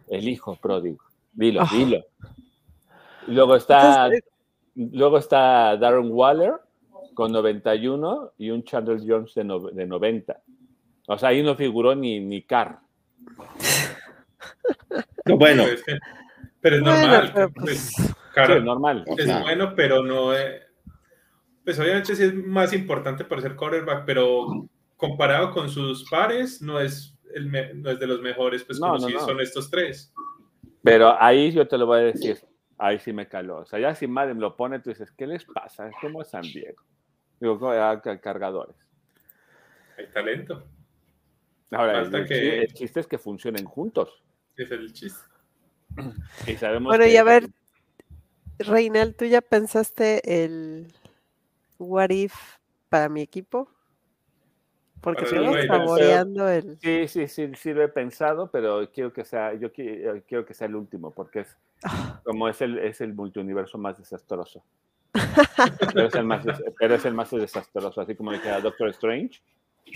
B: El hijo pródigo. Dilo, oh. dilo. Luego está, luego está Darren Waller con 91 y un Chandler Jones de, de 90. O sea, ahí no figuró ni, ni Carr.
E: bueno.
D: Pero es normal.
B: pues, es normal.
D: Es bueno, pero no es... Pues obviamente sí es más importante por ser quarterback, pero comparado con sus pares, no es, el no es de los mejores, pues como si son estos tres.
B: Pero ahí yo te lo voy a decir, ahí sí me caló. O sea, ya si Madden lo pone, tú dices, ¿qué les pasa? Es como San Diego. Digo, cargadores.
D: Hay talento.
B: Ahora, el, chiste es que funcionen juntos.
D: Es el chiste.
B: Y sabemos
C: bueno, y a ver, Reinal, ¿tú ya pensaste el what if para mi equipo? Porque estamos saboreando el.
B: Sí, sí, sí, sí lo he pensado, pero quiero que sea, yo quiero que sea el último, porque es ah. como es el, es el multiuniverso más desastroso. pero, es el más, pero es el más desastroso, así como decía Doctor Strange.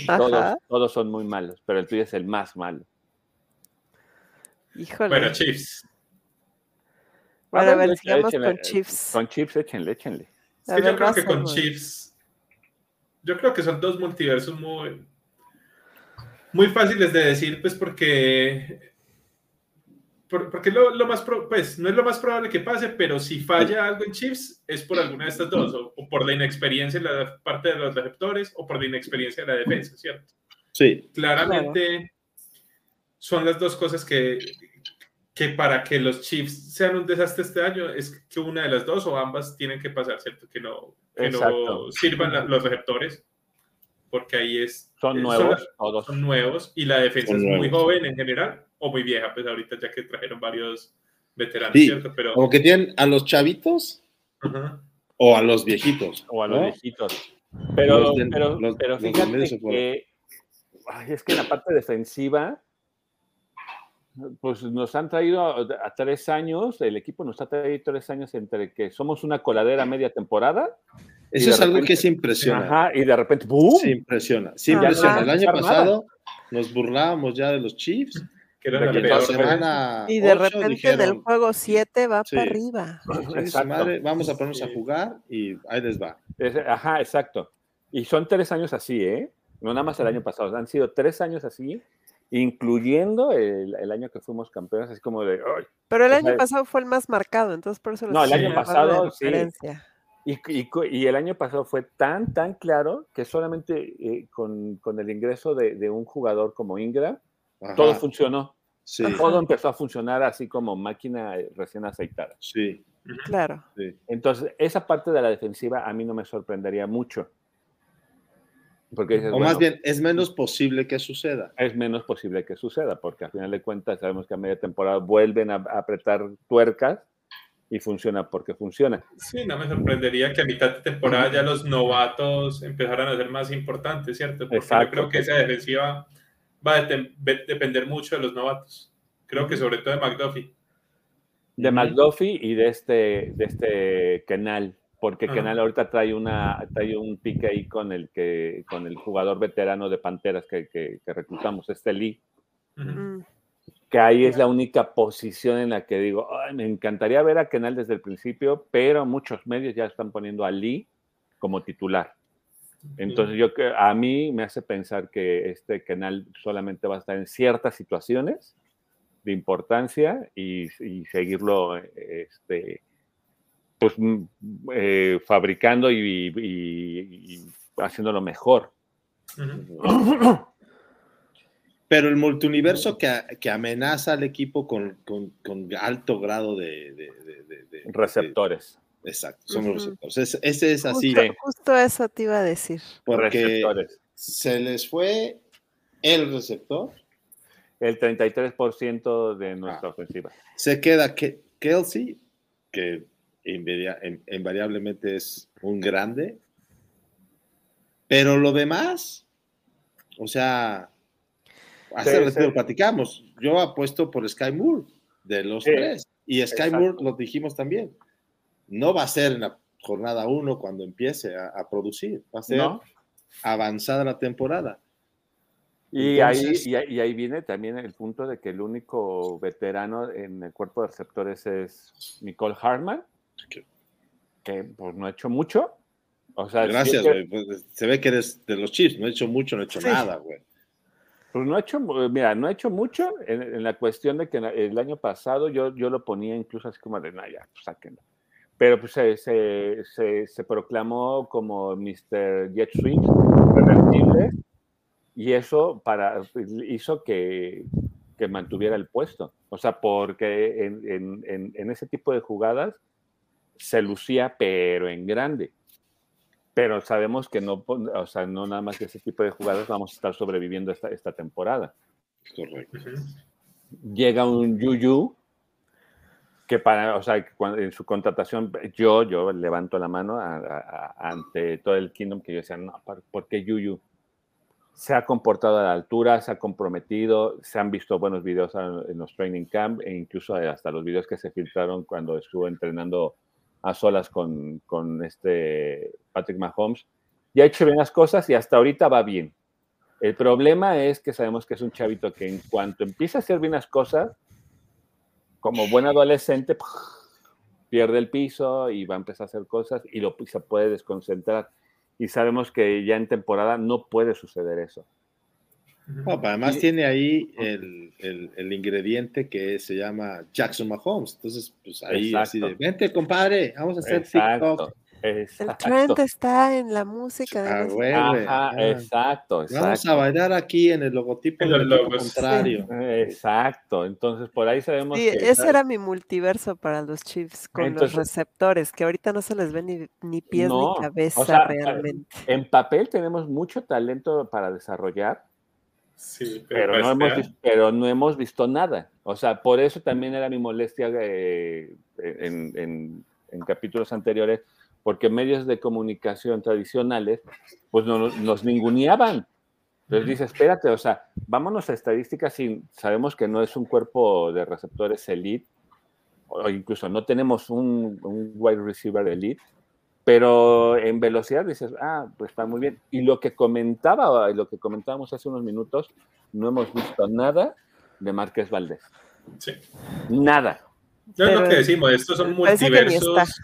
B: Todos, todos, son muy malos, pero el tuyo es el más malo.
D: Híjole. Bueno, Chiefs.
C: Bueno, a ver, sigamos con Chiefs.
B: Con Chiefs, échenle, échenle.
D: yo creo que con Chiefs. Yo creo que son dos multiversos muy, muy fáciles de decir, pues porque porque lo, lo más pues no es lo más probable que pase, pero si falla algo en Chiefs es por alguna de estas dos, o, por la inexperiencia en la parte de los receptores o por la inexperiencia de la defensa, ¿cierto?
E: Sí.
D: Claramente son las dos cosas que, que para que los Chiefs sean un desastre este año es que una de las dos o ambas tienen que pasar, ¿cierto? Que no, que no sirvan los receptores, porque ahí es...
B: Son nuevos,
D: todos. Son nuevos y la defensa es muy joven en general o muy vieja, pues ahorita ya que trajeron varios veteranos, ¿cierto? Pero...
E: Como que tienen a los chavitos o a los viejitos.
B: O a los viejitos. Pero, pero, pero fíjate que es que en la parte defensiva, pues nos han traído a, tres años, el equipo nos ha traído tres años entre que somos una coladera media temporada.
E: Eso es algo que se impresiona.
B: Ajá, y de repente, ¡boom!
E: Se impresiona, se impresiona. El año pasado nos burlábamos ya de los Chiefs
C: y de repente del juego 7 va para arriba.
E: vamos a ponernos a jugar y ahí les va.
B: ajá, exacto. Y son tres años así, ¿eh? No nada más el año pasado, han sido tres años así, incluyendo el, año que fuimos campeones, así como de...
C: Pero el año pasado fue el más marcado, entonces por eso...
B: No, el año pasado sí. Y, y, el año pasado fue tan, tan claro que solamente eh, con, con, el ingreso de, de, un jugador como Ingram, todo funcionó. Todo empezó a funcionar así como máquina recién aceitada.
E: Sí.
C: Claro.
B: Entonces, esa parte de la defensiva a mí no me sorprendería mucho.
E: Porque o más bien, es menos posible que suceda.
B: Es menos posible que suceda, porque al final de cuentas sabemos que a media temporada vuelven a, apretar tuercas y funciona porque funciona.
D: Sí, no me sorprendería que a mitad de temporada ya los novatos empezaran a ser más importantes, ¿cierto? Porque yo creo que esa defensiva va a depender mucho de los novatos. Creo que sobre todo de McDuffie.
B: De McDuffie y de este, de este Kenal, porque Kenal ahorita trae, una, trae un pique ahí con el, que, con el jugador veterano de Panteras que, que, reclutamos, este Lee. Mm. Que ahí es la única posición en la que digo, me encantaría ver a Kenal desde el principio, pero muchos medios ya están poniendo a Lee como titular. Entonces, yo a mí me hace pensar que este canal solamente va a estar en ciertas situaciones de importancia y, seguirlo este, pues, mm, eh, fabricando y, haciéndolo mejor.
E: Pero el multiuniverso que, que amenaza al equipo con, con, con alto grado de, de, de, de
B: receptores.
E: exacto, son los receptores. ese es así.
C: Justo, justo, eso te iba a decir.
E: Porque receptores. se les fue el receptor.
B: El 33% de nuestra ah. ofensiva.
E: Se queda que Kelsey, que invariablemente es un grande, pero lo demás, o sea, hace sí, platicamos. Yo apuesto por Sky Moore de los sí, tres. Y Sky exacto. Moore lo dijimos también. No va a ser en la jornada uno cuando empiece a, a producir. Va a ser ¿No? avanzada la temporada.
B: Y, Entonces, ahí, y, y, ahí viene también el punto de que el único veterano en el cuerpo de receptores es Nicole Hartman, que, pues no ha hecho mucho. O sea,
E: Gracias, güey. Que... Pues, se ve que eres de los Chiefs. No ha hecho mucho, no ha hecho sí. nada, güey.
B: Pues no ha hecho, mira, no ha hecho mucho en, en, la cuestión de que el año pasado yo, yo lo ponía incluso así como de, no, ya, pues sáquenlo. Pero pues se, se, se, se proclamó como Mr. Jet Sweep, reversible, y eso para, hizo que, que, mantuviera el puesto. O sea, porque en, en, en, ese tipo de jugadas se lucía, pero en grande. Pero sabemos que no, o sea, no nada más que ese tipo de jugadas vamos a estar sobreviviendo esta, esta temporada.
E: Correcto.
B: Llega un Yuyu que para, o sea, cuando, en su contratación, yo, yo levanto la mano a, a, a, ante todo el Kingdom que yo decía, no, ¿por qué Yuyu? Se ha comportado a la altura, se ha comprometido, se han visto buenos videos en los training camp e incluso hasta los videos que se filtraron cuando estuvo entrenando a solas con, con este Patrick Mahomes. Ya ha hecho bien las cosas y hasta ahorita va bien. El problema es que sabemos que es un chavito que en cuanto empieza a hacer bien las cosas, como buen adolescente, pierde el piso y va a empezar a hacer cosas y lo, se puede desconcentrar. Y sabemos que ya en temporada no puede suceder eso.
E: No, además y, tiene ahí el, el, el, ingrediente que se llama Jackson Mahomes. Entonces, pues ahí exacto. así de, vente, compadre, vamos a hacer
B: exacto.
E: TikTok.
C: Exacto. El trend está en la música. De
E: ah,
C: los...
E: güey,
B: Ajá, ah. exacto, exacto,
E: Vamos a bailar aquí en el logotipo
D: en
E: del
D: logo
E: contrario.
B: Exacto. Entonces, por ahí sabemos.
C: Sí,
B: que
C: ese está... era mi multiverso para los Chiefs con Entonces, los receptores, que ahorita no se les ve ni, ni pies no, ni cabeza
B: o sea,
C: realmente.
B: En papel tenemos mucho talento para desarrollar.
D: Sí,
B: pero, pero, no hemos visto, pero, no hemos visto, nada. O sea, por eso también era mi molestia eh, en, en, en capítulos anteriores, porque medios de comunicación tradicionales, pues no, nos ninguneaban. Entonces dice, espérate, o sea, vámonos a estadísticas sin, sabemos que no es un cuerpo de receptores elite, o incluso no tenemos un, un wide receiver elite, pero en velocidad dices, ah, pues está muy bien. Y lo que comentaba, lo que comentábamos hace unos minutos, no hemos visto nada de Márquez Valdés.
D: Sí.
B: Nada.
D: No es lo que decimos, estos son multiversos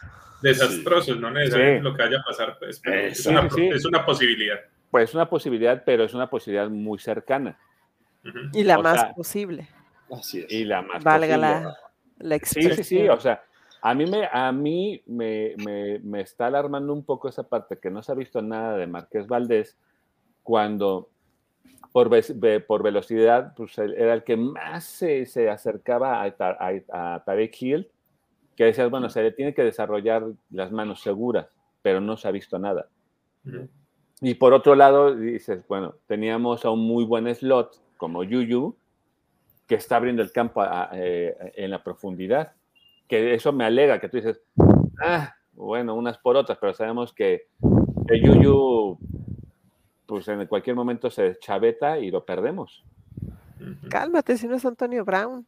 D: desastrosos, sí. no necesariamente sí. lo que vaya a pasar, pues, es, una, sí. es, una, posibilidad.
B: Pues es una posibilidad, pero es una posibilidad muy cercana.
C: Uh -huh. Y la o más sea, posible.
E: Así es.
B: Y la más
C: Valga
B: posible.
C: la, la expresión.
B: Sí, sí, sí, o sea, a mí, me, a mí me, me, me, está alarmando un poco esa parte que no se ha visto nada de Marqués Valdés cuando por, por velocidad pues, era el que más se, se acercaba a, a, a Tarek Hill que decías, bueno, se le tiene que desarrollar las manos seguras, pero no se ha visto nada. Uh -huh. Y por otro lado, dices, bueno, teníamos a un muy buen slot como Yuyu, que está abriendo el campo a, eh, en la profundidad, que eso me alega, que tú dices, ah, bueno, unas por otras, pero sabemos que el Yuyu, pues en cualquier momento se chaveta y lo perdemos.
C: Cálmate, si no es Antonio Brown.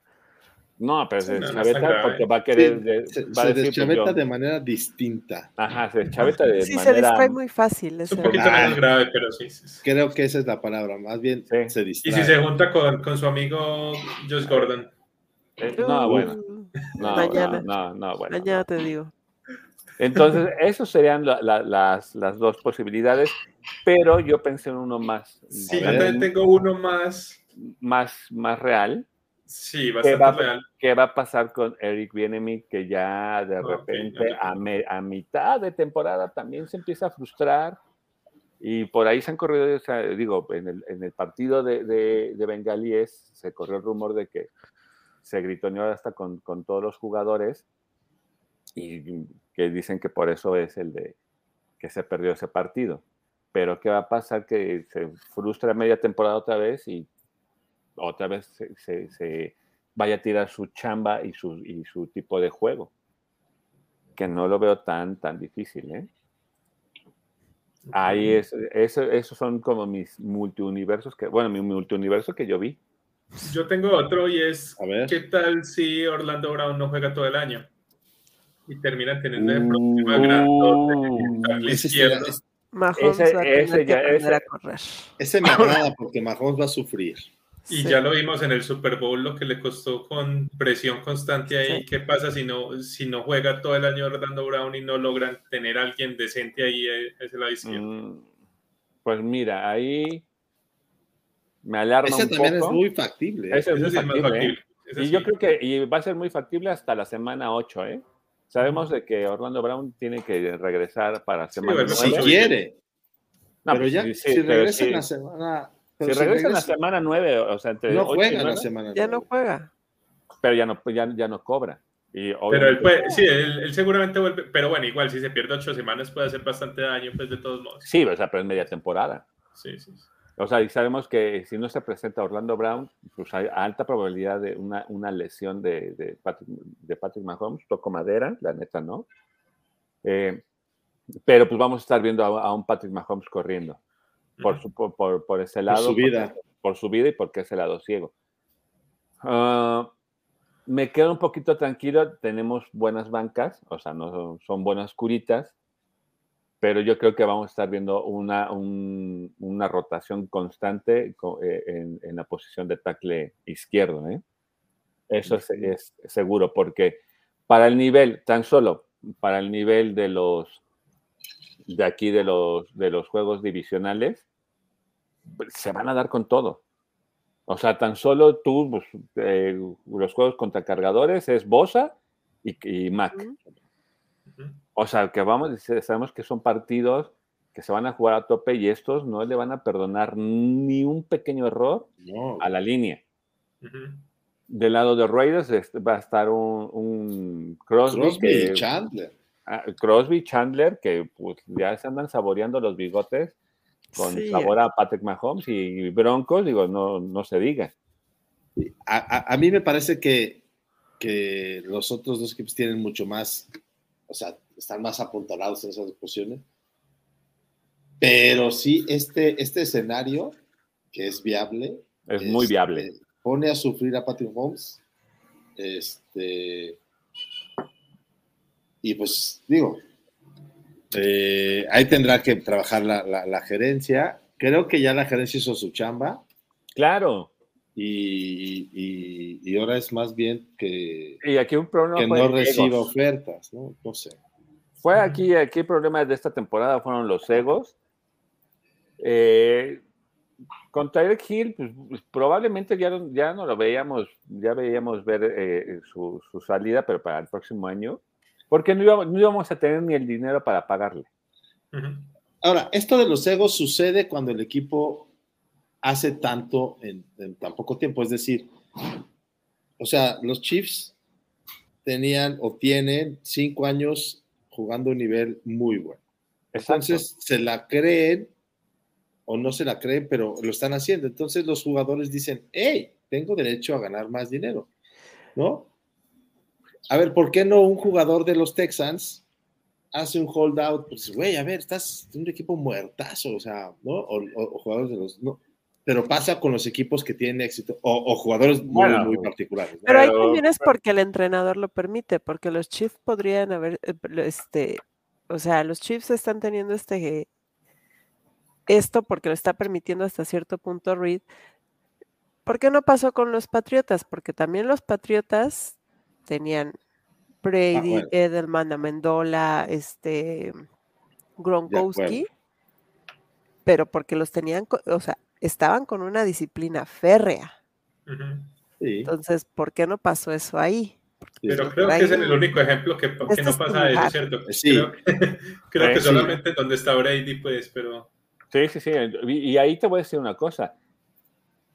B: No, pero se deschaveta no porque va a querer.
E: Sí,
B: de,
E: se,
B: va
E: se
B: decir,
E: deschaveta
B: pues, yo,
E: de manera distinta.
B: Ajá, se deschaveta de
C: sí,
B: manera.
C: se distrae muy fácil.
D: Es un poquito más grave, pero sí, sí,
E: Creo que esa es la palabra, más bien sí. se distrae.
D: Y si se junta con, con su amigo Josh Gordon.
B: Eh, no, bueno. No,
C: Mañana.
B: No, no, no, bueno.
C: Mañana te digo.
B: Entonces, esas serían la, la, las, las, dos posibilidades, pero yo pensé en uno más.
D: Sí, yo también tengo uno más.
B: Más, más real.
D: Sí, bastante
B: ¿Qué va,
D: real.
B: ¿Qué va a pasar con Eric Bienemy? Que ya de repente, okay, a, me, a, mitad de temporada, también se empieza a frustrar. Y por ahí se han corrido, o sea, digo, en el, en el partido de, de, de, Bengalíes se corrió el rumor de que se gritoneó hasta con, con, todos los jugadores y que dicen que por eso es el de que se perdió ese partido. Pero ¿qué va a pasar? Que se frustra media temporada otra vez y otra vez se, se, se vaya a tirar su chamba y su, y su tipo de juego. Que no lo veo tan, tan difícil, ¿eh? Ahí es, eso, esos son como mis multiuniversos que, bueno, mi multiuniverso que yo vi.
D: Yo tengo otro y es, ¿qué tal si Orlando Brown no juega todo el año? Y termina teniendo el problema grande izquierdo.
C: Mahomes ese, va a ese, ya, ese, a correr.
E: ese me agrada porque Mahomes va a sufrir.
D: Y sí. ya lo vimos en el Super Bowl, lo que le costó con presión constante ahí. Sí. ¿Qué pasa si no, si no juega todo el año Orlando Brown y no logran tener a alguien decente ahí a ese lado izquierdo? Mm,
B: pues mira, ahí me alarma
E: ese
B: un
E: también
B: poco.
E: es muy factible. ¿eh?
B: Ese es muy
D: Ese sí es más
B: factible, ¿eh?
D: factible. Ese
B: Y
D: sí.
B: yo creo que y va a ser muy factible hasta la semana 8, ¿eh? Sabemos de que Orlando Brown tiene que regresar para semana
D: bueno,
E: Si
B: 9.
E: quiere.
B: No,
E: pero ya,
B: sí,
E: si
B: sí, pero
E: regresa
B: sí.
E: en la semana.
B: Si
E: pero
B: regresa en la semana 9, o sea, entre
E: No
B: 8 y
E: juega en la
B: 9,
E: semana.
C: Ya no juega.
B: pero ya no, ya, ya no cobra. Y
D: Pero él puede, sí, él, él seguramente vuelve, pero bueno, igual si se pierde ocho semanas puede hacer bastante daño, pues de todos modos.
B: Sí, o sea, pero es media temporada.
D: Sí, sí. sí.
B: O sea, y sabemos que si no se presenta Orlando Brown, pues hay alta probabilidad de una, una lesión de, de, Patrick, de Patrick Mahomes. Toco madera, la neta, ¿no? Eh, pero pues vamos a estar viendo a, a un Patrick Mahomes corriendo por, su, por, por, por ese lado.
E: su vida.
B: Por, por su vida y porque es el lado ciego. Ah, me quedo un poquito tranquilo. Tenemos buenas bancas, o sea, no son, son buenas curitas, pero yo creo que vamos a estar viendo una, un- una rotación constante co- eh, en, en la posición de tackle izquierdo. ¿eh? Eso es, es seguro, porque para el nivel, tan solo para el nivel de los de aquí de los de los juegos divisionales, se van a dar con todo. O sea, tan solo tú, pues, eh, los juegos contra cargadores es Bosa y, y Mac. O sea, que vamos, sabemos que son partidos que se van a jugar a tope y estos no le van a perdonar ni un pequeño error
E: No.
B: a la línea.
D: Ujú.
B: Del lado de Raiders va a estar un, un Crosby,
E: Crosby
B: que-
E: y Chandler.
B: ah, Crosby, Chandler, que pues, ya se andan saboreando los bigotes con
C: Sí.
B: sabor a Patrick Mahomes y Broncos, digo, no, no se diga.
E: A, a- a mí me parece que, que los otros dos equipos tienen mucho más, o sea, están más apuntalados en esas posiciones. Pero sí, este, este escenario, que es viable,
B: Es muy viable.
E: Pone a sufrir a Patrick Holmes. Este. Y pues, digo, eh, ahí tendrá que trabajar la, la- la gerencia. Creo que ya la gerencia hizo su chamba
B: Claro.
E: Y, y- y ahora es más bien que,
B: Y aquí un problema
E: que no
B: egos.
E: reciba ofertas, ¿no? No sé.
B: Fue aquí, aquí el problema de esta temporada fueron los egos. Eh, con Tyreek Hill, pues, pues, probablemente ya, no- ya no lo veíamos, ya veíamos ver eh, su, su salida, pero para el próximo año, porque no íbamos, no íbamos a tener ni el dinero para pagarle.
E: Ahora, esto de los egos sucede cuando el equipo hace tanto en, en tan poco tiempo. Es decir, o sea, los Chiefs tenían o tienen cinco años jugando un nivel muy bueno.
B: Exacto.
E: Entonces, se la creen o no se la creen, pero lo están haciendo. Entonces, los jugadores dicen, hey, tengo derecho a ganar más dinero, ¿no? A ver, ¿por qué no un jugador de los Texans hace un holdout? Pues, güey, a ver, estás en un equipo muertazo, o sea, ¿no? O, o- o jugadores de los... No. Pero pasa con los equipos que tienen éxito, o, o jugadores muy,
B: Bueno,
E: muy particulares. ¿no?
C: Pero ahí también es porque el entrenador lo permite, porque los Chiefs podrían haber, eh, este, o sea, los Chiefs están teniendo este, esto porque lo está permitiendo hasta cierto punto Reed. ¿Por qué no pasó con los Patriotas? Porque también los Patriotas tenían Brady,
E: Ah, bueno.
C: Edelman, Amendola, este, Gronkowski, pero porque los tenían, o sea, estaban con una disciplina férrea.
E: Sí,
C: Entonces, ¿por qué no pasó eso ahí?
E: sí,
D: Pero
E: sí.
D: creo que es el único ejemplo que, que
C: Este
D: no pasa eso. ¿cierto?
E: Sí.
D: Creo, creo
B: Eh,
D: que
B: sí.
D: solamente donde está Brady, pues, pero...
B: Sí, Sí, sí, sí. Y, ahí te voy a decir una cosa.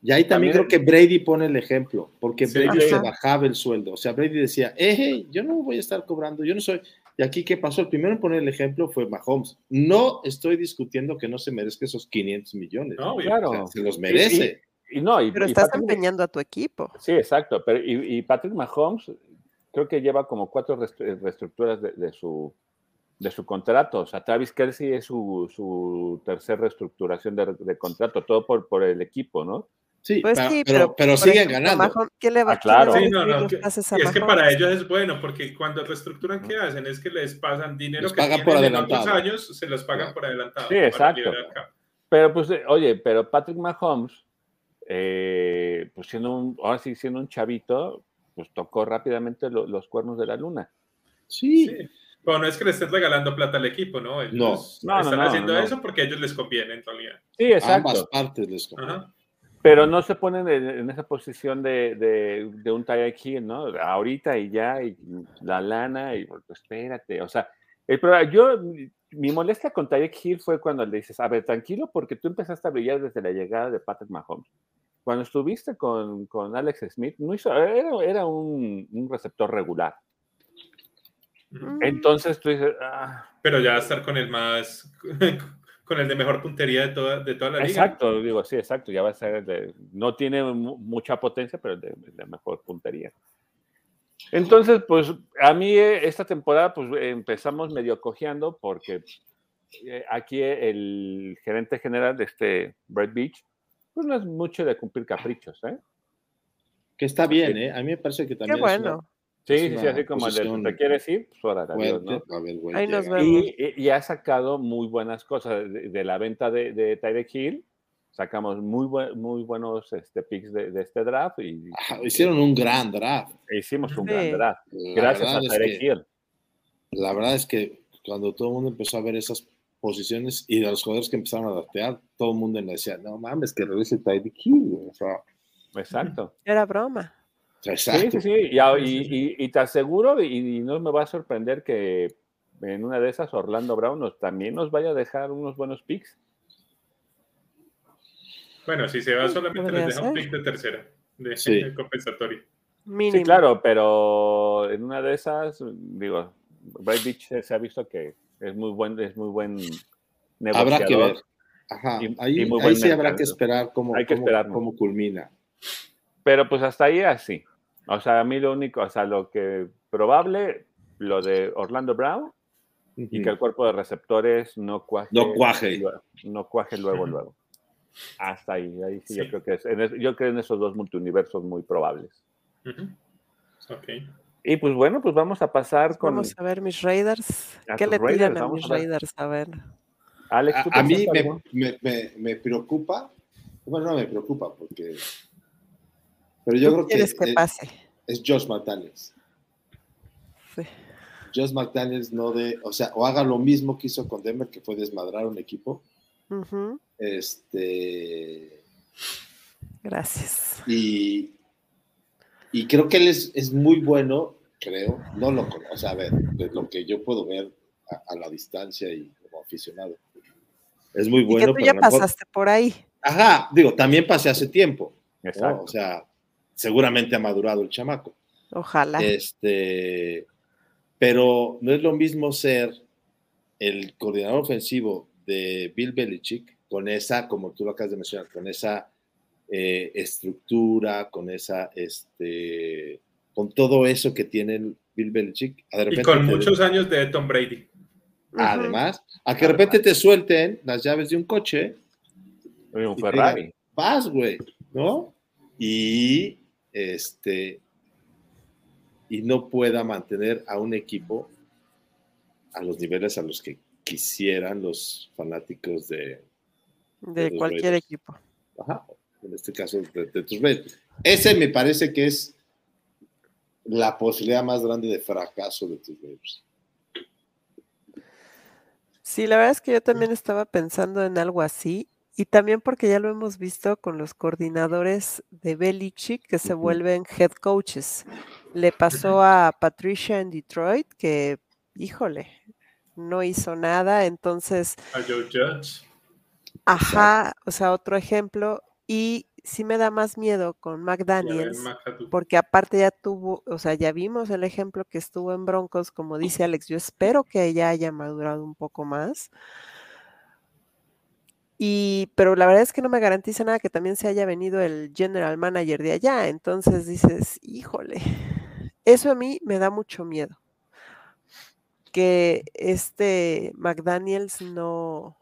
E: Y ahí también,
B: También-
E: creo que Brady pone el ejemplo, porque
D: Sí.
E: Brady se bajaba el sueldo. O sea, Brady decía, eh, yo no voy a estar cobrando, yo no soy. Y aquí, ¿qué pasó? El primero en poner el ejemplo fue Mahomes. No estoy discutiendo que no se merezca esos 500 millones.
D: No.
B: Claro.
E: O sea, se los merece.
B: Y no, y,
C: Pero
B: y
C: estás
B: Patrick-
C: empeñando a tu equipo.
B: Sí, exacto. Pero, y, y Patrick Mahomes creo que lleva como cuatro reestructuras de, de su, de su contrato. O sea, Travis Kelsey es su, su tercera reestructuración de, de contrato, todo por, por el equipo, ¿no?
E: Sí,
C: Pues
E: pero,
C: sí,
E: pero, siguen
C: ejemplo,
E: ganando.
C: Mahomes, ¿quién le va,
B: Ah, claro.
C: quién
D: Sí,
C: le va a
D: no, no,
C: los
D: que-
C: pases a
D: y es que para ellos es bueno, porque cuando reestructuran, ¿qué hacen? Es que les pasan dinero
E: Les
D: que
E: pagan
D: tienen
E: por
D: en otros
E: adelantado.
D: años, se los pagan
E: Claro.
D: por adelantado.
B: Sí, exacto. Pero pues, eh, oye, pero Patrick Mahomes, eh, pues siendo un, ahora sí, siendo un chavito, pues tocó rápidamente lo- los cuernos de la luna.
E: Sí,
D: Sí. Pero no es que le estén regalando plata al equipo, ¿no? Ellos
E: No.
D: Están
B: no,
D: haciendo
B: no.
D: eso porque a ellos les conviene, en realidad.
B: Sí,
E: a ambas
B: exacto.
E: partes les conviene.
D: Ajá.
B: Pero no se ponen en, esa posición de, de, de un Tyreek Hill, ¿no? Ahorita y ya, y la lana, y pues, espérate. O sea, el problema, yo, mi molestia con Tyreek Hill fue cuando le dices, a ver, tranquilo, porque tú empezaste a brillar desde la llegada de Patrick Mahomes. Cuando estuviste con, con Alex Smith, no hizo, era, era un, un receptor regular. Entonces tú dices, ah,
D: Pero ya estar con el más, con el de mejor puntería de toda, de toda la liga.
B: exacto, digo, sí, exacto, ya va a ser el de, no tiene mu- mucha potencia, pero el de, el de mejor puntería. Entonces, pues a mí eh, esta temporada, pues empezamos medio cojeando porque eh, aquí el gerente general de este Brett Beach, pues no es mucho de cumplir caprichos, ¿eh?
E: Que está bien, ¿eh? A mí me parece que
C: Qué
E: también es
C: bueno.
B: Sí, sí, así como el de,
E: posición
B: ¿te quieres ir? Pues órale, adiós,
E: fuerte.
B: ¿no?
E: A ver, güey,
C: Ahí nos vemos.
B: Y, y- ha sacado muy buenas cosas de, de la venta de, de Tyreek Hill. Sacamos muy, buen- muy buenos este, picks de, de este draft y
E: Ajá, hicieron un gran draft.
B: hicimos un
C: Sí.
B: gran draft.
E: La
B: Gracias a
E: es
B: Tyreek
E: que-
B: Hill.
E: La verdad es que cuando todo el mundo empezó a ver esas posiciones y de los jugadores que empezaron a draftear, todo el mundo me decía, no mames, que regrese Tyreek Hill. güey". O sea,
B: Exacto.
C: Era broma.
B: Sí,
E: exacto.
B: sí, sí. Y, a- y- y- y te aseguro, y, y no me va a sorprender que en una de esas Orlando Brown nos, también nos vaya a dejar unos buenos picks.
D: Bueno, si se va solamente les deja un pick de tercera, de,
E: Sí.
D: compensatorio.
C: Mínimo.
B: Sí, claro, pero en una de esas, digo, Bright Beach se, se ha visto que es muy buen, es muy buen negociador.
E: Habrá que ver. Ajá,
B: Y-
E: ahí,
B: y
E: sí habrá que esperar cómo,
B: Hay que
E: cómo-
B: esperarnos.
E: cómo culmina.
B: Pero pues hasta ahí así. O sea, a mí lo único, o sea, lo que probable, lo de Orlando Brown y
E: Ujú.
B: que el cuerpo de receptores no cuaje.
E: No cuaje.
B: luego- No cuaje luego, luego. Hasta ahí, ahí sí,
D: Sí.
B: yo creo que es, en yo creo en esos dos multiuniversos muy probables.
D: Ujú. Ok.
B: Y pues bueno, pues vamos a pasar con
C: Vamos a ver mis Raiders. ¿Qué le
B: Raiders,
C: tiran a mis. Raiders? A ver.
B: Alex. ¿tú
E: A, a mí me, me- me- me preocupa, bueno, no me preocupa porque, pero yo
C: ¿Tú
E: creo que,
C: que
E: es,
C: pase?
E: es Josh McDaniels.
C: Sí.
E: Josh McDaniels no de, o sea, o haga lo mismo que hizo con Denver, que fue desmadrar un equipo,
C: Ujú,
E: este,
C: Gracias.
E: y, y creo que él es, es muy bueno, creo, no lo conozco, o sea, a ver, de lo que yo puedo ver a, a la distancia y como aficionado. Es muy
C: y
E: bueno.
C: que tú ya
E: a lo mejor-
C: pasaste por ahí.
E: Ajá, digo, también pasé hace tiempo. ¿no?
B: Exacto.
E: O sea, seguramente ha madurado el chamaco.
C: Ojalá.
E: Este, pero no es lo mismo ser el coordinador ofensivo de Bill Belichick con esa, como tú lo acabas de mencionar, con esa eh, estructura, con esa, este, con todo eso que tiene Bill Belichick. A de
D: Y con muchos años de Tom Brady.
E: Además, a que de repente te suelten las llaves de un coche
B: Oye, un Ferrari.
E: vas, güey, ¿no? Y este y no pueda mantener a un equipo a los niveles a los que quisieran los fanáticos de,
C: De cualquier
E: Raiders.
C: equipo.
E: ajá, en este caso de, de tus Raiders. Ese me parece que es la posibilidad más grande de fracaso de tus Raiders.
C: Sí, la verdad es que yo también estaba pensando en algo así. Y también porque ya lo hemos visto con los coordinadores de Belichick que se vuelven head coaches. Le pasó a Patricia en Detroit que, híjole, no hizo nada. Entonces,
D: A Joe Judge.
C: Ajá, o sea, otro ejemplo. Y sí me da más miedo con McDaniels, porque aparte ya tuvo, o sea, ya vimos el ejemplo que estuvo en Broncos, como dice Alex, yo espero que ella haya madurado un poco más. Y, pero la verdad es que no me garantiza nada que también se haya venido el general manager de allá. Entonces dices, híjole, eso a mí me da mucho miedo. Que este McDaniels no,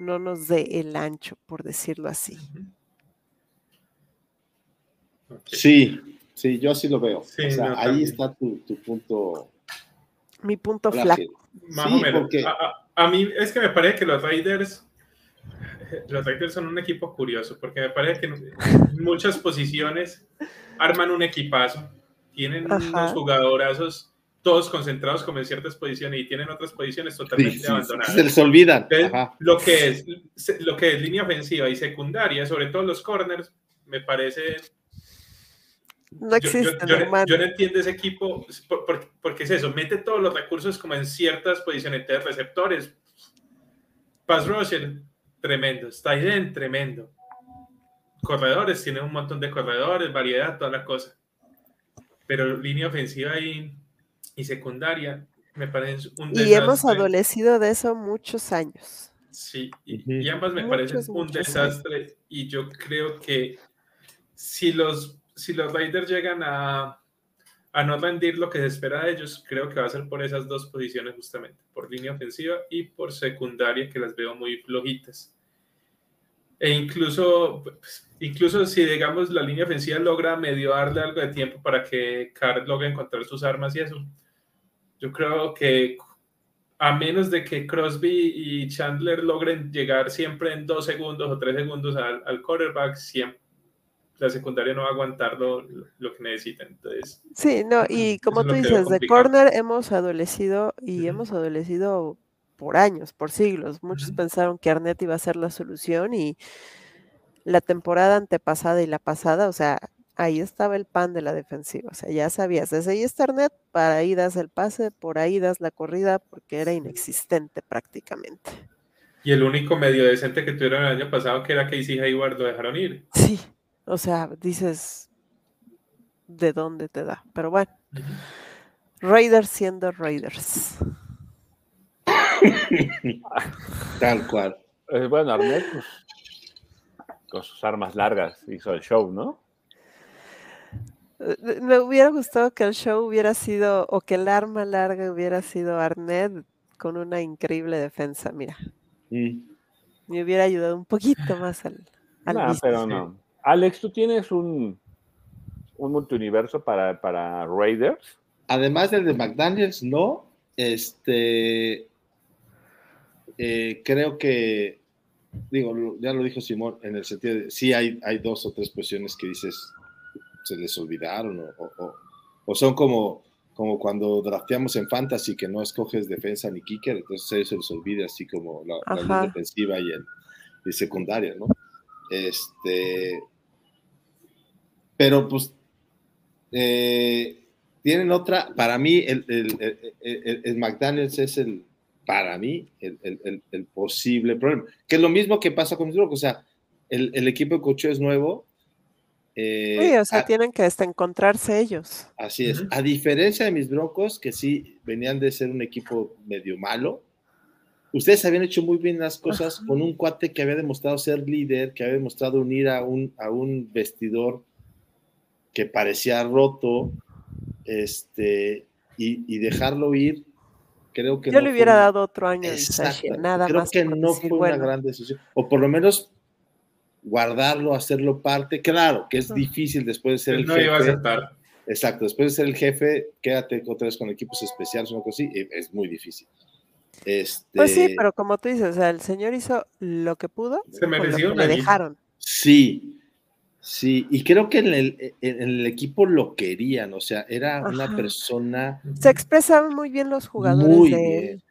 C: no nos dé el ancho, por decirlo así.
E: Sí, sí, yo así lo veo. o sea, ahí está tu, punto.
C: Mi punto flaco.
D: Más o menos. A, a, mí es que me parece que los Raiders, los Raiders son un equipo curioso, porque me parece que en muchas posiciones arman un equipazo, tienen unos jugadorazos todos concentrados como en ciertas posiciones y tienen otras posiciones totalmente abandonadas.
E: Se les olvidan.
D: lo que es lo que es línea ofensiva y secundaria, sobre todo los corners, me parece
C: no existe.
D: Yo, no entiendo ese equipo, porque, es eso, mete todos los recursos como en ciertas posiciones de receptores. Pass rusher, tremendo. Tight tremendo. Corredores, tiene un montón de corredores, variedad, toda la cosa. Pero línea ofensiva y, y secundaria, me parece un
C: desastre. Y hemos adolecido de eso muchos años.
D: Sí, y, ambas me parecen un desastre. Y yo creo que si los si los Raiders llegan a, a no rendir lo que se espera de ellos, creo que va a ser por esas dos posiciones justamente, por línea ofensiva y por secundaria, que las veo muy flojitas. E incluso, pues, incluso si, digamos, la línea ofensiva logra medio darle algo de tiempo para que Carr logre encontrar sus armas y eso, yo creo que a menos de que Crosby y Chandler logren llegar siempre en dos segundos o tres segundos al, al quarterback, siempre, la secundaria no va a aguantar lo, que necesitan. Entonces,
C: sí, no, y como tú dices, de corner hemos adolecido y hemos adolecido por años, por siglos. Muchos pensaron que Arnett iba a ser la solución y la temporada antepasada y la pasada, o sea, ahí estaba el pan de la defensiva. O sea, ya sabías, desde ahí está Arnett, para ahí das el pase, por ahí das la corrida, porque era inexistente prácticamente.
D: Y el único medio decente que tuvieron el año pasado, que era Casey Hayward, lo dejaron ir.
C: Sí, o sea, dices, ¿de dónde te da? Pero bueno, Raiders siendo Raiders.
E: Tal cual.
B: Eh, bueno, Arnett, pues, con sus armas largas hizo el show, ¿no?
C: Eh, me hubiera gustado que el show hubiera sido, o que el arma larga hubiera sido Arnett con una increíble defensa, mira. Mm. Me hubiera ayudado un poquito más al,
B: al pero no. Alex, ¿tú tienes un, un multiuniverso para, para Raiders?
E: Además del de McDaniels, no. Este, eh, creo que, digo, ya lo dijo Simón, en el sentido de, sí hay, hay dos o tres posiciones que dices, se les olvidaron o, son como, como cuando drafteamos en Fantasy que no escoges defensa ni kicker, entonces se les olvida así como la, defensiva y el secundaria, ¿no? Este, pero pues eh, tienen otra, para mí el, el, McDaniels es el, para mí, el, posible problema. Que es lo mismo que pasa con los Broncos, o sea, el, equipo de coche es nuevo.
C: Eh, sí, o sea, tienen que hasta encontrarse ellos.
E: Así es. A diferencia de mis Broncos, que sí venían de ser un equipo medio malo, ustedes habían hecho muy bien las cosas con un cuate que había demostrado ser líder, que había demostrado unir a un, a un vestidor que parecía roto, este, y, dejarlo ir, creo que
C: yo le hubiera dado otro año de nada
E: creo que no fue una gran decisión, o por lo menos guardarlo, hacerlo parte, claro, que es difícil después de ser el jefe. Exacto, después de ser el jefe, quédate otra vez con equipos especiales, una cosa así, es muy difícil. Este...
C: Pues sí, pero como tú dices, o sea, el señor hizo lo que pudo,
D: se mereció
C: le dejaron.
E: Sí, Sí, y creo que en el, en el, equipo lo querían, o sea, era una persona.
C: Se expresaban muy bien los jugadores muy de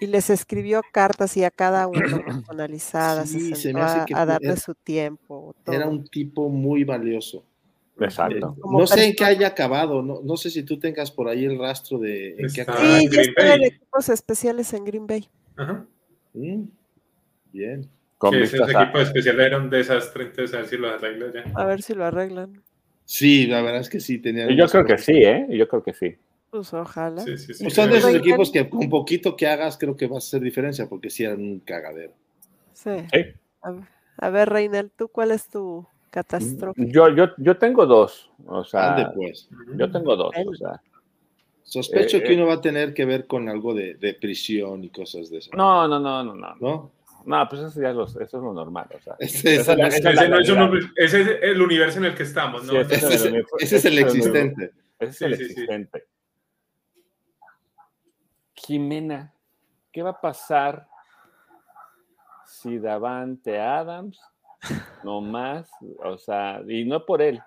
C: Y les escribió cartas y a cada uno personalizadas, sí, se, a, darle su tiempo.
E: Era un tipo muy valioso.
B: Exacto.
E: No sé en qué haya acabado, no, no sé si tú tengas por ahí el rastro de en qué
C: acabado. Sí, ya está en equipos especiales en Green Bay.
E: Ajá. Mm, bien.
B: Con
D: que ese
B: a-
D: equipo especial era un desastre, entonces a ver si lo arregla ya.
C: A ver si lo arreglan.
E: Sí, la verdad es que sí tenía.
B: Yo creo que sí, ¿eh? Yo creo que sí.
C: Pues ojalá.
D: Sí, sí, sí.
E: Pues son de esos equipos que con poquito que hagas creo que va a hacer diferencia porque sí eran un cagadero.
C: Sí.
B: Sí.
C: A, a ver, Reinel, ¿tú cuál es tu catástrofe?
B: Yo, yo, yo tengo dos. O sea,
E: Ande, pues.
B: yo tengo dos. O sea,
E: Sospecho
B: Eh,
E: que uno va a tener que ver con algo de, de prisión y cosas de eso.
B: no, no, no, no, no.
E: ¿No?
B: No, pues eso ya es, los- eso es lo normal. O sea,
E: Ese,
B: Esa es la-
E: ese-
B: esa es la
D: Ese, no es un-
B: realidad.
D: ese es el universo en el que estamos, ¿no?
B: Sí, ese
E: ese es el- ese es el existente.
B: Ese es el
D: Sí, sí, sí.
B: existente. Jimena, ¿qué va a pasar si Davante Adams no más, o sea, y no por él,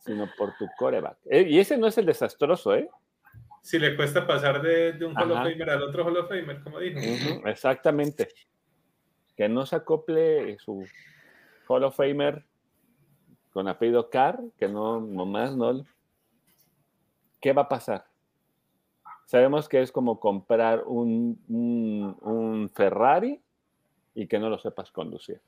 B: sino por tu coreback? Eh, y ese no es el desastroso, ¿eh?
D: Si le cuesta pasar de, de un Hall of. Famer al otro Hall of Famer, como dijo.
B: Exactamente. Que no se acople su Hall of Famer con apellido Carr, que no, nomás no. ¿Qué va a pasar? Sabemos que es como comprar un, un, un Ferrari y que no lo sepas conducir.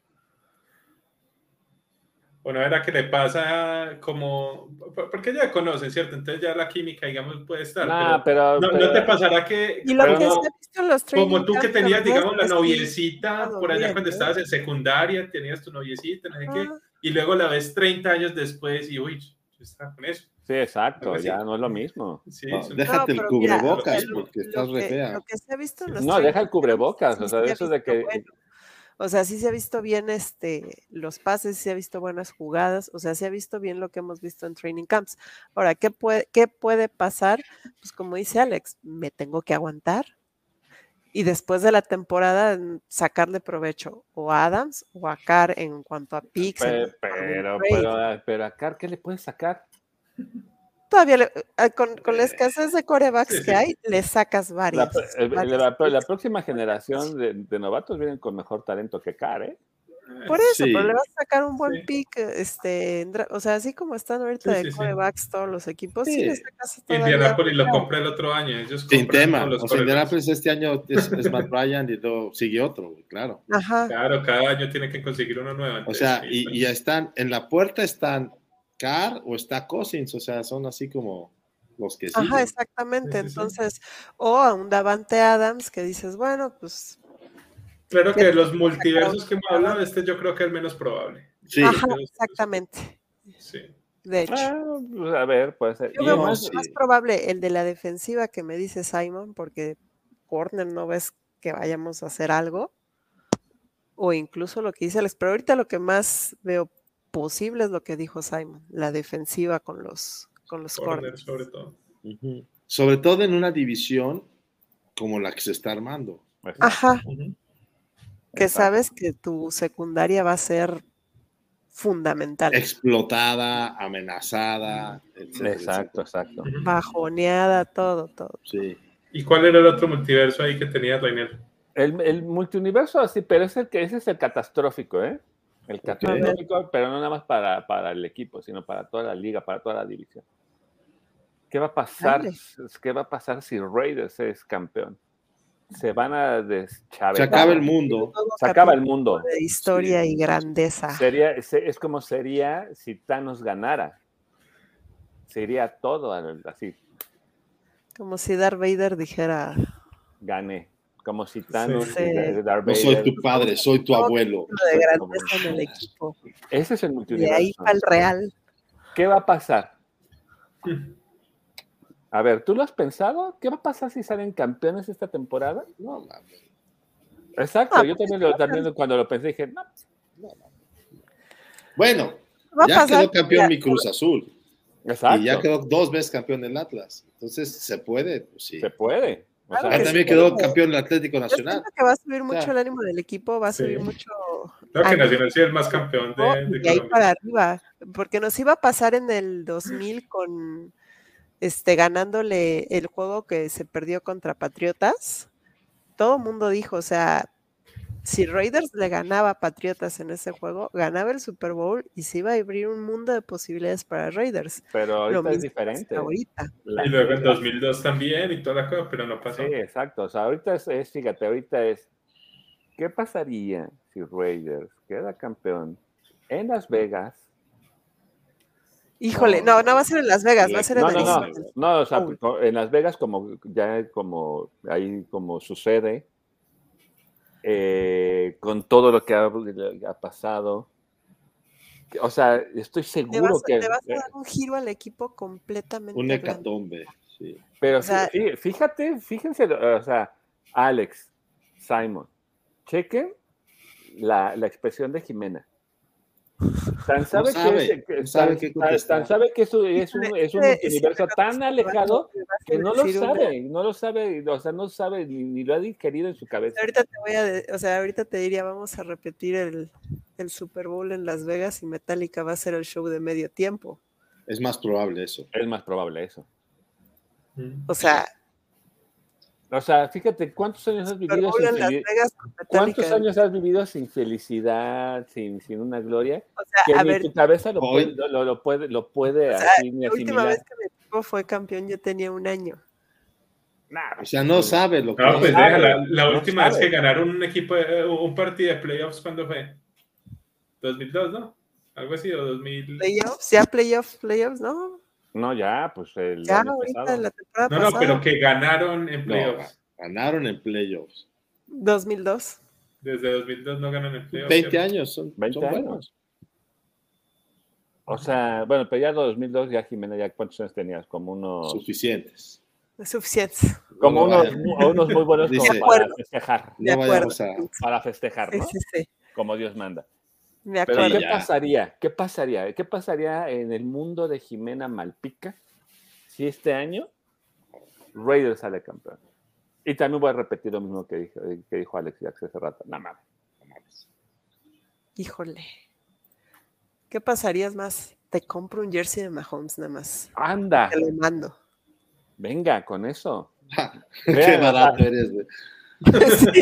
D: Bueno, era que le pasa como. Porque ya conocen, ¿cierto? Entonces ya la química, digamos, puede estar.
B: Nah,
D: pero
B: pero,
D: no,
B: pero-
D: no te pasará que.
C: Y lo
B: Pero
C: que
B: no-
C: se ha visto en los
D: Como tú que tenías, digamos, la
C: Es
D: noviecita por allá
C: bien,
D: cuando
C: ¿eh?
D: estabas en secundaria, tenías tu noviecita, no sé qué, y luego la ves 30 años después y uy, estaba con eso.
B: sí, exacto, ya no es lo mismo.
D: Sí,
E: No,
D: es
E: déjate el
C: mira,
E: cubrebocas
C: lo-
E: porque
C: lo
E: estás re
C: que-
E: fea.
C: Lo que se ha visto en los
B: No, deja el cubrebocas, o sea, eso de
C: visto
B: que...
C: bueno. O sea, sí se ha visto bien este, los pases, sí se ha visto buenas jugadas, o sea, se ha visto bien lo que hemos visto en training camps. Ahora, ¿qué puede, qué puede pasar? Pues como dice Alex, me tengo que aguantar y después de la temporada sacarle provecho o a Adams o a Carr en cuanto a picks.
B: Pero, pero, pero a Carr, ¿qué le puedes sacar?
C: Todavía le- eh, con, con la escasez de corebacks
D: Sí,
C: que hay, le sacas
B: La,
C: varias
B: la- próxima generación de, de novatos vienen con mejor talento que Carr, ¿eh?
C: Por eso,
E: Sí.
C: pero le vas a sacar un buen
D: Sí.
C: pick, este, o sea, así como están ahorita
D: Sí,
C: de
D: sí, sí.
C: corebacks todos los equipos, sí,
E: Sí.
C: le sacas todavía
D: Indianapolis lo
C: otro.
D: compra el otro año. Ellos
E: Sin tema.
D: los
E: O sea. Indianapolis este año es, es Matt Ryan y luego sigue otro, claro.
C: Ajá,
D: Claro, cada año tiene que conseguir uno nuevo.
E: O
D: entonces,
E: sea, y,
D: pues.
E: y ya están, en la puerta están Carr o está Cousins, o sea, son así como los que siguen.
C: ajá, exactamente.
D: Sí, sí, sí.
C: Entonces, o a un Davante Adams que dices, bueno, pues,
D: Claro que de los multiversos que
C: otro.
D: hablado, este yo creo que es el menos probable.
E: Sí,
C: ajá, exactamente.
D: Sí.
C: De hecho,
B: Ah, pues, a ver, puede ser.
C: yo veo más,
E: sí.
C: más probable el de la defensiva que me dice Simon, porque corner no ves que vayamos a hacer algo, o incluso lo que dice Alex, pero ahorita lo que más veo posible es lo que dijo Simon, la defensiva con los, con los
D: Corner,
C: corners.
D: sobre todo.
E: Sobre todo en una división como la que se está armando.
C: Ajá, que
B: exacto.
C: sabes que tu secundaria va a ser fundamental,
E: Explotada, amenazada, etcétera,
B: Exacto, exacto.
C: Bajoneada, todo, todo.
E: Sí.
D: ¿Y cuál era el otro multiverso ahí que tenía Rainier?
B: El, el multiuniverso así, pero es el que, ese es el catastrófico, ¿eh? El catastrófico, pero no nada más para, para el equipo, sino para toda la liga, para toda la división. ¿Qué va a pasar?
C: Dale.
B: ¿Qué va a pasar si Raiders es campeón? Se van a deschavetar.
E: Se acaba el mundo.
B: Se acaba el mundo.
C: de historia y grandeza.
B: Sería, se- es como sería si Thanos ganara. Sería todo así,
C: Como si Darth Vader dijera,
B: gané. Como si Thanos
D: Sí.
B: Darth
E: No soy tu padre, soy tu abuelo.
C: lo de grandeza en el equipo.
B: Ese es el
C: Y de ahí para el Real.
B: ¿Qué va a pasar? A ver, ¿tú lo has pensado? ¿Qué va a pasar si salen campeones esta temporada?
E: No, mames.
B: Exacto,
C: Ah,
B: yo
C: pues,
B: también, lo, también cuando lo pensé dije, no,
E: Bueno,
C: Va a
E: ya
C: pasar,
E: quedó campeón mi Cruz Azul.
B: exacto,
E: Y ya quedó dos veces campeón el Atlas. Entonces, ¿se puede? Pues sí.
B: se puede. O
C: Claro
B: sea,
E: Ya
C: que
E: también
C: sí.
E: quedó campeón el Atlético
C: Yo
E: Nacional.
C: siento que va a subir mucho
E: sea,
C: el ánimo del equipo, va a
D: sí.
C: subir mucho
D: Claro que Nacional sí es el más campeón de, de
C: y ahí para arriba, porque nos iba a pasar en el 2000 con este ganándole el juego que se perdió contra Patriotas. Todo el mundo dijo, o sea, si Raiders le ganaba a Patriotas en ese juego, ganaba el Super Bowl y se iba a abrir un mundo de posibilidades para Raiders.
B: pero
C: Lo
B: ahorita es diferente.
C: Ahorita.
B: La-
D: Y luego en 2002 también y toda la cosa, pero no pasó.
B: Sí, exacto. O sea, ahorita es, es, fíjate, ahorita es ¿qué pasaría si Raiders queda campeón en Las Vegas?
C: Híjole, no, no va a ser en Las Vegas, va a ser en
B: No, no, no, no, o sea, en Las Vegas como ya como ahí como sucede, eh, con todo lo que ha, ha pasado. O sea, estoy
C: Le
B: seguro
C: vas,
B: que...
C: le vas a dar un giro al equipo completamente.
E: Un hecatombe, sí.
B: Pero
C: O sea-
B: fí- fí- fíjate, fíjense, o sea, Alex, Simon, chequen la, la expresión de Jimena. Tan sabe,
E: sabe,
B: que, es, que-
E: no sabe
B: tan- sabe que eso es un, es un universo tan alejado que no lo sabe, no lo sabe, o sea, no sabe ni, ni lo ha digerido en su cabeza.
C: Ahorita te voy a, o sea, ahorita te diría, vamos a repetir el, el Super Bowl en Las Vegas y Metallica va a ser el show de medio tiempo.
E: Es más probable eso.
B: Es más probable eso.
C: O sea,
B: O sea, fíjate, ¿cuántos años has vivido sin
C: Las
B: felicidad?
C: Vegas
B: ¿Cuántos
C: Metallica.
B: años has vivido sin felicidad, sin, sin una gloria?
C: O sea,
B: que
C: a
B: ni
C: ver,
B: tu cabeza lo
E: Hoy-
B: puede, lo, lo puede, lo puede
C: O sea,
B: así ni
C: la última vez que mi equipo fue campeón yo tenía un año.
B: Nah,
E: O sea, no sabe lo que
D: No,
B: No
D: pues
B: sabe.
D: La
B: no
D: última vez
B: sabe.
D: que ganaron un equipo, eh, un partido de playoffs, ¿cuándo fue? 2002, ¿no? Algo así, o 2000.
C: Playoffs, ya playoffs, playoffs, ¿no?
B: No, ya, pues el
C: Ya
B: año
C: ahorita
B: pasado.
C: en la temporada
D: No, no,
C: pasada,
D: pero que ganaron en
E: No,
D: playoffs.
E: ganaron en playoffs.
C: 2002.
D: Desde 2002 no ganan en playoffs.
E: 20
D: ¿cierto?
E: años, son,
B: 20
E: son
B: años.
E: buenos.
B: O sea, bueno, pero ya en 2002, ya Jimena, ya cuántos años tenías, como unos,
E: Suficientes.
C: Es suficiente.
B: como
E: No
B: unos,
E: vaya-
B: unos muy buenos como para festejar,
E: No
B: para festejar,
C: Sí,
B: ¿no?
C: sí, sí.
B: Como Dios manda.
C: Me
B: Pero
C: acuerdo.
B: ¿qué pasaría? ¿Qué pasaría? ¿Qué pasaría en el mundo de Jimena Malpica si este año Raiders sale campeón? Y también voy a repetir lo mismo que dijo, que dijo Alex Jax hace rato. Nada más.
C: Híjole. ¿Qué pasarías más? Te compro un jersey de Mahomes nada más.
B: Anda,
C: Te lo mando.
B: venga con eso.
E: Qué barato eres, güey.
C: Sí,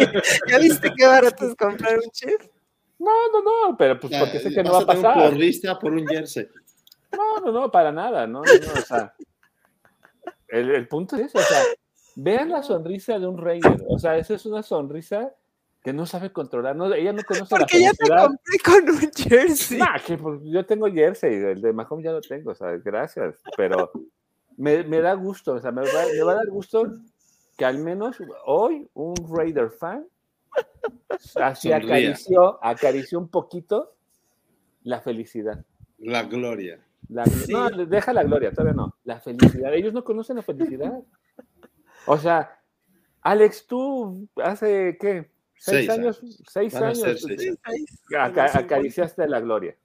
C: ¿Ya viste qué barato es comprar un chip?
B: No, no, no, pero pues porque sé que no va a
E: tener un
B: pasar.
E: porrista por un jersey.
B: No, no, no, para nada, no, no, no, o sea, el, el punto es eso, o sea, vean la sonrisa de un Raider, o sea, esa es una sonrisa que no sabe controlar, no, ella no conoce
C: Porque
B: la
C: ya te compré con un jersey.
B: Nah, que pues, yo tengo jersey, el de Mahomes ya lo tengo, o sea, gracias, pero me, me da gusto, o sea, me va, me va a dar gusto que al menos hoy un Raider fan así
E: Sonría.
B: acarició, acarició un poquito la felicidad.
E: La gloria.
B: La-
C: Sí.
B: No, deja la gloria, todavía no. La felicidad. Ellos no conocen la felicidad. O sea, Alex, tú hace, ¿qué? ¿Seis,
E: Seis
B: años? Seis años
E: seis.
B: aca- acariciaste la gloria.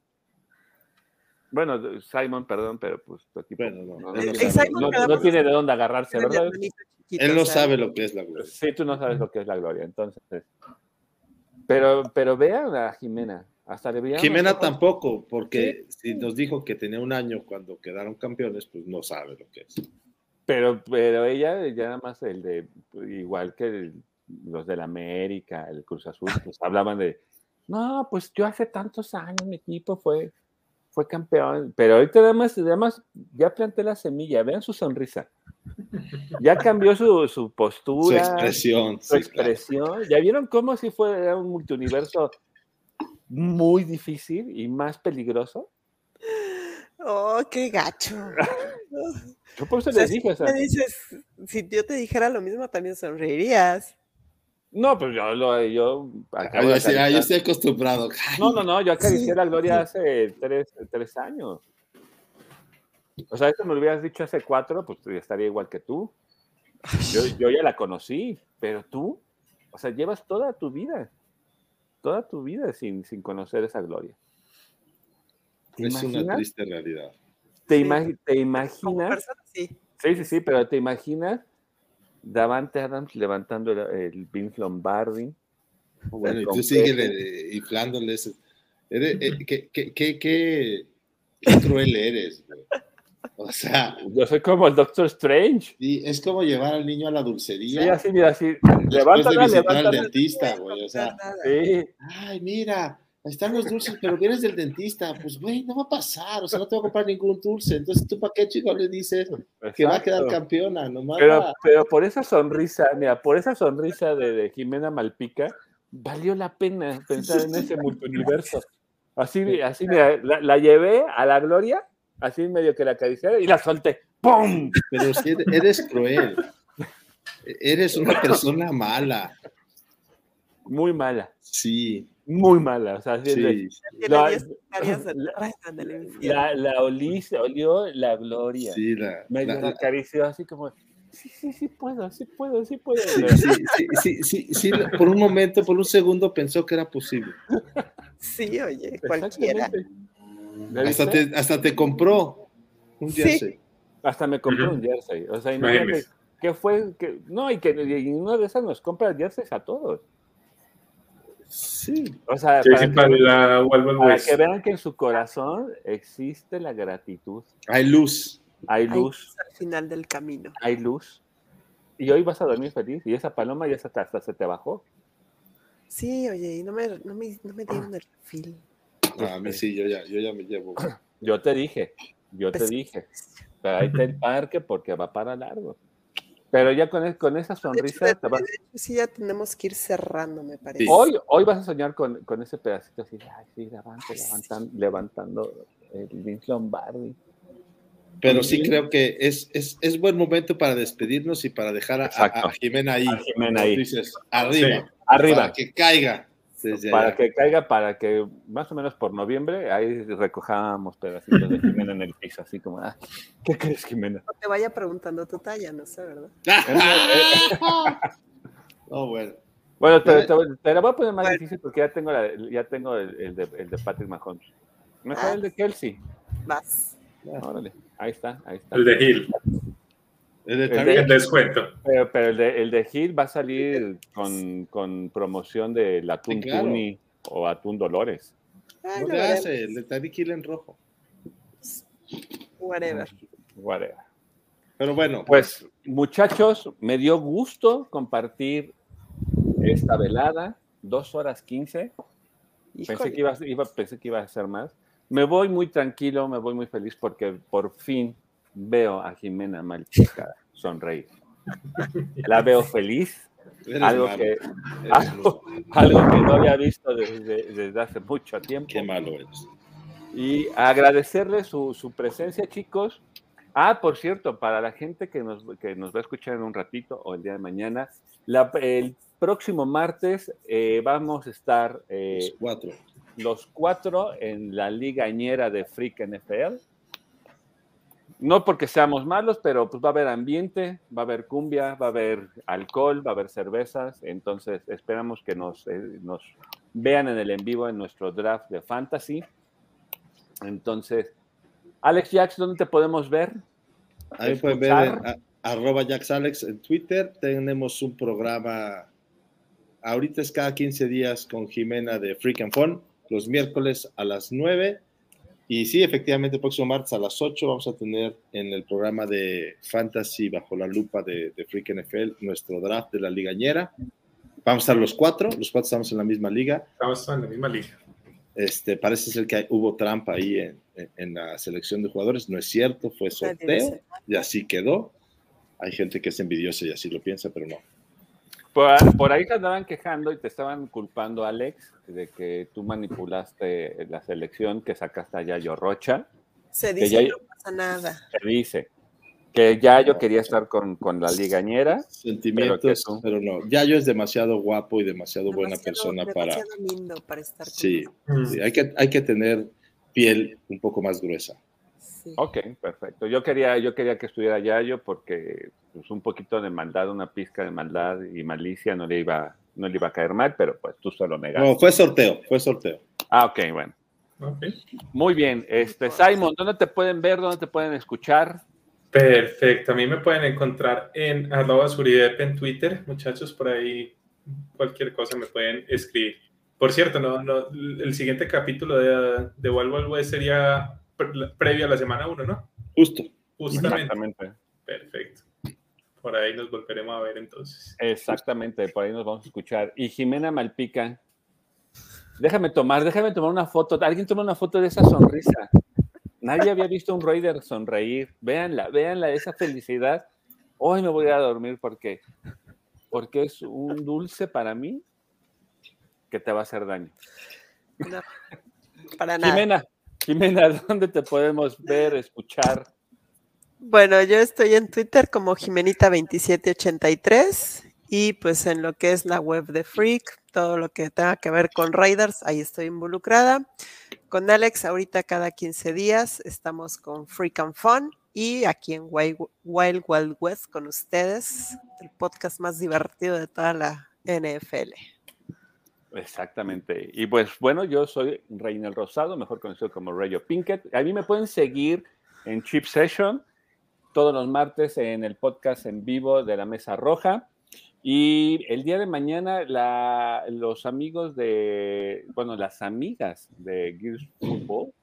B: Bueno, Simon, perdón, pero pues tu equipo
E: Bueno, no,
B: no, no tiene-
E: sabe.
B: no- no
C: quedamos-
B: tiene de dónde agarrarse, ¿verdad?
C: Chiquito,
E: Él no
C: o sea,
E: sabe lo que es la gloria.
B: Sí, tú no sabes lo que es la gloria, entonces. Pero, pero vean a Jimena. Hasta le
E: Jimena tampoco, porque si nos dijo que tenía un año cuando quedaron campeones, pues no sabe lo que es.
B: Pero, pero ella, ya nada más el de, igual que el- los del América, el Cruz Azul, pues hablaban de, no, pues yo hace tantos años mi equipo fue, fue campeón, pero ahorita nada más, nada más ya planté la semilla, vean su sonrisa. Ya cambió su, su
E: Su
B: postura, su,
E: expresión. sí, claro.
B: expresión. ¿Ya vieron cómo si fue era un multiuniverso muy difícil y más peligroso?
C: Oh, qué gacho.
B: Yo por eso
C: O sea,
B: les dije, o sea,
C: Me dices, si yo te dijera lo mismo, también sonreirías.
B: no, pues yo, lo, yo acabo
E: yo
B: de
E: ah, yo estoy acostumbrado. Ay,
B: No, no, no, yo acaricié
C: Sí,
B: la Gloria
C: sí.
B: hace tres, tres años. O sea, esto me lo hubieras dicho hace cuatro, pues estaría igual que tú. Yo, yo ya la conocí, pero tú, o sea, llevas toda tu vida, toda tu vida sin, sin conocer esa Gloria. ¿Te
E: Es una triste realidad.
B: ¿Te,
C: Sí.
B: imagi- te imaginas?
C: persona, sí.
B: Sí, sí, sí, pero te imaginas Davante Adams levantando el, el Vince Lombardi.
E: Bueno, y tú sigues eh, qué, qué, qué, qué- qué cruel eres, güey. O sea,
B: Yo soy como el Doctor Strange.
E: y es como llevar al niño a la
B: Sí,
E: dulcería
B: así, mira, así.
E: después de
B: Levántala,
E: visitar al
B: levántala.
E: dentista, güey. O sea.
B: Sí,
E: ay, mira, ahí están los dulces, pero vienes del dentista. Pues, güey, no va a pasar. O sea, no te voy a comprar ningún dulce. Entonces, ¿tú para qué, chico, le dices que va a quedar
B: exacto.
E: campeona? Nomás
B: Pero,
E: va-
B: pero por esa sonrisa, mira, por esa sonrisa de, de Jimena Malpica, valió la pena pensar en ese multiverso. Así, así me, la, la, llevé a la gloria, así medio que la acaricié y la solté. ¡Pum!
E: Pero si eres cruel. Eres una persona mala.
B: Muy mala.
E: Sí.
B: Muy mala. O sea,
E: sí.
B: la, la, la, olí, se olió la gloria.
E: Sí, la,
B: medio la, acarició así como, sí, sí, sí puedo, sí puedo, sí puedo.
E: Sí, sí, sí, sí, sí, por un momento, por un segundo pensó que era posible.
C: Sí, oye, cualquiera.
E: Hasta te, hasta te compró un jersey. Sí.
B: Hasta me compró un jersey. O sea, imagínate que fue, que, no, y que y una de esas nos compra jerseys a todos.
E: Sí.
B: O sea,
D: sí,
B: para,
D: sí,
B: que,
D: para, la,
B: para que vean que en su corazón existe la gratitud.
E: Hay luz.
B: Hay luz.
C: Al final del camino.
B: Hay luz. Y hoy vas a dormir feliz. Y esa paloma ya hasta, hasta se te bajó.
C: Sí, oye, y no me, no me, no me dieron el fil.
E: Ah, a mí sí, yo ya, yo ya me llevo.
B: Yo te dije, yo te dije. Pero ahí está el parque porque va para largo. Pero ya con, con esa sonrisa.
C: De hecho, de, de hecho, sí, ya tenemos que ir cerrando, me parece.
B: Sí. Hoy, hoy vas a soñar con, con ese pedacito así, ay, sí, levante, levantando, levantando el Vince Lombardi.
E: Pero sí creo que es, es, es, buen momento para despedirnos y para dejar a, a, a Jimena ahí.
B: A Jimena ahí.
E: Dices, arriba.
B: Sí, arriba.
E: Para que caiga.
B: Para que caiga, para que más o menos por noviembre ahí recojábamos pedacitos de Jimena en el piso, así como, ah, ¿qué crees, Jimena?
C: No te vaya preguntando tu talla, no sé, ¿verdad?
E: oh, bueno.
B: Bueno, te, te, te, la voy a poner más bueno. difícil porque ya tengo, la, ya tengo el, el, de, el de Patrick Mahomes. Mejor ah, el de Kelsey.
C: Vas.
B: Órale, ahí está, ahí está.
D: El de Hill.
E: El de,
D: el de el descuento.
B: Pero, pero, el, de, el de Hill va a salir con, con promoción del atún sí, claro. Tuni o atún Dolores.
E: Ay, no le hace, el de Tariq en rojo.
C: Whatever.
B: Whatever.
E: Pero bueno.
B: Pues, muchachos, me dio gusto compartir esta velada, dos horas quince. Pensé que iba, iba, pensé que iba a ser más. Me voy muy tranquilo, me voy muy feliz porque por fin veo a Jimena Malchica sonreír. La veo feliz, algo que, algo, algo que, no había visto desde, desde, hace mucho tiempo.
E: Qué malo es.
B: Y agradecerle su, su, presencia, chicos. Ah, por cierto, para la gente que nos, que nos va a escuchar en un ratito o el día de mañana, la, el próximo martes eh, vamos a estar eh,
E: los cuatro.
B: los cuatro en la ligañera de Freak NFL no porque seamos malos, pero pues va a haber ambiente, va a haber cumbia, va a haber alcohol, va a haber cervezas, entonces esperamos que nos, eh, nos vean en el en vivo en nuestro draft de fantasy. Entonces, Alex Jax, ¿dónde te podemos ver?
E: Ahí pueden ver a, arroba JaxAlex en Twitter. Tenemos un programa, ahorita es cada 15 días con Jimena de Freak and Fun, los miércoles a las 9 y sí, efectivamente, el próximo martes a las 8 vamos a tener en el programa de Fantasy bajo la lupa de, de Freak NFL nuestro draft de la ligañera. Vamos a estar los cuatro, los cuatro estamos en la misma liga.
D: Estamos en la misma liga.
E: Este, parece ser que hay, hubo trampa ahí en, en, en, la selección de jugadores. No es cierto, fue sorteo y así quedó. Hay gente que es envidiosa y así lo piensa, pero no.
B: Por, por, ahí te andaban quejando y te estaban culpando, Alex, de que tú manipulaste la selección que sacaste a Yayo Rocha.
C: Se dice que, ya, no pasa nada.
B: Se dice que Yayo quería estar con, con la ligañera.
E: Sentimientos, pero, pero, no. Yayo es demasiado guapo y demasiado, demasiado buena persona
C: demasiado
E: para.
C: lindo para estar con
E: sí, sí, hay, que, hay que tener piel un poco más gruesa.
B: Sí. Ok, perfecto. Yo quería, yo quería que estuviera Yayo porque pues, un poquito de maldad, una pizca de maldad y malicia no le iba, no le iba a caer mal, pero pues tú solo negaste.
E: No, fue sorteo, fue sorteo.
B: Ah, ok, bueno.
D: Okay.
B: Muy bien. Este, Simon, ¿dónde te pueden ver? ¿Dónde te pueden escuchar?
D: Perfecto. A mí me pueden encontrar en arroba suridep en Twitter. Muchachos, por ahí cualquier cosa me pueden escribir. Por cierto, no, no, el siguiente capítulo de, de Wild Wild West sería previo a la semana 1, ¿no?
E: Justo.
D: Justamente.
B: Exactamente.
D: Perfecto. Por ahí nos volveremos a ver entonces.
B: Exactamente, por ahí nos vamos a escuchar. Y Jimena Malpica, déjame tomar, déjame tomar una foto. Alguien toma una foto de esa sonrisa. Nadie había visto a un Raider sonreír. Véanla, véanla, esa felicidad. Hoy me voy a dormir porque, porque es un dulce para mí que te va a hacer daño.
C: No, para nada.
B: Jimena, Jimena, ¿dónde te podemos ver, escuchar?
C: Bueno, yo estoy en Twitter como Jimenita2783 y pues en lo que es la web de Freak, todo lo que tenga que ver con Raiders, ahí estoy involucrada. Con Alex, ahorita cada 15 días estamos con Freak and Fun y aquí en Wild Wild, West con ustedes, el podcast más divertido de toda la NFL.
B: Exactamente. Y pues bueno, yo soy Reinel Rosado, mejor conocido como Rayo Pinkett. A mí me pueden seguir en Chip Session todos los martes en el podcast en vivo de la Mesa Roja. Y el día de mañana la, los amigos de, bueno, las amigas de Gears Football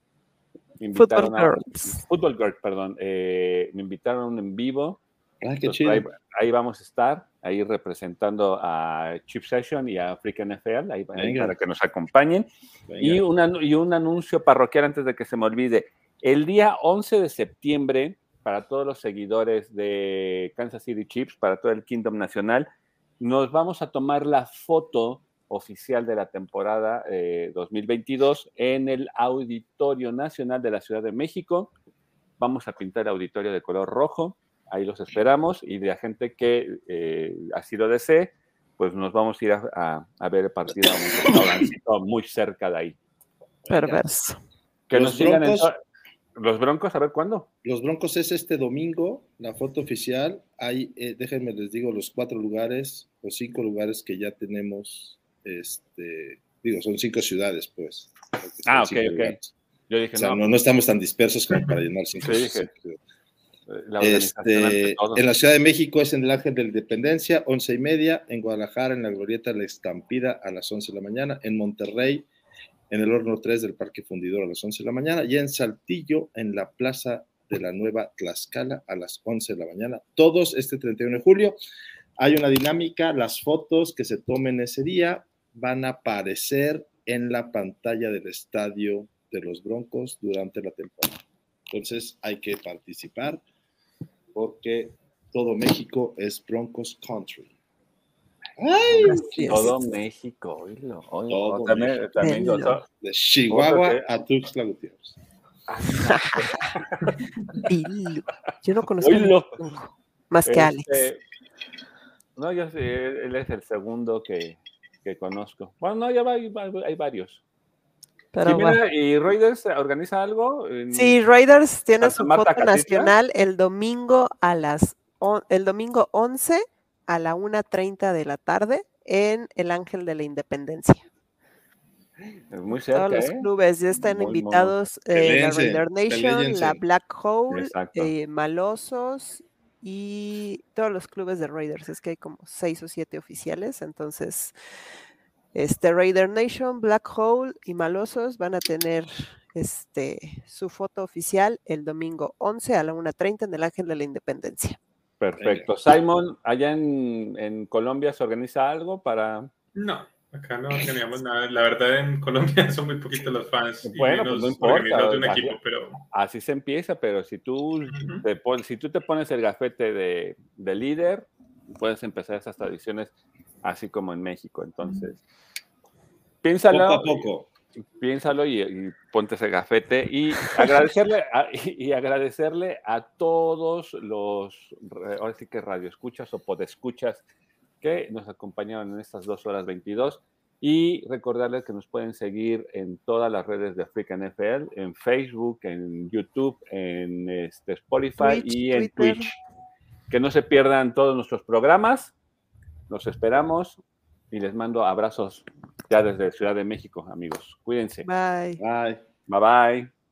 B: me invitaron
C: Football
B: a,
C: Girls.
B: Football Girls, perdón, eh, me invitaron en vivo.
E: Ah, qué
B: Entonces,
E: chido.
B: ahí, ahí vamos a estar, ahí representando a Chip Session y a African NFL, ahí,
E: Venga.
B: para que nos acompañen. Y un, anu- y un anuncio parroquial antes de que se me olvide. El día 11 de septiembre, para todos los seguidores de Kansas City Chiefs, para todo el Kingdom Nacional, nos vamos a tomar la foto oficial de la temporada eh, 2022 en el Auditorio Nacional de la Ciudad de México. Vamos a pintar el auditorio de color rojo, ahí los esperamos y de la gente que eh, así lo desee, pues nos vamos a ir a, a- a ver el partido a un restaurancito muy cerca de ahí.
C: Perverso.
B: Que
E: Los
B: nos sigan en
E: Broncos-
B: to- los broncos, a ver cuándo.
E: Los Broncos es este domingo, la foto oficial. Hay, eh, déjenme les digo los cuatro lugares, los cinco lugares que ya tenemos. Este, digo, son cinco ciudades, pues.
B: Ah, ok, ok.
E: lugares.
B: Yo dije,
E: O sea,
B: no,
E: no, no estamos tan dispersos como para llenar cinco.
B: Sí, dije,
E: cinco-
B: la
E: Este, en la Ciudad de México es en el Ángel de la Independencia, once y media. En Guadalajara, en la Glorieta la Estampida, a las 11 de la mañana. En Monterrey, en el Horno 3 del Parque Fundidor, a las 11 de la mañana. Y en Saltillo, en la Plaza de la Nueva Tlaxcala, a las 11 de la mañana. Todos este 31 de julio. Hay una dinámica. Las fotos que se tomen ese día van a aparecer en la pantalla del estadio de los Broncos durante la temporada. Entonces hay que participar porque todo México es Broncos Country. ¡Ay!
B: Todo México, oílo, oílo.
E: Todo
B: también,
E: México.
B: también
E: De Chihuahua a Tuxtla Gutiérrez.
C: Dilo. Yo no conozco más que
B: Este,
C: Alex.
B: No, yo sí, él él es el segundo que, que conozco. Bueno, no, ya va, hay, hay varios.
C: Pero bueno.
B: ¿Y Raiders organiza algo? En-
C: Sí, Raiders tiene
B: Santa
C: su
B: Marta,
C: foto nacional el domingo a las on- el domingo 11 a la 1.30 de la tarde en el Ángel de la Independencia.
B: Es muy cerca,
C: Todos los
B: ¿eh?
C: clubes ya están
B: Muy, muy, muy.
C: invitados, eh, la Raider Nation, la Black Hole, eh, Malosos y todos los clubes de Raiders. Es que hay como seis o siete oficiales, entonces este Raider Nation, Black Hole y Malosos van a tener este su foto oficial el domingo 11 a la 1.30 en el Ángel de la Independencia.
B: Perfecto. Simon, allá en, en Colombia se organiza algo para.
D: No, acá no teníamos nada. La verdad, en Colombia son muy poquitos los fans. y
B: Bueno, pues
D: menos
B: no importa,
D: organizados de un
B: así-
D: equipo, pero
B: Así se empieza, pero si tú, te pon- si tú te pones el gafete de, de líder, puedes empezar esas tradiciones así como en México. Entonces, piénsalo.
E: Poco a poco.
B: piénsalo y, y ponte ese gafete y agradecerle a, y, y agradecerle a todos los ahora sí que radioescuchas o podescuchas que nos acompañaron en estas dos horas 22 y recordarles que nos pueden seguir en todas las redes de African NFL, en Facebook, en YouTube, en este, Spotify
C: Twitch,
B: y en
C: Twitter.
B: Twitch. Que no se pierdan todos nuestros programas. Los esperamos y les mando abrazos ya desde Ciudad de México, amigos. Cuídense.
C: Bye.
E: Bye.
B: Bye bye.